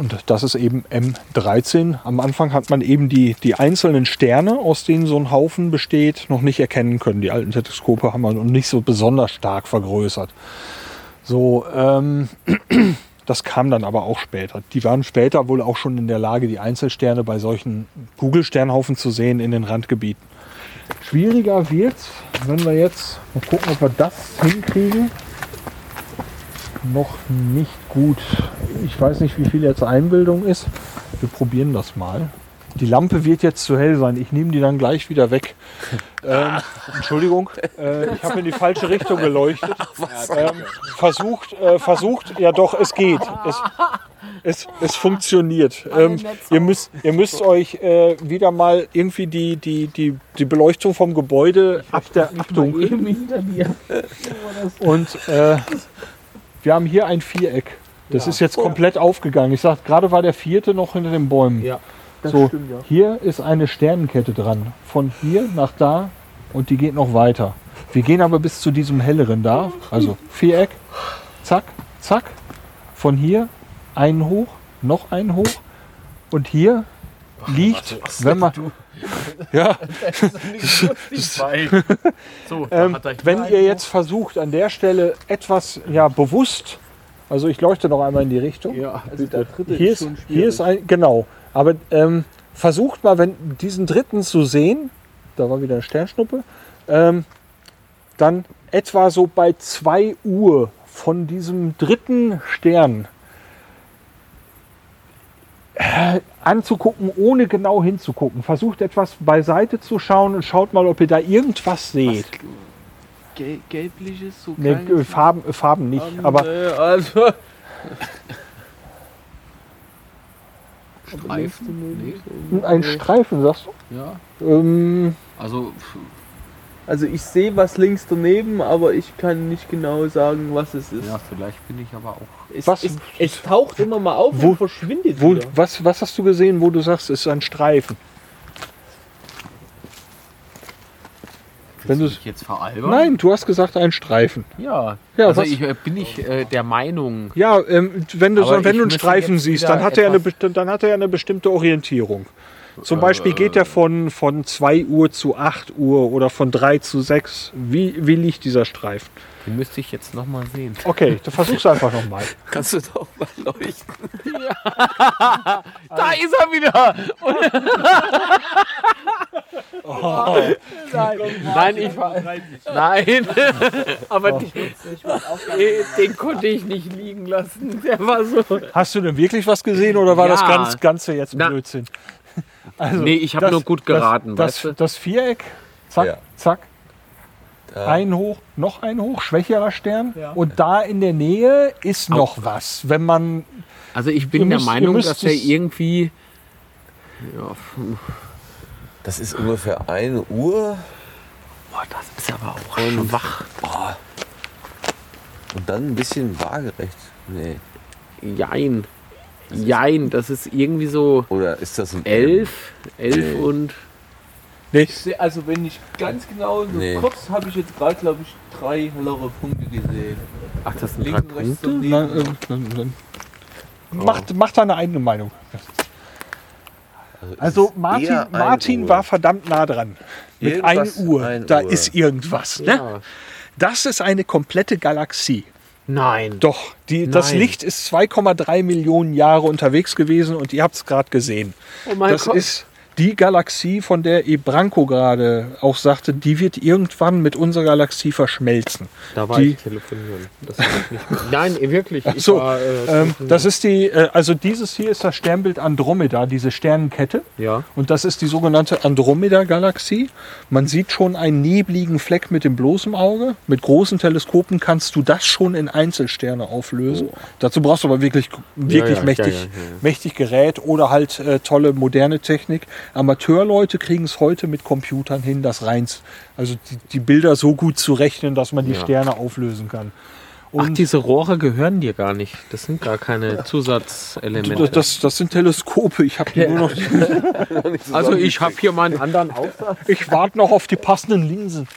und das ist eben M13. Am Anfang hat man eben die, die einzelnen Sterne, aus denen so ein Haufen besteht, noch nicht erkennen können. Die alten Teleskope haben wir noch nicht so besonders stark vergrößert. So, ähm, [CLEARS THROAT] das kam dann aber auch später. Die waren später wohl auch schon in der Lage, die Einzelsterne bei solchen Kugelsternhaufen zu sehen in den Randgebieten. Schwieriger wird wenn wir jetzt mal gucken, ob wir das hinkriegen. Noch nicht gut. Ich weiß nicht, wie viel jetzt Einbildung ist. Wir probieren das mal. Die Lampe wird jetzt zu hell sein. Ich nehme die dann gleich wieder weg. [LAUGHS] Ähm, Entschuldigung, äh, ich habe in die falsche Richtung geleuchtet. [LAUGHS] Ähm, versucht, äh, versucht, ja doch, es geht. Es, es, es funktioniert. Ähm, ihr, müsst, ihr müsst euch äh, wieder mal irgendwie die, die, die, die Beleuchtung vom Gebäude ab der abdunkeln. Und äh, wir haben hier ein Viereck. Das ist jetzt komplett aufgegangen. Ich sag, gerade war der vierte noch hinter den Bäumen. Ja, so, hier ist eine Sternenkette dran. Von hier nach da und die geht noch weiter. Wir gehen aber bis zu diesem helleren da. Also Viereck, zack, zack. Von hier einen hoch, noch einen hoch. Und hier liegt, wenn man, [LAUGHS] ja, [LAUGHS] So, ähm, wenn ihr jetzt versucht, an der Stelle etwas ja bewusst, also ich leuchte noch einmal in die Richtung. Ja, Also der dritte Hier ist, hier ist ein, genau. Aber ähm, versucht mal, wenn diesen dritten zu sehen, da war wieder eine Sternschnuppe, ähm, dann etwa so bei 2 Uhr von diesem dritten Stern äh, anzugucken, ohne genau hinzugucken. Versucht etwas beiseite zu schauen und schaut mal, ob ihr da irgendwas seht. Gel gelbliches, so Ne, kleines- Farben, Farben nicht, Ähm, aber äh, also, [LAUGHS] Streifen? Nee. Ein Streifen, sagst Ja. du? Ähm, Also, Also ich sehe was links daneben, aber ich kann nicht genau sagen, was es ist. ja, vielleicht bin ich aber auch. Es, Was? Es, es taucht immer mal auf Wo- und verschwindet wo, wieder. was, was hast du gesehen, wo du sagst, es ist ein Streifen? Wenn du jetzt veralbern? Nein, du hast gesagt ein Streifen. Ja. Ja, also was- ich, äh, bin ich äh, der Meinung. Ja, ähm, wenn du, so, wenn du einen Streifen siehst, dann hat, er eine, dann hat er eine bestimmte Orientierung. Zum Beispiel geht er von, von 2 Uhr zu 8 Uhr oder von 3 zu 6. Wie, wie liegt dieser Streifen? Den müsste ich jetzt nochmal sehen. Okay, du versuchst einfach nochmal. [LAUGHS] Kannst du doch mal leuchten. [LAUGHS] Da ist er wieder! Nein, Nein, ich war. Nein, [LAUGHS] aber den, äh, den konnte ich nicht liegen lassen. Der war so. Hast du denn wirklich was gesehen oder war das Ja. ganz, Ganze jetzt Na. Blödsinn? Also, Nee, ich habe das- nur gut geraten, Das, weißt du? das, das Viereck, zack, Ja. zack, ein hoch, noch ein hoch, schwächerer Stern. Und da in der Nähe ist noch was. Wenn man Also ich bin der müsst- Meinung, dass er irgendwie. Ja, Das ist ungefähr 1 Uhr. boah, das ist aber auch schwach. Und dann ein bisschen waagerecht. Nee. Jein. Jein, das ist irgendwie so Oder ist das ein elf, elf Nee. und. Ich seh, also wenn ich ganz genau so Nee. kurz habe ich jetzt gerade glaube ich drei hellere Punkte gesehen. Ach, das sind drei Links und rechts Punkte? Na, äh, dann, dann. Macht, macht deine eigene Meinung. Also Martin, ein Martin Uhr. war verdammt nah dran. Mit Irgendwas 1 Uhr. ein da Uhr. ist irgendwas. Ne? Ja. Das ist eine komplette Galaxie. Nein. Doch, die, das Nein. Licht ist 2,3 Millionen Jahre unterwegs gewesen und ihr habt es gerade gesehen. Oh mein das Gott. ist die Galaxie, von der Ebranco gerade auch sagte, die wird irgendwann mit unserer Galaxie verschmelzen. Da war die- ich telefonieren. Nicht. Nein, wirklich. Ich So, war, äh, ähm, das ist die, äh, also dieses hier ist das Sternbild Andromeda, diese Sternenkette. ja. Und das ist die sogenannte Andromeda-Galaxie. Man sieht schon einen nebligen Fleck mit dem bloßen Auge. Mit großen Teleskopen kannst du das schon in Einzelsterne auflösen. Dazu brauchst du aber wirklich, wirklich ja, mächtig, ja, ja, ja. mächtig Gerät oder halt äh, tolle moderne Technik. Amateurleute kriegen es heute mit Computern hin, das rein, also die, die Bilder so gut zu rechnen, dass man die Ja. Sterne auflösen kann. Ach, Und diese Rohre gehören dir gar nicht. Das sind gar keine Zusatzelemente. das, das, das sind Teleskope. Ich habe die nur noch. [LAUGHS] also ich habe hier meinen anderen Aufsatz. Ich warte noch auf die passenden Linsen.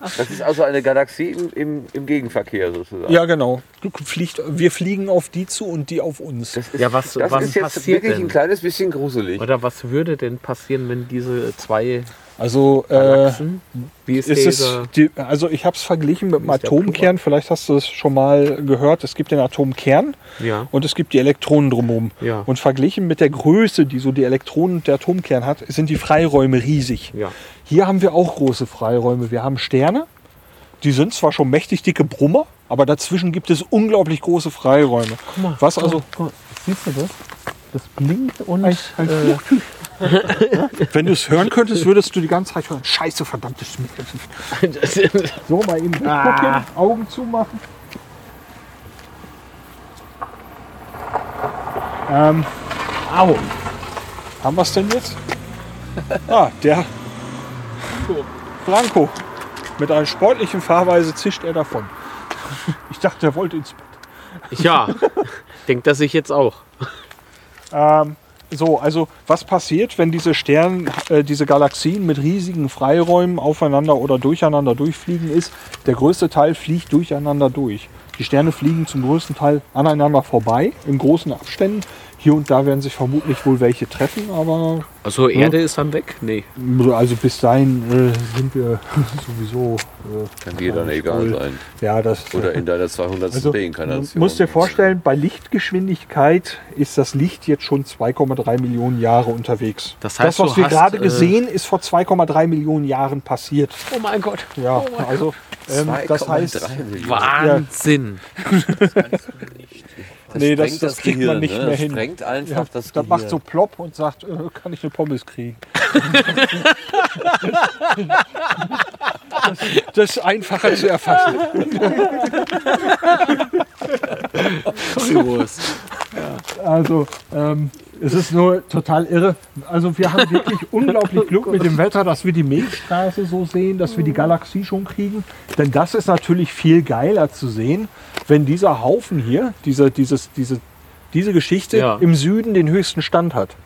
Das ist also eine Galaxie im, im, im Gegenverkehr sozusagen. Ja, genau. Fliegt, wir fliegen auf die zu und die auf uns. Das ist, Ja, was- das was ist jetzt passiert wirklich denn? ein kleines bisschen gruselig. Oder was würde denn passieren, wenn diese zwei Also, äh, wie ist, ist es die, also ich habe es verglichen mit dem Atomkern. Vielleicht hast du es schon mal gehört. Es gibt den Atomkern ja, und es gibt die Elektronen drumherum. Ja. Und verglichen mit der Größe, die so die Elektronen und der Atomkern hat, sind die Freiräume riesig. ja. Hier haben wir auch große Freiräume. Wir haben Sterne. Die sind zwar schon mächtig dicke Brummer, aber dazwischen gibt es unglaublich große Freiräume. Was also, Siehst du das? Das blinkt und ein, ein Fluchtüch. Wenn du es hören könntest, würdest du die ganze Zeit hören. Scheiße, verdammtes Schmied. So, mal eben gucken, Augen zumachen. Ähm, au. Haben wir es denn jetzt? Ah, der Franco. Mit einer sportlichen Fahrweise zischt er davon. Ich dachte, er wollte ins Bett. ja, denkt das ich jetzt auch. Ähm, so, also was passiert, wenn diese Sterne, äh, diese Galaxien mit riesigen Freiräumen aufeinander oder durcheinander durchfliegen, ist, der größte Teil fliegt durcheinander durch. Die Sterne fliegen zum größten Teil aneinander vorbei, in großen Abständen. Hier und da werden sich vermutlich wohl welche treffen, aber Also Erde ist dann weg? Nee. also bis dahin äh, sind wir [LAUGHS] sowieso. Äh, Kann dir dann egal wohl- sein. Ja, das. Oder in deiner 200. Also, du Reinkarnation. musst dir vorstellen, bei Lichtgeschwindigkeit ist das Licht jetzt schon 2,3 Millionen Jahre unterwegs. Das heißt, das, was du wir hast, gerade äh, gesehen, ist vor 2,3 Millionen Jahren passiert. Oh mein Gott. Ja, also ähm, das 2,3 heißt, Millionen. Wahnsinn. [LAUGHS] Das Nee, das- sprengt das kriegt man nicht ne? mehr das hin. sprengt einfach ja, das das macht Gehirn. so plopp und sagt, äh, kann ich eine Pommes kriegen? [LAUGHS] das, das ist einfacher zu erfassen. Also, ähm, es ist nur total irre. Also, wir haben wirklich [LAUGHS] unglaublich Glück mit dem Wetter, dass wir die Milchstraße so sehen, dass wir die Galaxie schon kriegen. Denn das ist natürlich viel geiler zu sehen, wenn dieser Haufen hier, diese, dieses, diese, diese Geschichte Ja. im Süden den höchsten Stand hat.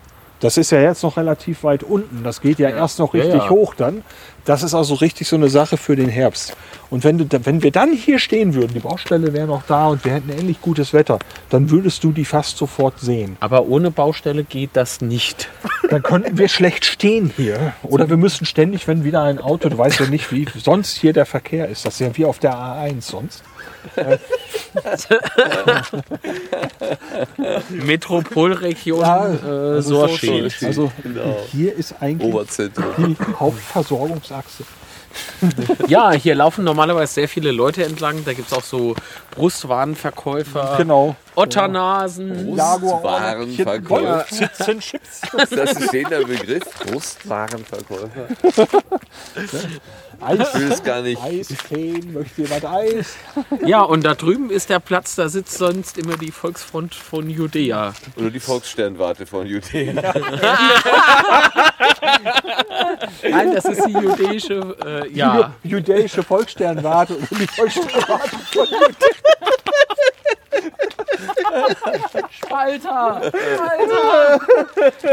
Das ist ja jetzt noch relativ weit unten. Das geht ja, erst noch Ja, richtig ja. hoch dann. Das ist also richtig so eine Sache für den Herbst. Und wenn, du, wenn wir dann hier stehen würden, die Baustelle wäre noch da und wir hätten ähnlich gutes Wetter, dann würdest du die fast sofort sehen. Aber ohne Baustelle geht das nicht. [LAUGHS] Dann könnten wir schlecht stehen hier. Oder wir müssen ständig, wenn wieder ein Auto, du weißt ja nicht, wie sonst hier der Verkehr ist. Das ist ja wie auf der A1 sonst. [LAUGHS] Metropolregion Ja, äh, Sorschied. Also hier ist eigentlich Oberzentrum. die Hauptversorgungsachse. Ja, hier laufen normalerweise sehr viele Leute entlang. Da gibt es auch so Brustwarenverkäufer, Genau. Otternasen. Brustwarenverkäufer. Chips. Das ist ein Begriff. Brustwarenverkäufer. [LAUGHS] Eis, Ich will es gar nicht. Eiscreme, möchte jemand Eis? [LAUGHS] Ja, und da drüben ist der Platz, da sitzt sonst immer die Volksfront von Judäa. Oder die Volkssternwarte von Judäa. [LAUGHS] Nein, das ist die jüdische, äh, ja. Judäische Volkssternwarte und die Volkssternwarte von [LAUGHS] Spalter!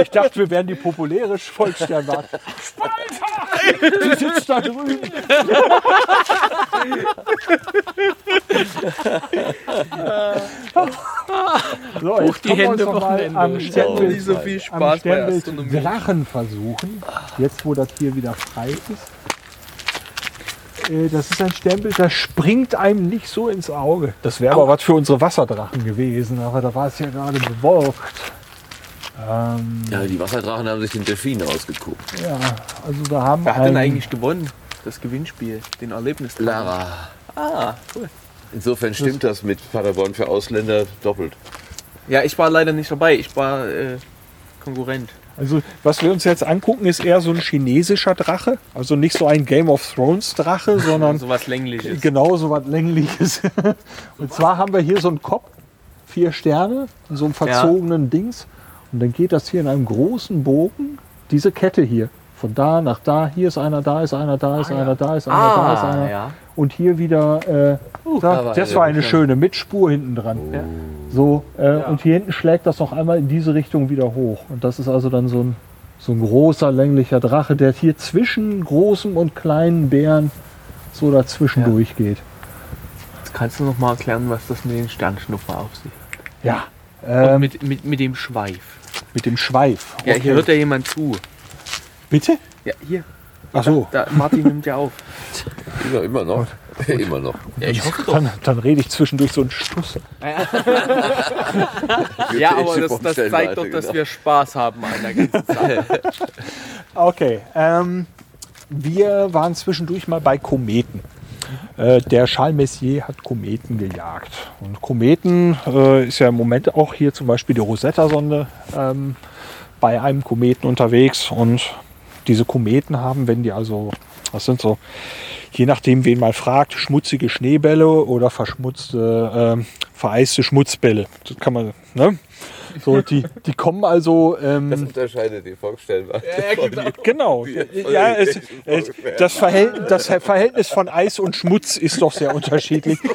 Ich dachte, wir wären die populäre Volkssternwarte. Spalter! Die sitzt da drüben. so, jetzt die Hände, mal am Sternbild, Nicht so viel am Spaß bei Sternbild. Drachen versuchen. Jetzt, wo das hier wieder frei ist. Äh, Das ist ein Sternbild, das springt einem nicht so ins Auge. Das wäre aber was für unsere Wasserdrachen gewesen, aber da war es ja gerade bewolkt. Ähm, Ja, die Wasserdrachen haben sich den Delfin ausgeguckt. ja, also da haben Wer hat denn eigentlich gewonnen? Das Gewinnspiel, den Erlebnis. Lara. Ah, cool. Insofern stimmt das mit Paderborn für Ausländer doppelt. Ja, ich war leider nicht dabei. Ich war äh, Konkurrent. Also, was wir uns jetzt angucken, ist eher so ein chinesischer Drache. Also nicht so ein Game of Thrones Drache, [LAUGHS] sondern So was Längliches. genau so was Längliches. [LAUGHS] Und zwar haben wir hier so einen Kopf, vier Sterne, in so einem verzogenen Dings. Und dann geht das hier in einem großen Bogen, diese Kette hier. Von da nach da, hier ist einer, da ist einer, da ist einer, da ist einer, da ist einer. ja. Und hier wieder, äh, da, war das war eine schöne mit Spur hinten dran. So, äh, und hier hinten schlägt das noch einmal in diese Richtung wieder hoch. Und das ist also dann so ein, so ein großer länglicher Drache, der hier zwischen großem und kleinen Bären so dazwischen Ja. durchgeht. Jetzt kannst du noch mal erklären, was das mit den Sternschnupper auf sich hat. Ja. Und Ähm, mit, mit, mit dem Schweif. mit dem Schweif. Ja, hier hört ja jemand zu. Bitte? Ja, hier. Ach so. Da, Martin nimmt ja auf. Immer, immer noch. [LAUGHS] immer noch. ich hoffe doch. Dann, dann rede ich zwischendurch so einen Stuss. [LAUGHS] Ja, aber das, das zeigt doch, dass wir Spaß haben an der ganzen Sache. [LAUGHS] Okay. Ähm, wir waren zwischendurch mal bei Kometen. Äh, der Charles Messier hat Kometen gejagt. Und Kometen äh, ist ja im Moment auch hier zum Beispiel die Rosetta-Sonde ähm, bei einem Kometen unterwegs. Und diese Kometen haben, wenn die also, das sind so, je nachdem, wen man fragt, schmutzige Schneebälle oder verschmutzte, ähm, vereiste Schmutzbälle. Das kann man, ne? So, die, die kommen also. Ähm, Das unterscheidet die Volkssternwarte. Genau. Ja, es, es, das, Verhältnis, das Verhältnis von Eis und Schmutz ist doch sehr unterschiedlich. [LAUGHS]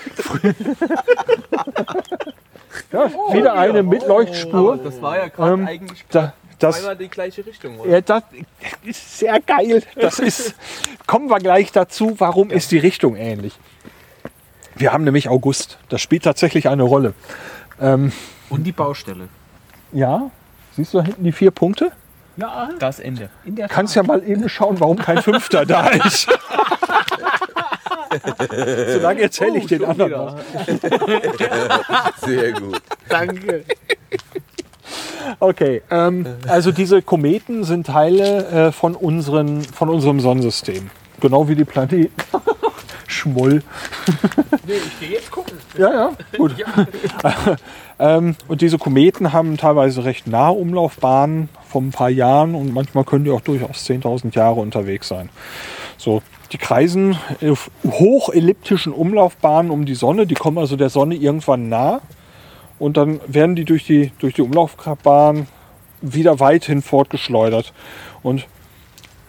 Ja, wieder eine mit Leuchtspur. Das war ja gerade Ähm, eigentlich Da, das, zweimal die gleiche Richtung, oder? ja, das ist sehr geil. Das ist, kommen wir gleich dazu. Warum ist die Richtung ähnlich? Wir haben nämlich August. Das spielt tatsächlich eine Rolle. Ähm, Und die Baustelle. ja, siehst du da hinten die vier Punkte? Ja, Das Ende. in der Kannst ja mal eben schauen, warum kein Fünfter da ist. [LAUGHS] Solange erzähle ich den anderen was. [LAUGHS] Sehr gut. Danke. Okay, ähm, also diese Kometen sind Teile äh, von, unseren, von unserem Sonnensystem. Genau wie die Planeten. [LAUGHS] Schmoll. Nee, ich gehe jetzt gucken. Ja, ja, gut. [LAUGHS] ähm, und diese Kometen haben teilweise recht nahe Umlaufbahnen von ein paar Jahren und manchmal können die auch durchaus 10.000 Jahre unterwegs sein. So, die kreisen auf hochelliptischen Umlaufbahnen um die Sonne, die kommen also der Sonne irgendwann nah und dann werden die durch die, durch die Umlaufbahn wieder weithin fortgeschleudert. Und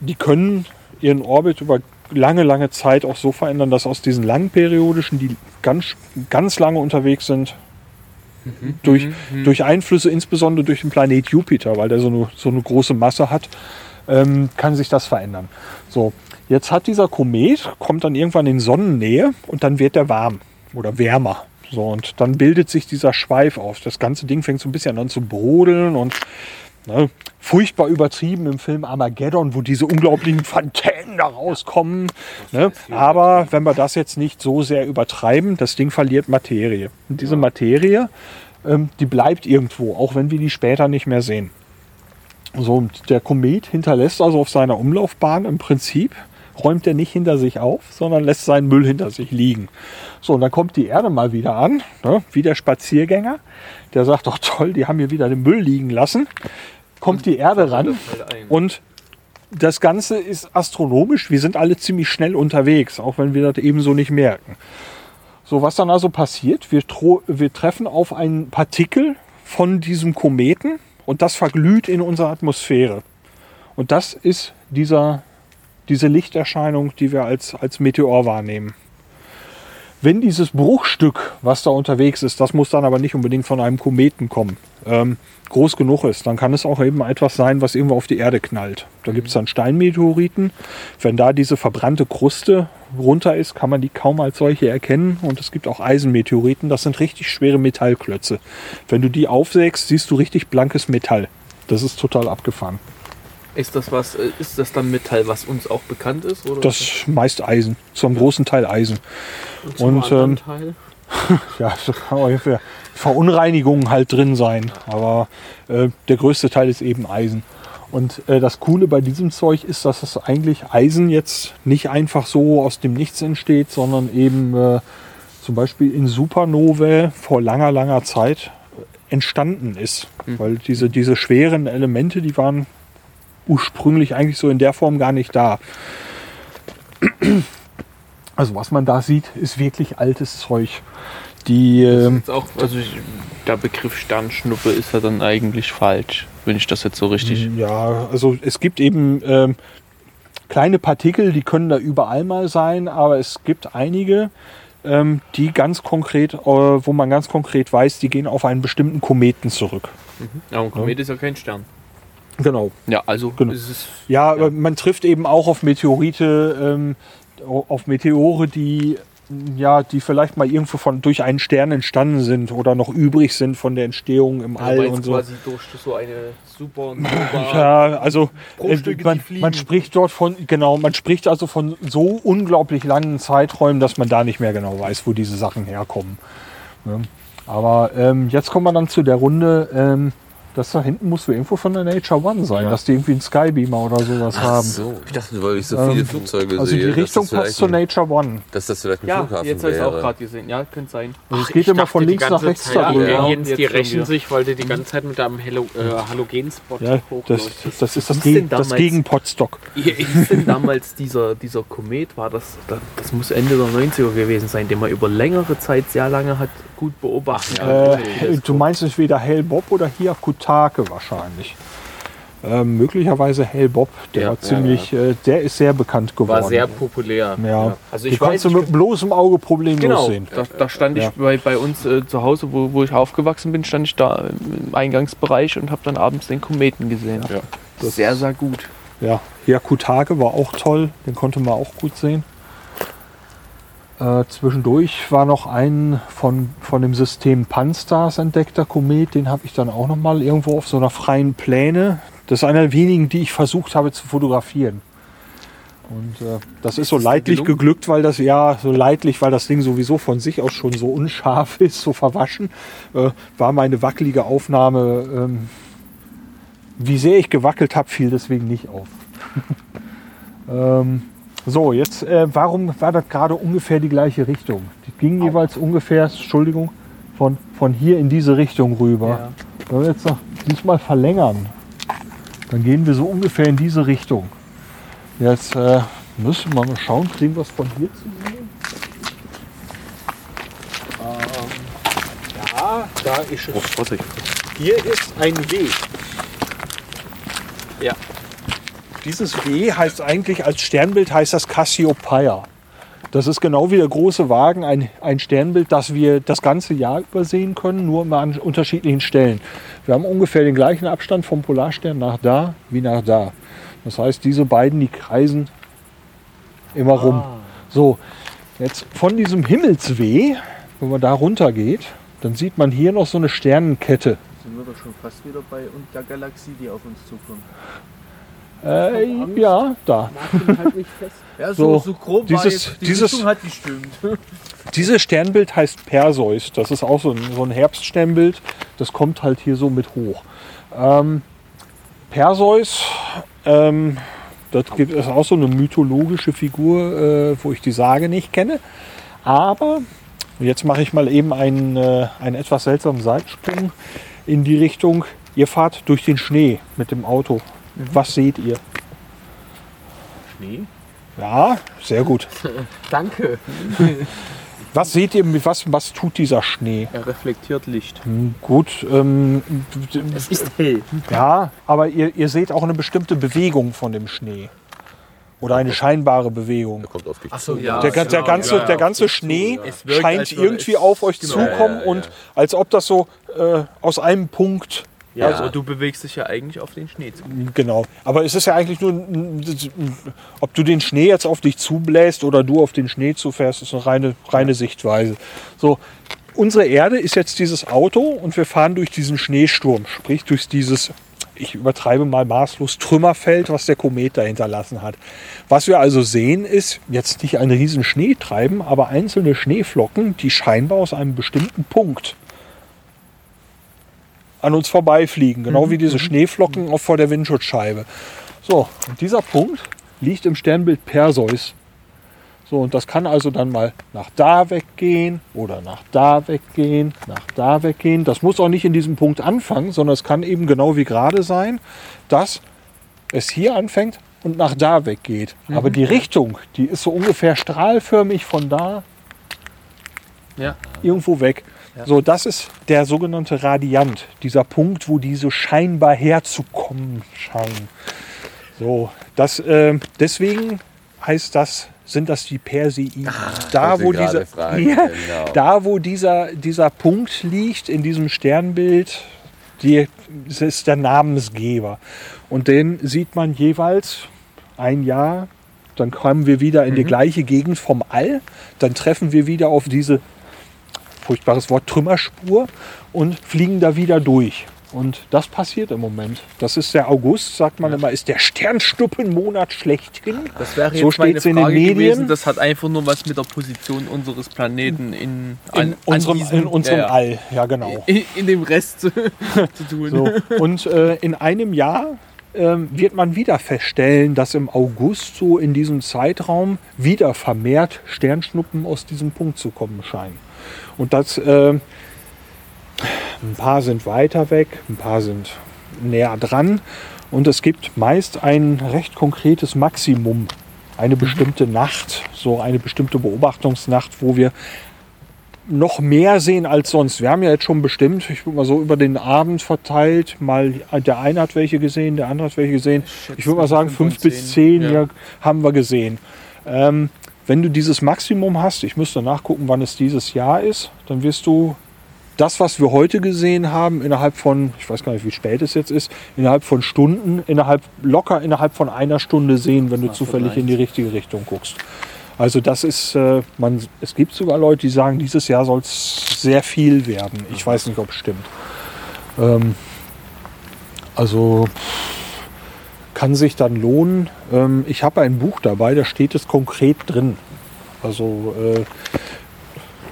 die können ihren Orbit über lange, lange Zeit auch so verändern, dass aus diesen langen periodischen, die ganz, ganz lange unterwegs sind, durch, durch Einflüsse, insbesondere durch den Planet Jupiter, weil der so eine, so eine große Masse hat, ähm, kann sich das verändern. So, jetzt hat dieser Komet, kommt dann irgendwann in Sonnennähe und dann wird der warm oder wärmer. So, und dann bildet sich dieser Schweif auf. Das ganze Ding fängt so ein bisschen an zu brodeln und ne, furchtbar übertrieben im Film Armageddon, wo diese unglaublichen Fontänen da rauskommen. Ne? Aber wenn wir das jetzt nicht so sehr übertreiben, das Ding verliert Materie. Und diese Materie, ähm, die bleibt irgendwo, auch wenn wir die später nicht mehr sehen. So, und der Komet hinterlässt also auf seiner Umlaufbahn im Prinzip, räumt er nicht hinter sich auf, sondern lässt seinen Müll hinter sich liegen. So, und dann kommt die Erde mal wieder an, ne, wie der Spaziergänger, der sagt, doch toll, die haben hier wieder den Müll liegen lassen. Kommt die Erde ran und das Ganze ist astronomisch. Wir sind alle ziemlich schnell unterwegs, auch wenn wir das ebenso nicht merken. So, was dann also passiert, wir, wir treffen auf einen Partikel von diesem Kometen und das verglüht in unserer Atmosphäre. Und das ist dieser, diese Lichterscheinung, die wir als, als Meteor wahrnehmen. Wenn dieses Bruchstück, was da unterwegs ist, das muss dann aber nicht unbedingt von einem Kometen kommen, ähm, groß genug ist, dann kann es auch eben etwas sein, was irgendwo auf die Erde knallt. Da gibt es dann Steinmeteoriten. Wenn da diese verbrannte Kruste runter ist, kann man die kaum als solche erkennen. Und es gibt auch Eisenmeteoriten, das sind richtig schwere Metallklötze. Wenn du die aufsägst, siehst du richtig blankes Metall. Das ist total abgefahren. Ist das was, äh, ist das dann Metall, was uns auch bekannt ist? Oder Das ist meist Eisen, zum großen Teil Eisen. zum und, ähm, Teil? [LAUGHS] Ja, es kann für Verunreinigungen halt drin sein. Aber äh, der größte Teil ist eben Eisen. Und äh, das Coole bei diesem Zeug ist, dass es eigentlich Eisen jetzt nicht einfach so aus dem Nichts entsteht, sondern eben äh, zum Beispiel in Supernovae vor langer, langer Zeit entstanden ist. Weil diese, diese schweren Elemente, die waren ursprünglich eigentlich so in der Form gar nicht da. Also was man da sieht, ist wirklich altes Zeug. Die, ähm, auch, also ich, der Begriff Sternschnuppe ist ja dann eigentlich falsch, wenn ich das jetzt so richtig. Ja, also es gibt eben ähm, kleine Partikel, die können da überall mal sein, aber es gibt einige, ähm, die ganz konkret, äh, wo man ganz konkret weiß, die gehen auf einen bestimmten Kometen zurück. Ja, ein Komet ist ja kein Stern. Genau. Ja, also Genau. Ja, aber man trifft eben auch auf Meteorite, ähm, auf Meteore, die ja, die vielleicht mal irgendwo von durch einen Stern entstanden sind oder noch übrig sind von der Entstehung im All und so. quasi durch so eine super [LAUGHS] Ja, also äh, Bruchstücke, man, man spricht dort von, genau, man spricht also von so unglaublich langen Zeiträumen, dass man da nicht mehr genau weiß, wo diese Sachen herkommen. Ja. Aber ähm, jetzt kommen wir dann zu der Runde, ähm, das da hinten muss wohl irgendwo von der Nature One sein, dass die irgendwie einen Skybeamer oder sowas Ach haben. so, ich dachte, weil ich so Ähm, viele Flugzeuge Also sehe, die dass Richtung das vielleicht passt zur ein- Nature One. dass das vielleicht ein Ja, Flughafen jetzt habe ich es auch gerade gesehen. Ja, könnte sein. Also es geht immer von links nach rechts Ja, darüber. Ja. Jens, die rächen wieder. sich, weil du die ganze Zeit mit deinem Halo, äh, Halogenspot Ja, das, das ist das, Was Geg denn das damals? gegen Potstock. Ist denn damals dieser, dieser Komet? War das, das, das muss Ende der 90er gewesen sein, den man über längere Zeit sehr lange hat gut beobachten können. Äh, du meinst entweder Hellbob oder Hyakutake wahrscheinlich. Ähm, möglicherweise Hellbob, der Ja, ziemlich, Äh, der ist sehr bekannt geworden. War sehr populär. ja. Also ich nicht, mit bloßem Auge problemlos Genau, sehen. da, da stand Ja. ich bei, bei uns äh, zu Hause, wo, wo ich aufgewachsen bin, stand ich da im Eingangsbereich und habe dann abends den Kometen gesehen. Ja. Sehr, sehr gut. Ja, Hyakutake war auch toll, den konnte man auch gut sehen. Äh, zwischendurch war noch ein von, von dem System Pan-Stars entdeckter Komet, den habe ich dann auch noch mal irgendwo auf so einer freien Pläne. Das ist einer der wenigen, die ich versucht habe zu fotografieren. Und äh, das ist so leidlich gelungen? geglückt, weil das ja so leidlich, weil das Ding sowieso von sich aus schon so unscharf [LAUGHS] ist, so verwaschen, äh, war meine wackelige Aufnahme. Ähm, wie sehr ich gewackelt habe, fiel deswegen nicht auf. [LAUGHS] ähm, so, jetzt, äh, warum war das gerade ungefähr die gleiche Richtung? Die ging jeweils ungefähr, Entschuldigung, von, von hier in diese Richtung rüber. Wenn wir jetzt noch diesmal verlängern, dann gehen wir so ungefähr in diese Richtung. Jetzt äh, müssen wir mal schauen, kriegen wir es von hier zu sehen? Ähm, ja, Da ist es. Oh, Vorsicht. Hier ist ein W. Ja. Dieses W heißt eigentlich, als Sternbild heißt das Cassiopeia. Das ist genau wie der große Wagen ein, ein Sternbild, das wir das ganze Jahr übersehen können, nur immer an unterschiedlichen Stellen. Wir haben ungefähr den gleichen Abstand vom Polarstern nach da wie nach da. Das heißt, diese beiden, die kreisen immer rum. So, jetzt von diesem Himmelsweh, wenn man da runter geht, dann sieht man hier noch so eine Sternenkette. Sind wir doch schon fast wieder bei und der Galaxie, die auf uns zukommt. Äh, ja, da. [LAUGHS] Ja, So, so, so, grob dieses- war jetzt, die dieses- hat gestimmt. [LAUGHS] Dieses Sternbild heißt Perseus. Das ist auch so ein, so ein Herbststernbild. Das kommt halt hier so mit hoch. Ähm, Perseus, ähm, das gibt es auch so eine mythologische Figur, äh, wo ich die Sage nicht kenne. Aber jetzt mache ich mal eben einen, äh, einen etwas seltsamen Seitensprung in die Richtung. Ihr fahrt durch den Schnee mit dem Auto. Was seht ihr? Schnee? Ja, sehr gut. [LAUGHS] Danke. [LAUGHS] Was seht ihr, mit was, was tut dieser Schnee? Er reflektiert Licht. Gut, ähm, Es ist hell. ja, aber ihr, ihr seht auch eine bestimmte Bewegung von dem Schnee. Oder eine scheinbare Bewegung. Kommt auf dich Achso, zu. ja. Der, ga- der genau, ganze, ja, der ganze Schnee scheint irgendwie auf euch genau. zukommen und als ob das so äh, aus einem Punkt. Ja, Ja. also du bewegst dich ja eigentlich auf den Schnee zu. Genau. Aber es ist ja eigentlich nur, ob du den Schnee jetzt auf dich zubläst oder du auf den Schnee zufährst, ist eine reine, reine Sichtweise. So, unsere Erde ist jetzt dieses Auto und wir fahren durch diesen Schneesturm, sprich durch dieses, ich übertreibe mal maßlos, Trümmerfeld, was der Komet da hinterlassen hat. Was wir also sehen, ist jetzt nicht ein riesen Schneetreiben, aber einzelne Schneeflocken, die scheinbar aus einem bestimmten Punkt an uns vorbeifliegen, genau wie diese Schneeflocken auch vor der Windschutzscheibe. So, und dieser Punkt liegt im Sternbild Perseus. So, und das kann also dann mal nach da weggehen oder nach da weggehen, nach da weggehen. Das muss auch nicht in diesem Punkt anfangen, sondern es kann eben genau wie gerade sein, dass es hier anfängt und nach da weggeht. Aber die Richtung, die ist so ungefähr strahlförmig von da Ja. irgendwo weg. So, das ist der sogenannte Radiant, dieser Punkt, wo die so scheinbar herzukommen scheinen. So, das, ähm, deswegen heißt das, sind das die Persei. da, wollte wo dieser, fragen, ja, genau. da, wo dieser, dieser Punkt liegt in diesem Sternbild, die, das ist der Namensgeber. Und den sieht man jeweils ein Jahr. Dann kommen wir wieder in die gleiche Gegend vom All. Dann treffen wir wieder auf diese furchtbares Wort Trümmerspur und fliegen da wieder durch. Und das passiert im Moment. Das ist der August, sagt man immer, ist der Sternschnuppenmonat schlechthin. Das wäre jetzt So meine steht's in den Frage Medien. gewesen. Das hat einfach nur was mit der Position unseres Planeten in, an, In unserem, diesem, in unserem ja, ja. All, ja genau. [LAUGHS] In, in dem Rest zu, zu tun. So. [LAUGHS] Und äh, in einem Jahr ähm, wird man wieder feststellen, dass im August so in diesem Zeitraum wieder vermehrt Sternschnuppen aus diesem Punkt zu kommen scheinen. Und das, äh, ein paar sind weiter weg, ein paar sind näher dran. Und es gibt meist ein recht konkretes Maximum, eine bestimmte Nacht, so eine bestimmte Beobachtungsnacht, wo wir noch mehr sehen als sonst. Wir haben ja jetzt schon bestimmt, ich würde mal so über den Abend verteilt, mal der eine hat welche gesehen, der andere hat welche gesehen. Ich würde mal sagen, fünf bis zehn ja. haben wir gesehen. Ähm, wenn du dieses Maximum hast, ich müsste nachgucken, wann es dieses Jahr ist, dann wirst du das, was wir heute gesehen haben, innerhalb von, ich weiß gar nicht, wie spät es jetzt ist, innerhalb von Stunden, innerhalb, locker innerhalb von einer Stunde sehen, wenn du zufällig in die richtige Richtung guckst. Also das ist, äh, man, es gibt sogar Leute, die sagen, dieses Jahr soll es sehr viel werden. Ich weiß nicht, ob es stimmt. Ähm, also kann sich dann lohnen. Ähm, ich habe ein Buch dabei, da steht es konkret drin. Also äh,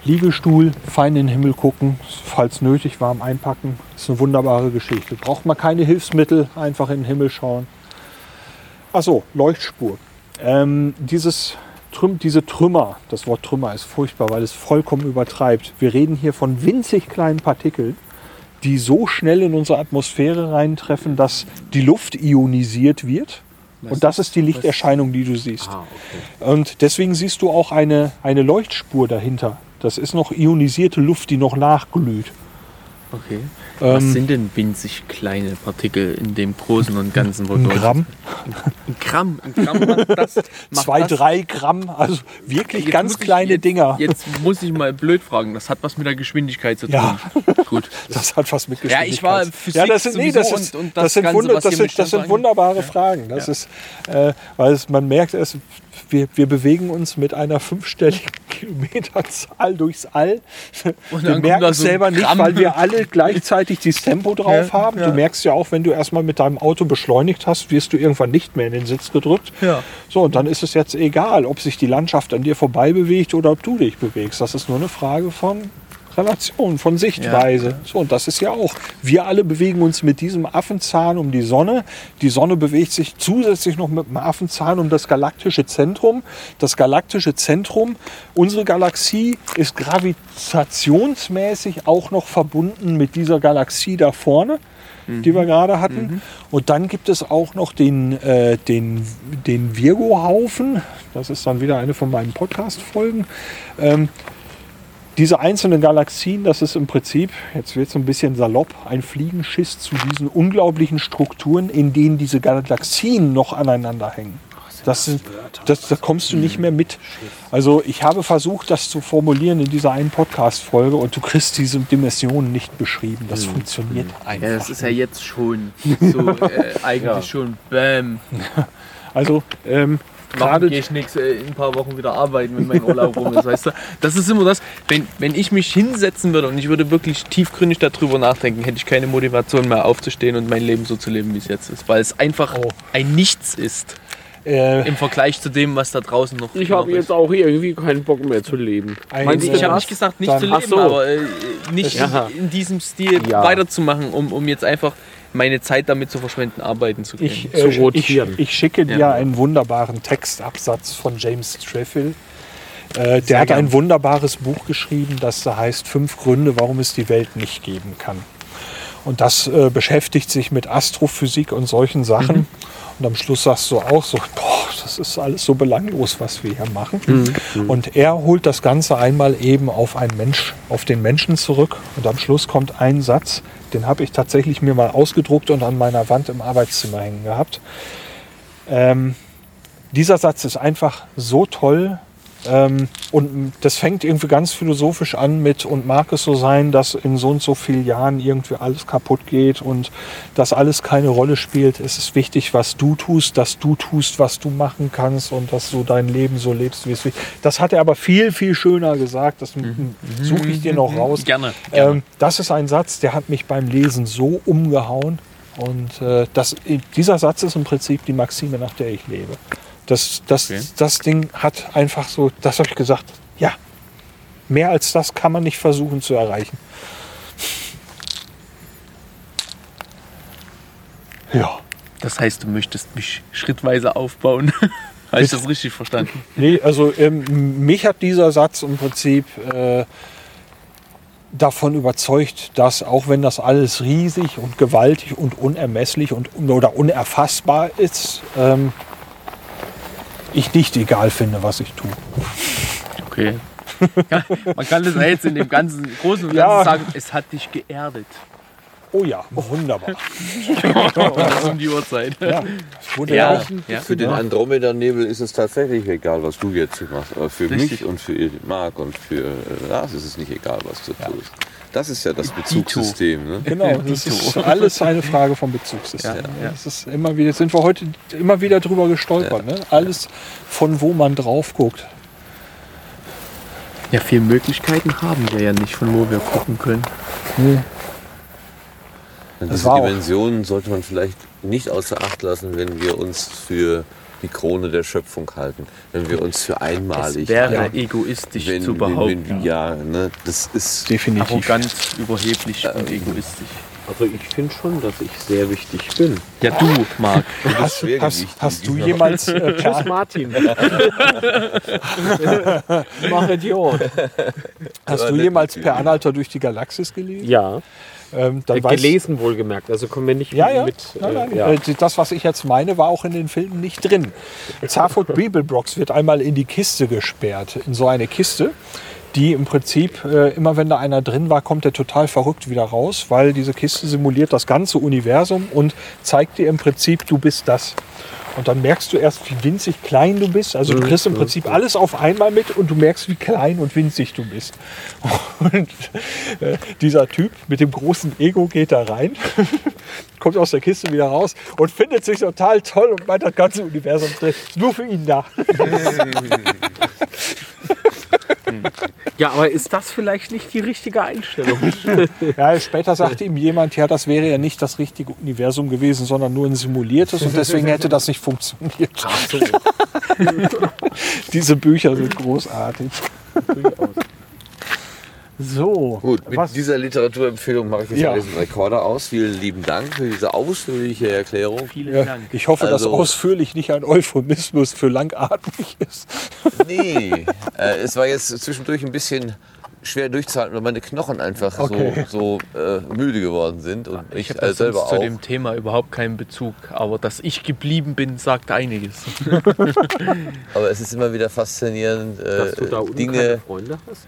Liegestuhl, fein in den Himmel gucken, falls nötig warm einpacken. Ist eine wunderbare Geschichte. Braucht man keine Hilfsmittel, einfach in den Himmel schauen. Achso, Leuchtspur. Ähm, dieses Trüm diese Trümmer, das Wort Trümmer ist furchtbar, weil es vollkommen übertreibt. Wir reden hier von winzig kleinen Partikeln, die so schnell in unsere Atmosphäre reintreffen, dass die Luft ionisiert wird. Und das ist die Lichterscheinung, die du siehst. Ah, okay. Und deswegen siehst du auch eine, eine Leuchtspur dahinter. Das ist noch ionisierte Luft, die noch nachglüht. Okay. Was Ähm, sind denn winzig kleine Partikel in dem Großen und Ganzen? ein Gramm, Ein Gramm. Ein Gramm [LAUGHS] macht das. Macht zwei, das. drei Gramm, also wirklich Jetzt ganz ich- kleine jetzt, Dinger. Jetzt muss ich mal blöd fragen. Das hat was mit der Geschwindigkeit zu tun. Ja. Gut. [LAUGHS] Das hat was mit Ja, ich war Geschwindigkeit- Physik ja, das sind, nee, das, sowieso ist, und- und das, das sind, Ganze, Wunder, was das hier sind, mit das sind Stern wunderbare Fragen. Das ist, äh, weil es, man merkt, es, wir, wir bewegen uns mit einer fünfstelligen Kilometerzahl durchs All. Und Wir dann merken es so selber nicht, Gramm. weil wir alle gleichzeitig dieses Tempo drauf haben. Du merkst ja auch, wenn du erstmal mit deinem Auto beschleunigt hast, wirst du irgendwann nicht mehr in den Sitz gedrückt. Ja. So, und dann ist es jetzt egal, ob sich die Landschaft an dir vorbei bewegt oder ob du dich bewegst. Das ist nur eine Frage von Relation, von Sichtweise. So, und das ist ja auch. Wir alle bewegen uns mit diesem Affenzahn um die Sonne. Die Sonne bewegt sich zusätzlich noch mit dem Affenzahn um das galaktische Zentrum. Das galaktische Zentrum, unsere Galaxie ist gravitationsmäßig auch noch verbunden mit dieser Galaxie da vorne die wir gerade hatten. Und dann gibt es auch noch den, äh, den, den Virgo-Haufen. Das ist dann wieder eine von meinen Podcast-Folgen. Ähm, diese einzelnen Galaxien, das ist im Prinzip, jetzt wird es ein bisschen salopp, ein Fliegenschiss zu diesen unglaublichen Strukturen, in denen diese Galaxien noch aneinander hängen. Das, sind, das, da kommst du nicht mehr mit. Also ich habe versucht, das zu formulieren in dieser einen Podcast-Folge und du kriegst diese Dimensionen nicht beschrieben. Das funktioniert einfach. Ja, das ist ja jetzt schon [LAUGHS] so äh, eigentlich schon Bäm. Also ähm, Gerade gehe ich nix, äh, in ein paar Wochen wieder arbeiten, wenn mein Urlaub rum ist, weißt du? Das ist immer das, wenn, wenn ich mich hinsetzen würde und ich würde wirklich tiefgründig darüber nachdenken, hätte ich keine Motivation mehr aufzustehen und mein Leben so zu leben, wie es jetzt ist. Weil es einfach Oh. ein Nichts ist äh, im Vergleich zu dem, was da draußen noch Ich noch habe jetzt ist. auch irgendwie keinen Bock mehr zu leben. Ein- Meinst du Ich Ich habe nicht gesagt, nicht zu leben, so. aber äh, nicht Ja. in diesem Stil Ja. weiterzumachen, um, um jetzt einfach meine Zeit damit zu verschwenden, arbeiten zu können. ich, zu äh, ich, rotieren. ich schicke dir Ja. einen wunderbaren Textabsatz von James Treffill. Äh, der hat gern. ein wunderbares Buch geschrieben, das da heißt Fünf Gründe, warum es die Welt nicht geben kann. Und das äh, beschäftigt sich mit Astrophysik und solchen Sachen. Mhm. Und am Schluss sagst du auch so, boah, das ist alles so belanglos, was wir hier machen. Mhm. Und er holt das Ganze einmal eben auf einen Mensch, auf den Menschen zurück. Und am Schluss kommt ein Satz, den habe ich tatsächlich mir mal ausgedruckt und an meiner Wand im Arbeitszimmer hängen gehabt. Ähm, dieser Satz ist einfach so toll. Ähm, und das fängt irgendwie ganz philosophisch an mit, und mag es so sein, dass in so und so vielen Jahren irgendwie alles kaputt geht und dass alles keine Rolle spielt. Es ist wichtig, was du tust, dass du tust, was du machen kannst und dass du dein Leben so lebst, wie es will. Das hat er aber viel, viel schöner gesagt. Das suche ich dir noch raus. Gerne. gerne. Ähm, das ist ein Satz, der hat mich beim Lesen so umgehauen. Und äh, das, dieser Satz ist im Prinzip die Maxime, nach der ich lebe. Das, das, Okay. das Ding hat einfach so, das habe ich gesagt, ja, mehr als das kann man nicht versuchen zu erreichen. Ja, Das heißt, du möchtest mich schrittweise aufbauen. [LAUGHS] Habe ich das richtig verstanden? nee, also ähm, mich hat dieser Satz im Prinzip äh, davon überzeugt, dass auch wenn das alles riesig und gewaltig und unermesslich und oder unerfassbar ist, ähm, ich nicht egal finde, was ich tue. Okay. [LAUGHS] Man kann das ja jetzt in dem ganzen Großen und Ganzen Ja. sagen, es hat dich geerdet. Oh ja, wunderbar. Und das [LAUGHS] um die Uhrzeit. Ja, Ja, ja. Für den Andromeda-Nebel ist es tatsächlich egal, was du jetzt machst. Aber für Richtig. mich und für Marc und für äh, Lars ist es nicht egal, was du tust. Das ist ja das Bezugssystem. Ne? Genau, das ist alles eine Frage vom Bezugssystem. Ja, ja. Das ist immer wieder, sind wir heute immer wieder drüber gestolpert. Ne? Alles, von wo man drauf guckt. Ja, viele Möglichkeiten haben wir ja nicht, von wo wir gucken können. Das diese Dimensionen sollte man vielleicht nicht außer Acht lassen, wenn wir uns für die Krone der Schöpfung halten. Wenn wir uns für einmalig Es wäre halten. egoistisch wenn, zu wenn, behaupten. wenn, ja, ne, das ist Definitiv. Arrogant, überheblich und egoistisch. Also ich finde schon, dass ich sehr wichtig bin. Ja, du, Marc. Hast, hast, schwergewichtig. hast du jemals äh, [LAUGHS] per, Martin. [LAUGHS] Mach Idiot. hast du jemals per Anhalter durch die Galaxis gelesen? Ja, Ähm, dann äh, weißt- gelesen wohlgemerkt. Also kommen wir nicht Ja, ja. mit. nein, nein. Äh, ja. Äh, Das, was ich jetzt meine, war auch in den Filmen nicht drin. Zarford [LAUGHS] Beeblebrox wird einmal in die Kiste gesperrt, in so eine Kiste. die im Prinzip, äh, immer wenn da einer drin war, kommt der total verrückt wieder raus, weil diese Kiste simuliert das ganze Universum und zeigt dir im Prinzip, du bist das. Und dann merkst du erst, wie winzig klein du bist. Also du kriegst im Prinzip alles auf einmal mit und du merkst, wie klein und winzig du bist. [LAUGHS] Und äh, dieser Typ mit dem großen Ego geht da rein, [LAUGHS] kommt aus der Kiste wieder raus und findet sich total toll und meint, das ganze Universum ist nur für ihn da. [LAUGHS] Ja, aber ist das vielleicht nicht die richtige Einstellung? [LAUGHS] Ja, später sagte ihm jemand, ja, das wäre ja nicht das richtige Universum gewesen, sondern nur ein simuliertes und deswegen hätte das nicht funktioniert. [LAUGHS] Diese Bücher sind großartig. So, Gut, mit was, dieser Literaturempfehlung mache ich jetzt Ja. mal diesen Rekorder aus. Vielen lieben Dank für diese ausführliche Erklärung. Vielen ja, ich hoffe, dass Also- ausführlich nicht ein Euphemismus für langatmig ist. Nee, äh, es war jetzt zwischendurch ein bisschen schwer durchzuhalten, weil meine Knochen einfach Okay. so, so äh, müde geworden sind und ich, Ich habe äh, selber zu auch. dem Thema überhaupt keinen Bezug, aber dass ich geblieben bin, sagt einiges. [LAUGHS] Aber es ist immer wieder faszinierend, Dass äh, Dinge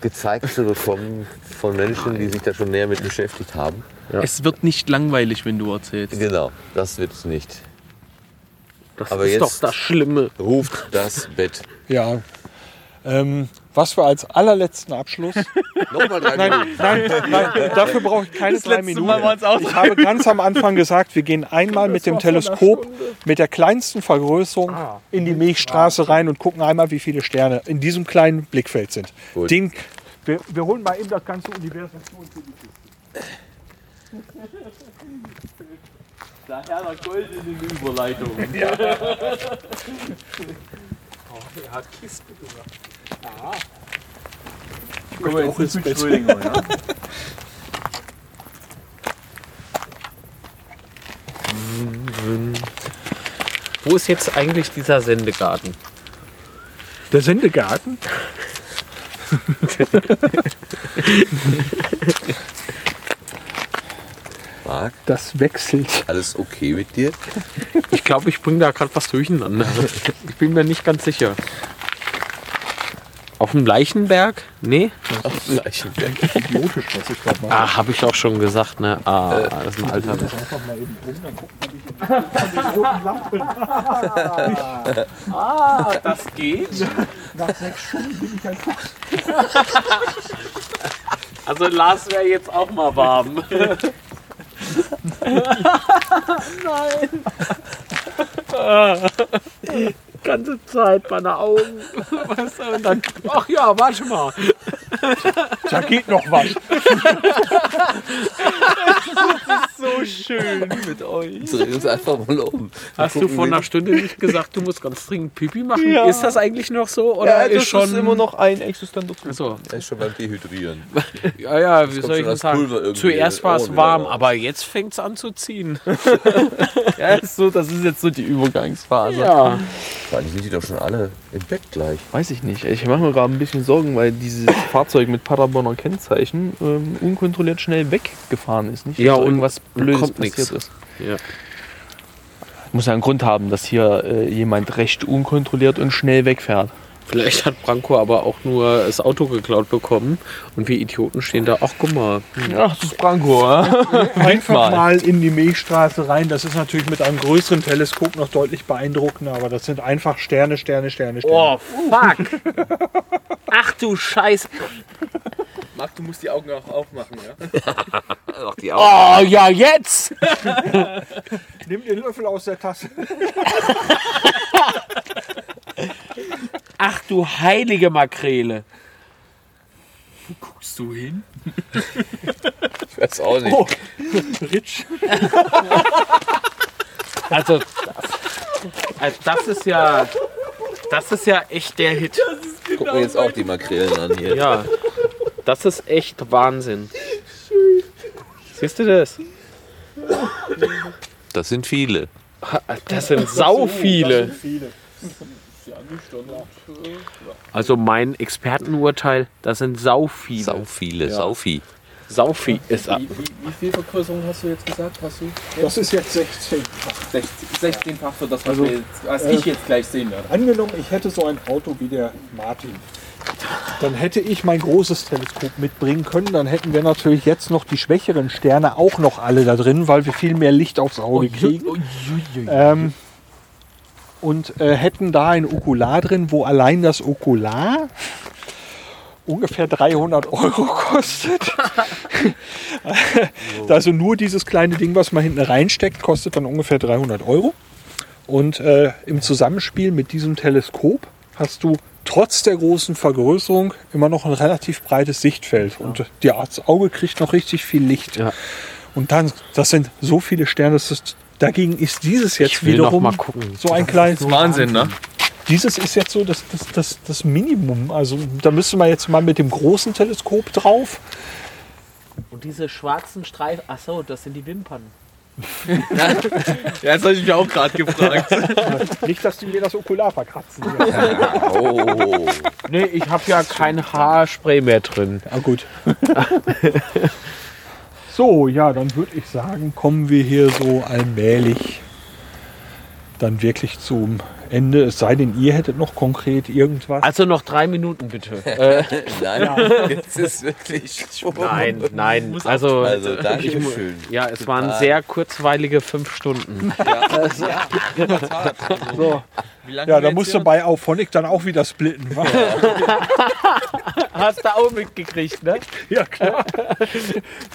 gezeigt zu bekommen von Menschen, die sich da schon näher mit beschäftigt haben. Es wird nicht langweilig, wenn du erzählst. Genau, das wird es nicht. Das Aber ist jetzt- doch das Schlimme. Ruft das Bett. Ja. Ähm, was wir als allerletzten Abschluss. [LAUGHS] Nochmal drei Nein, Minuten. nein, nein, [LAUGHS] dafür brauche ich keine drei letzte Minuten. Ich habe ganz am Anfang gesagt, wir gehen einmal mit dem Teleskop mit der kleinsten Vergrößerung in die Milchstraße rein und gucken einmal, wie viele Sterne in diesem kleinen Blickfeld sind. Gut. Den, wir, wir holen mal eben das ganze Universum zu uns. Daher der goldene Überleitung. [LAUGHS] Oh, er hat Kiste gesagt. Können wir jetzt ins Bett. Wo ist jetzt eigentlich dieser Sendegarten? Der Sendegarten? Marc, Das wechselt. alles okay mit dir? Ich glaube, ich bringe da gerade was durcheinander. Ich bin mir nicht ganz sicher. Auf dem Leichenberg? Nee? Leichenberg. Idiotisch, was ich da mache. Ah, habe ich auch schon gesagt, ne? Ah, das ist ein alter. Ah, das geht. Nach sechs Stunden bin ich ein Fuchs. [LAUGHS] Also Lars wäre jetzt auch mal warm. [LAUGHS] [LAUGHS] Nein. Ganze Zeit meine Augen. [LAUGHS] Weißt du, und dann, ach ja, warte mal. Da geht noch was. So schön mit euch. Dreh uns einfach mal um. Hast du vor einer Stunde nicht gesagt, du musst ganz dringend Pipi machen? Ja. Ist das eigentlich noch so? Oder ist schon. immer noch ein existenter so. Er ist schon beim Dehydrieren. Ja, ja, wie soll ich das sagen? Zuerst war es warm, aber jetzt fängt es an zu ziehen. [LAUGHS] Ja, ist so, das ist jetzt so die Übergangsphase. Ja. Allem sind die doch schon alle im Bett gleich. Weiß ich nicht. Ich mache mir gerade ein bisschen Sorgen, weil dieses [COUGHS] Fahrzeug mit Paderborner Kennzeichen ähm, unkontrolliert schnell weggefahren ist. Nicht, Ja, dass da und irgendwas Blödes kommt passiert nix. ist. Ja. Muss ja einen Grund haben, dass hier äh, jemand recht unkontrolliert und schnell wegfährt. Vielleicht hat Branko aber auch nur das Auto geklaut bekommen und wir Idioten stehen da, ach guck mal. Ach, das ist Branko, ja? [LAUGHS] Einfach mal. mal. in die Milchstraße rein. Das ist natürlich mit einem größeren Teleskop noch deutlich beeindruckender, aber das sind einfach Sterne, Sterne, Sterne, Sterne. Oh, fuck! Ach du Scheiße! Marc, du musst die Augen auch aufmachen, ja? [LAUGHS] Ach, die Augen. Oh, ja, jetzt! Nimm den Löffel aus der Tasse. [LAUGHS] Ach du heilige Makrele! Guckst du hin? Ich weiß auch nicht. Oh. Ritsch. Also, also, das ist ja. Das ist ja echt der Hit. Guck mir jetzt auch die Makrelen an hier. Ja. Das ist echt Wahnsinn. Siehst du das? Das sind viele. Das sind sau viele. Also mein Expertenurteil, das sind sau viele. Sau viele, sau viel. Sau viel ist Wie, wie, wie viel Vergrößerung hast du jetzt gesagt? Hast du? Das ist jetzt 16. 16-fach für das, was, Also, wir jetzt, was ich jetzt gleich sehen werde. Angenommen, ich hätte so ein Auto wie der Martin. dann hätte ich mein großes Teleskop mitbringen können. Dann hätten wir natürlich jetzt noch die schwächeren Sterne auch noch alle da drin, weil wir viel mehr Licht aufs Auge kriegen. Ähm, und äh, hätten da ein Okular drin, wo allein das Okular ungefähr 300 Euro [LAUGHS] kostet. [LAUGHS] also nur dieses kleine Ding, was man hinten reinsteckt, kostet dann ungefähr 300 Euro. Und äh, im Zusammenspiel mit diesem Teleskop hast du trotz der großen Vergrößerung immer noch ein relativ breites Sichtfeld. Und das Auge kriegt noch richtig viel Licht. Ja. Und dann, das sind so viele Sterne, das ist, dagegen ist dieses jetzt wiederum mal gucken. so ein kleines. Wahnsinn, ne? Dieses ist jetzt so das, das, das, das Minimum. Also da müsste man jetzt mal mit dem großen Teleskop drauf. Und diese schwarzen Streifen, ach so, das sind die Wimpern. [LAUGHS] Ja, das habe ich mich auch gerade gefragt. [LAUGHS] Nicht, dass die mir das Okular verkratzen. [LAUGHS] Oh. Nee, ich habe ja kein Haarspray mehr drin. Ah, gut. So, ja, dann würde ich sagen, kommen wir hier so allmählich dann wirklich zum Ende. Es sei denn, ihr hättet noch konkret irgendwas. Also noch drei Minuten bitte. [LAUGHS] äh, Nein, jetzt ist wirklich schon. nein, nein. Also, Also, danke ich schön. ja, es waren sehr kurzweilige fünf Stunden. so. Wie lange Ja, wir da jetzt musst du bei Auphonic dann auch wieder splitten. wa? [LAUGHS] Hast du auch mitgekriegt, ne? ja, klar.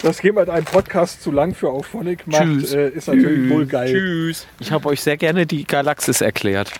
Das geht mit einem Podcast zu lang für Auphonic macht, Tschüss. äh, ist natürlich wohl geil. Tschüss. Ich habe euch sehr gerne die Galaxis erklärt.